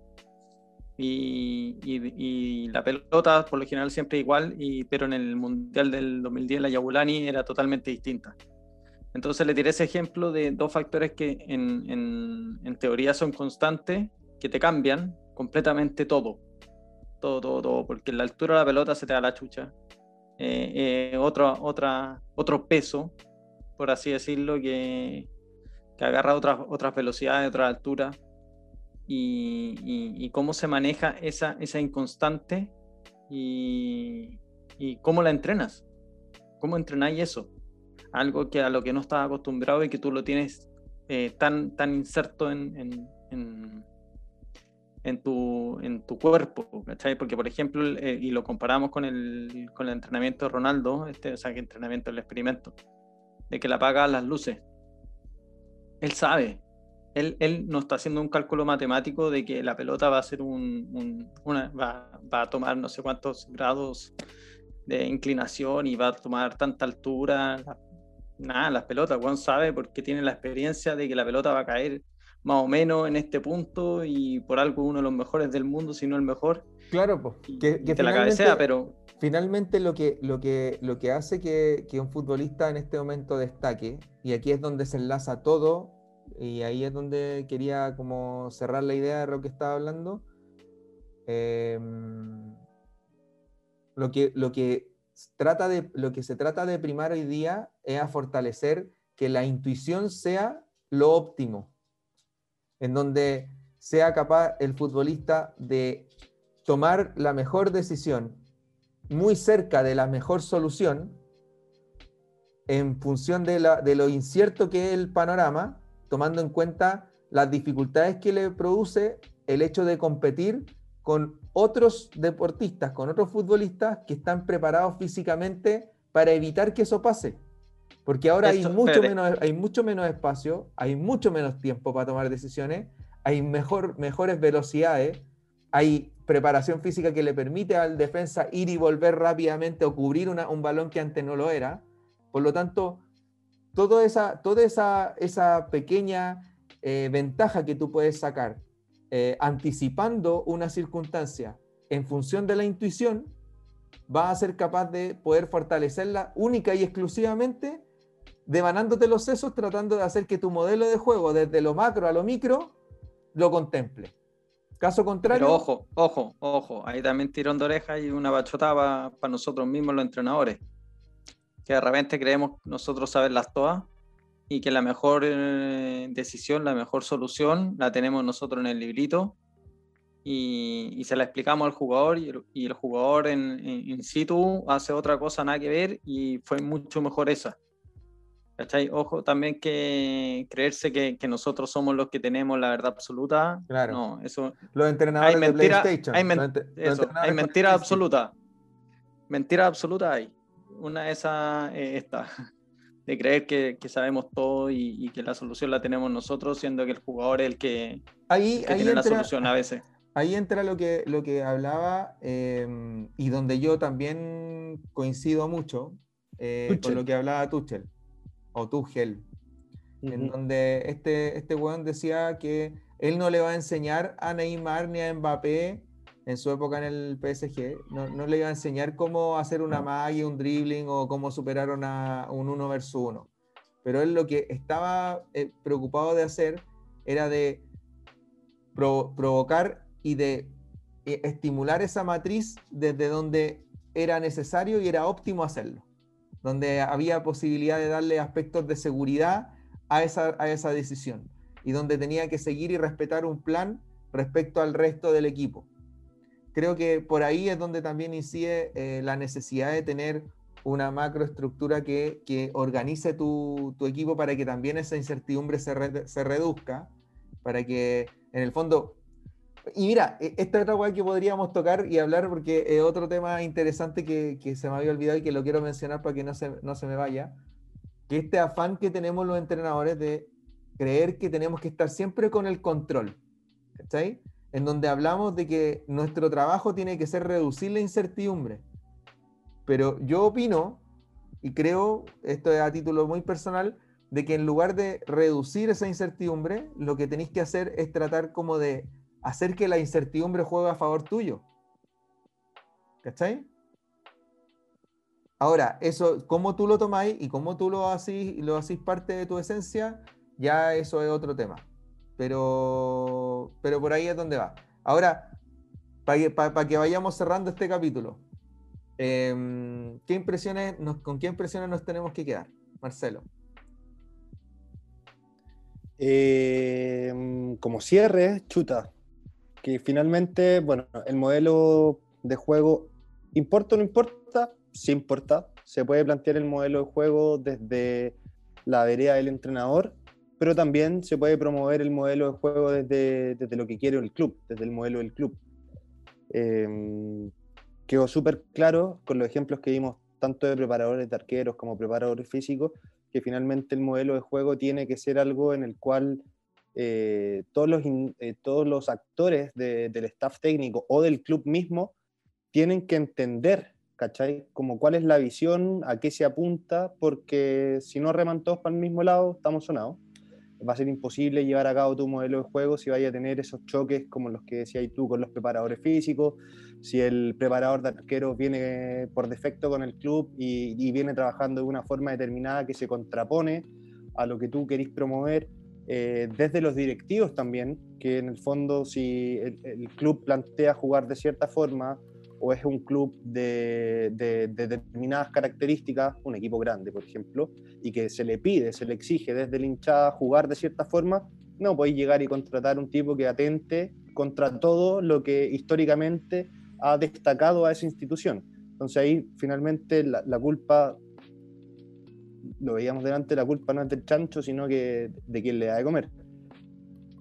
Y, la pelota por lo general siempre igual, y, pero en el Mundial del 2010 la Yabulani era totalmente distinta. Entonces le tiré ese ejemplo de dos factores que en, teoría son constantes, que te cambian completamente todo. Todo, todo, todo, porque la altura de la pelota se te da la chucha, eh, eh, otra, otro peso, por así decirlo, que, que agarra otras, otras velocidades, otras alturas, y, cómo se maneja esa, esa inconstante y, cómo la entrenas, cómo entrenáis eso, algo que a lo que no estás acostumbrado y que tú lo tienes eh, tan, tan inserto en tu, en tu cuerpo, ¿cachai? Porque, por ejemplo, eh, y lo comparamos con el, con el entrenamiento de Ronaldo, este, o sea, que entrenamiento del experimento, de que le apaga las luces. Él sabe, él, él, no está haciendo un cálculo matemático de que la pelota va a ser un, una, va, va, a tomar no sé cuántos grados de inclinación y va a tomar tanta altura. Nada, las pelotas, Juan sabe porque tiene la experiencia de que la pelota va a caer más o menos en este punto y por algo uno de los mejores del mundo, si no el mejor. Claro, pues. Que, te la cabecea, pero. Finalmente, lo que, lo que, lo que hace que, que, un futbolista en este momento destaque, y aquí es donde se enlaza todo, y ahí es donde quería como cerrar la idea de lo que estaba hablando. Em, lo, que, lo, que trata de, lo que se trata de primar hoy día es a fortalecer que la intuición sea lo óptimo en donde sea capaz el futbolista de tomar la mejor decisión muy cerca de la mejor solución en función de, lo incierto que es el panorama, tomando en cuenta las dificultades que le produce el hecho de competir con otros deportistas, con otros futbolistas que están preparados físicamente para evitar que eso pase. Porque ahora hay, mucho menos, hay mucho menos espacio, hay mucho menos tiempo para tomar decisiones, hay mejor, mejores velocidades, hay preparación física que le permite al defensa ir y volver rápidamente o cubrir un balón que antes no lo era. Por lo tanto, toda esa, toda esa, esa pequeña eh, ventaja que tú puedes sacar eh, anticipando una circunstancia en función de la intuición, va a ser capaz de poder fortalecerla única y exclusivamente devanándote los sesos, tratando de hacer que tu modelo de juego, desde lo macro a lo micro, lo contemple. Caso contrario. Pero ojo, ojo, ojo, ahí también tirón de oreja y una bachotada para nosotros mismos, los entrenadores. Que de repente creemos nosotros saberlas todas y que la mejor eh, decisión, la mejor solución la tenemos nosotros en el librito y, se la explicamos al jugador y el, jugador en, in situ hace otra cosa nada que ver y fue mucho mejor esa. ¿Cachai? Ojo también que creerse que, que, nosotros somos los que tenemos la verdad absoluta. Claro. No, eso. Los entrenadores hay mentira, de PlayStation. Hay, eso, hay mentira absoluta. Mentira absoluta hay. Una de esas es esta. <laughs> De creer que, que sabemos todo y, y, que la solución la tenemos nosotros, siendo que el jugador es el que, ahí, el que tiene la solución a veces. <laughs> Ahí entra lo que, lo que hablaba eh, y donde yo también coincido mucho eh, con lo que hablaba Tuchel o Tuchel, en donde este, este weón decía que él no le va a enseñar a Neymar ni a Mbappé en su época en el PSG, no, no le iba a enseñar cómo hacer una magia, un dribbling o cómo superar una, un uno versus uno. Pero él lo que estaba eh, preocupado de hacer era de provocar y de eh, estimular esa matriz desde donde era necesario y era óptimo hacerlo donde había posibilidad de darle aspectos de seguridad a esa, a esa decisión y donde tenía que seguir y respetar un plan respecto al resto del equipo. Creo que por ahí es donde también incide eh, la necesidad de tener una macroestructura que, que organice tu, tu, equipo para que también esa incertidumbre se, se reduzca, para que en el fondo y mira, e, esta es otra cosa que podríamos tocar y hablar porque es otro tema interesante que, se me había olvidado y que lo quiero mencionar para que no se, no se me vaya. Que este afán que tenemos los entrenadores de creer que tenemos que estar siempre con el control. ¿Cachai? En donde hablamos de que nuestro trabajo tiene que ser reducir la incertidumbre. Pero yo opino, y creo, esto es a título muy personal, de que en lugar de reducir esa incertidumbre, lo que tenéis que hacer es tratar como de hacer que la incertidumbre juegue a favor tuyo. ¿Cachai? Ahora, eso, cómo tú lo tomáis y cómo tú lo haces, lo haces parte de tu esencia, ya eso es otro tema. Pero, pero por ahí es donde va. Ahora, para que, vayamos cerrando este capítulo, em, ¿qué impresiones ¿con qué impresiones nos tenemos que quedar, Marcelo? Em, como cierre, chuta que finalmente, bueno, el modelo de juego, ¿importa o no importa? Sí importa. Se puede plantear el modelo de juego desde la vereda del entrenador, pero también se puede promover el modelo de juego desde, desde lo que quiere el club, desde el modelo del club. Em, quedó súper claro con los ejemplos que vimos tanto de preparadores de arqueros como preparadores físicos, que finalmente el modelo de juego tiene que ser algo en el cual eh, todos, los eh, todos los actores del staff técnico o del club mismo tienen que entender, ¿cachai? Como cuál es la visión, a qué se apunta, porque si no reman todos para el mismo lado, estamos sonados. Va a ser imposible llevar a cabo tu modelo de juego si vaya a tener esos choques como los que decías tú con los preparadores físicos, si el preparador de arqueros viene por defecto con el club y, viene trabajando de una forma determinada que se contrapone a lo que tú querís promover, eh, desde los directivos también, que en el fondo si el, club plantea jugar de cierta forma o es un club de, determinadas características, un equipo grande, por ejemplo, y que se le pide, se le exige desde el hinchada jugar de cierta forma, no podéis llegar y contratar un tipo que atente contra todo lo que históricamente ha destacado a esa institución. Entonces ahí finalmente la, culpa, lo veíamos delante, la culpa no es del chancho, sino que de quien le da de comer.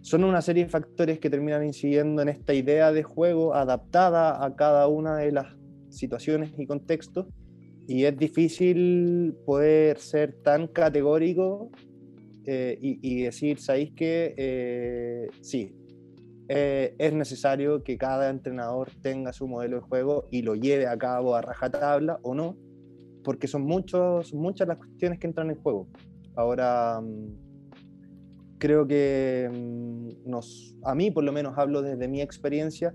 Son una serie de factores que terminan incidiendo en esta idea de juego adaptada a cada una de las situaciones y contextos y es difícil poder ser tan categórico eh, y, decir, ¿sabéis que eh, sí, eh, es necesario que cada entrenador tenga su modelo de juego y lo lleve a cabo a rajatabla o no, porque son, muchos, muchas las cuestiones que entran en juego. Ahora, mm, creo que mm, nos, a mí por lo menos hablo desde mi experiencia,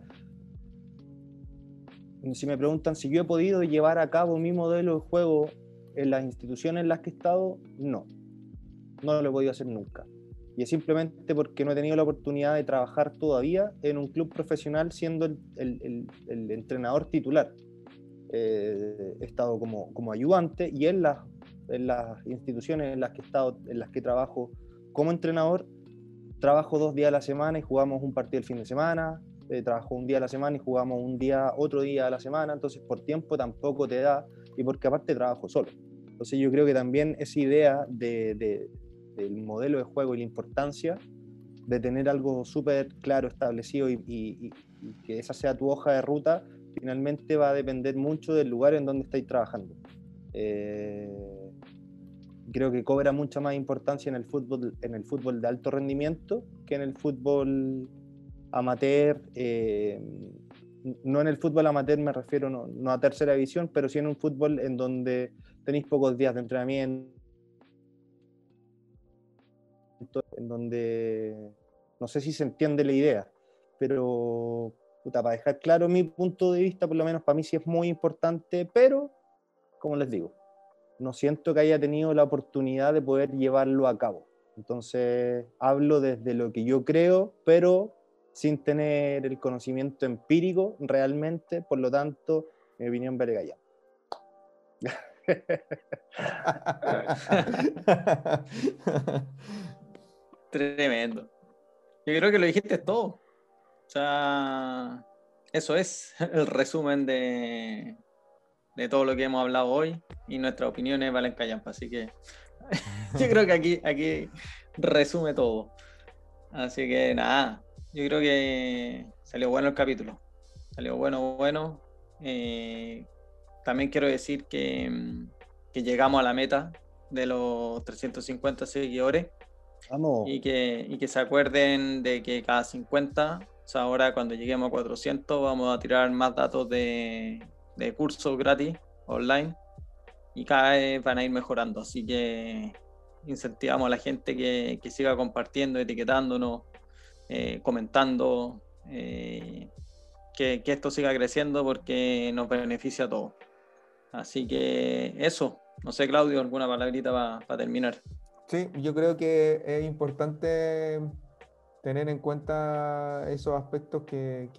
si me preguntan si yo he podido llevar a cabo mi modelo de juego en las instituciones en las que he estado, no, no lo he podido hacer nunca y es simplemente porque no he tenido la oportunidad de trabajar todavía en un club profesional siendo el, entrenador titular. Eh, he estado como, como ayudante y en las, en las instituciones en las que he estado, en las que trabajo como entrenador, trabajo dos días a la semana y jugamos un partido el fin de semana, eh, trabajo un día a la semana y jugamos un día, otro día a la semana, entonces por tiempo tampoco te da y porque aparte trabajo solo. Entonces yo creo que también esa idea de el modelo de juego y la importancia de tener algo súper claro, establecido y, que esa sea tu hoja de ruta, finalmente va a depender mucho del lugar en donde estáis trabajando. Eh, creo que cobra mucha más importancia en el fútbol, en el fútbol de alto rendimiento que en el fútbol amateur. Eh, no en el fútbol amateur me refiero no, no, a tercera división, pero sí en un fútbol en donde tenéis pocos días de entrenamiento en donde no sé si se entiende la idea, pero para dejar claro mi punto de vista, por lo menos para mí sí es muy importante, pero como les digo, no siento que haya tenido la oportunidad de poder llevarlo a cabo. Entonces hablo desde lo que yo creo, pero sin tener el conocimiento empírico realmente, por lo tanto, mi opinión vale allá. <laughs> Tremendo. Yo creo que lo dijiste todo. Sea, eso es <laughs> el resumen de, de todo lo que hemos hablado hoy y nuestras opiniones valen callampa. Así que <laughs> yo creo que aquí, aquí resume todo. Así que nada, yo creo que salió bueno el capítulo. Salió bueno, bueno. Eh, también quiero decir que, que llegamos a la meta de los 350 seguidores. Y que, y que se acuerden de que cada 50, o sea, ahora cuando lleguemos a 400, vamos a tirar más datos de, de cursos gratis online y cada vez van a ir mejorando. Así que incentivamos a la gente que, que siga compartiendo, etiquetándonos, eh, comentando, eh, que, que, esto siga creciendo porque nos beneficia a todos. Así que eso, no sé Claudio, alguna palabrita para terminar. Sí, yo creo que es importante tener en cuenta esos aspectos que,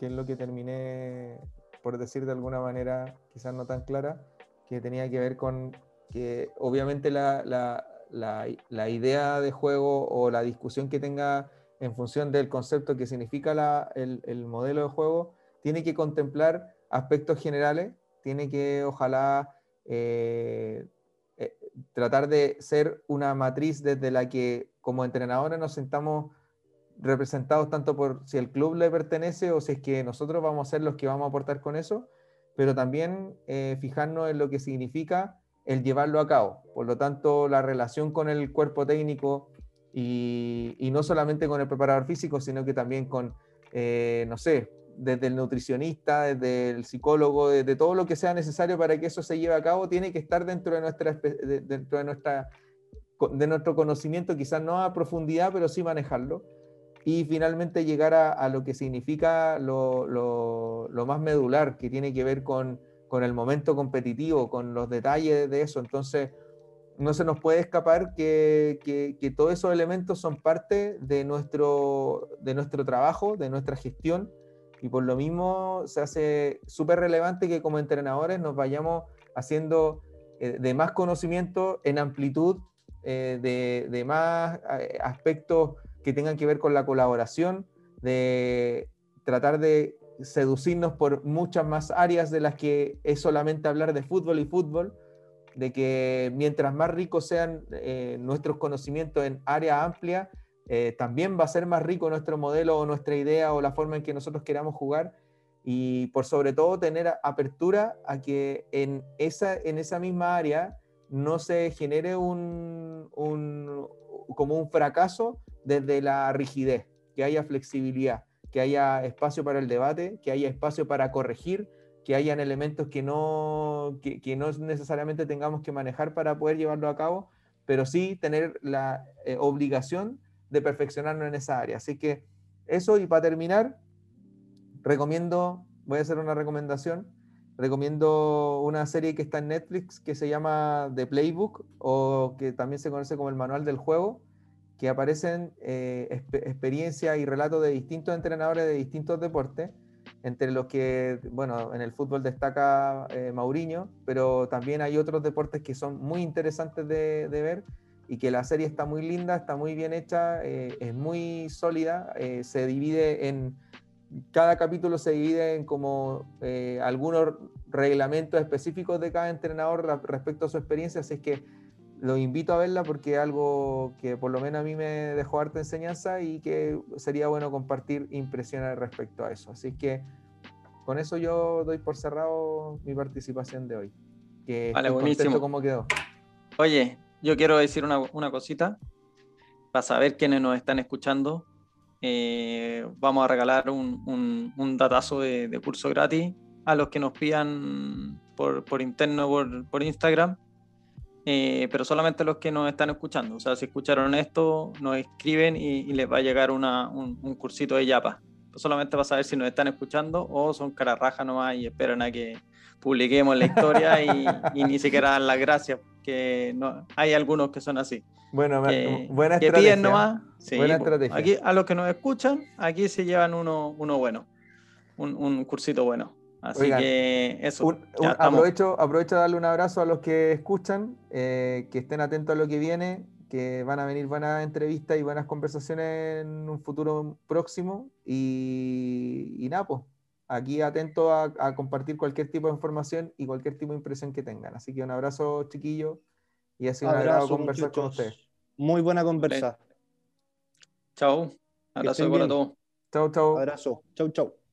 es lo que terminé por decir de alguna manera, quizás no tan clara, que tenía que ver con que obviamente la, la, la, idea de juego o la discusión que tenga en función del concepto que significa la, el, el, modelo de juego, tiene que contemplar aspectos generales, tiene que ojalá eh, tratar de ser una matriz desde la que como entrenadores nos sentamos representados tanto por si el club le pertenece o si es que nosotros vamos a ser los que vamos a aportar con eso, pero también eh, fijarnos en lo que significa el llevarlo a cabo. Por lo tanto, la relación con el cuerpo técnico y, no solamente con el preparador físico, sino que también con, eh, no sé, desde el nutricionista, desde el psicólogo, desde todo lo que sea necesario para que eso se lleve a cabo, tiene que estar dentro de, nuestra, dentro de, nuestra, de nuestro conocimiento, quizás no a profundidad, pero sí manejarlo. Y finalmente llegar a, lo que significa lo, lo, más medular, que tiene que ver con, con el momento competitivo, con los detalles de eso. Entonces, no se nos puede escapar que, que, que, todos esos elementos son parte de nuestro, de nuestro trabajo, de nuestra gestión, y por lo mismo se hace súper relevante que como entrenadores nos vayamos haciendo eh, de más conocimiento en amplitud, eh, de, de, más eh, aspectos que tengan que ver con la colaboración, de tratar de seducirnos por muchas más áreas de las que es solamente hablar de fútbol y fútbol, de que mientras más ricos sean nuestros conocimientos en área amplia, eh, también va a ser más rico nuestro modelo o nuestra idea o la forma en que nosotros queramos jugar. Y por sobre todo tener apertura a que en esa, en esa misma área no se genere un, un, como un fracaso desde la rigidez, que haya flexibilidad, que haya espacio para el debate, que haya espacio para corregir, que hayan elementos que no, que, que no necesariamente tengamos que manejar para poder llevarlo a cabo, pero sí tener la eh, obligación de perfeccionarnos en esa área. Así que eso y para terminar, recomiendo, voy a hacer una recomendación, recomiendo una serie que está en Netflix que se llama The Playbook o que también se conoce como el manual del juego, que aparecen eh, experiencias y relatos de distintos entrenadores de distintos deportes, entre los que, bueno, en el fútbol destaca eh, Mauriño, pero también hay otros deportes que son muy interesantes de, de ver y que la serie está muy linda, está muy bien hecha, eh, es muy sólida, eh, se divide en, cada capítulo se divide en como eh, algunos reglamentos específicos de cada entrenador respecto a su experiencia, así es que lo invito a verla porque es algo que por lo menos a mí me dejó harta enseñanza y que sería bueno compartir impresiones respecto a eso. Así que con eso yo doy por cerrado mi participación de hoy. Que vale, buenísimo. cómo quedó. Oye, yo quiero decir una, una cosita para saber quiénes nos están escuchando. Eh, vamos a regalar un, un, datazo de, curso gratis a los que nos pidan por, por interno, por, por Instagram, eh, pero solamente los que nos están escuchando. O sea, si escucharon esto, nos escriben y, les va a llegar una, un, un, cursito de Yapa. Solamente para saber si nos están escuchando o son cara raja nomás y esperan a que publiquemos la historia y, <laughs> y ni siquiera dan las gracias que no, hay algunos que son así. Bueno, buena que estrategia. nomás. buena estrategia. Aquí, a los que nos escuchan, aquí se llevan uno, uno bueno, un, un cursito bueno. Así que eso. aprovecho, aprovecho a darle un abrazo a los que escuchan, eh, que estén atentos a lo que viene, que van a venir buenas entrevistas y buenas conversaciones en un futuro próximo. Y, y nada, pues, aquí atento a, compartir cualquier tipo de información y cualquier tipo de impresión que tengan. Así que un abrazo, chiquillo, y ha sido un agrado conversar con ustedes. Muy buena conversa. Chao. Abrazo para todos. Chao, chao. Abrazo. Chau, chau.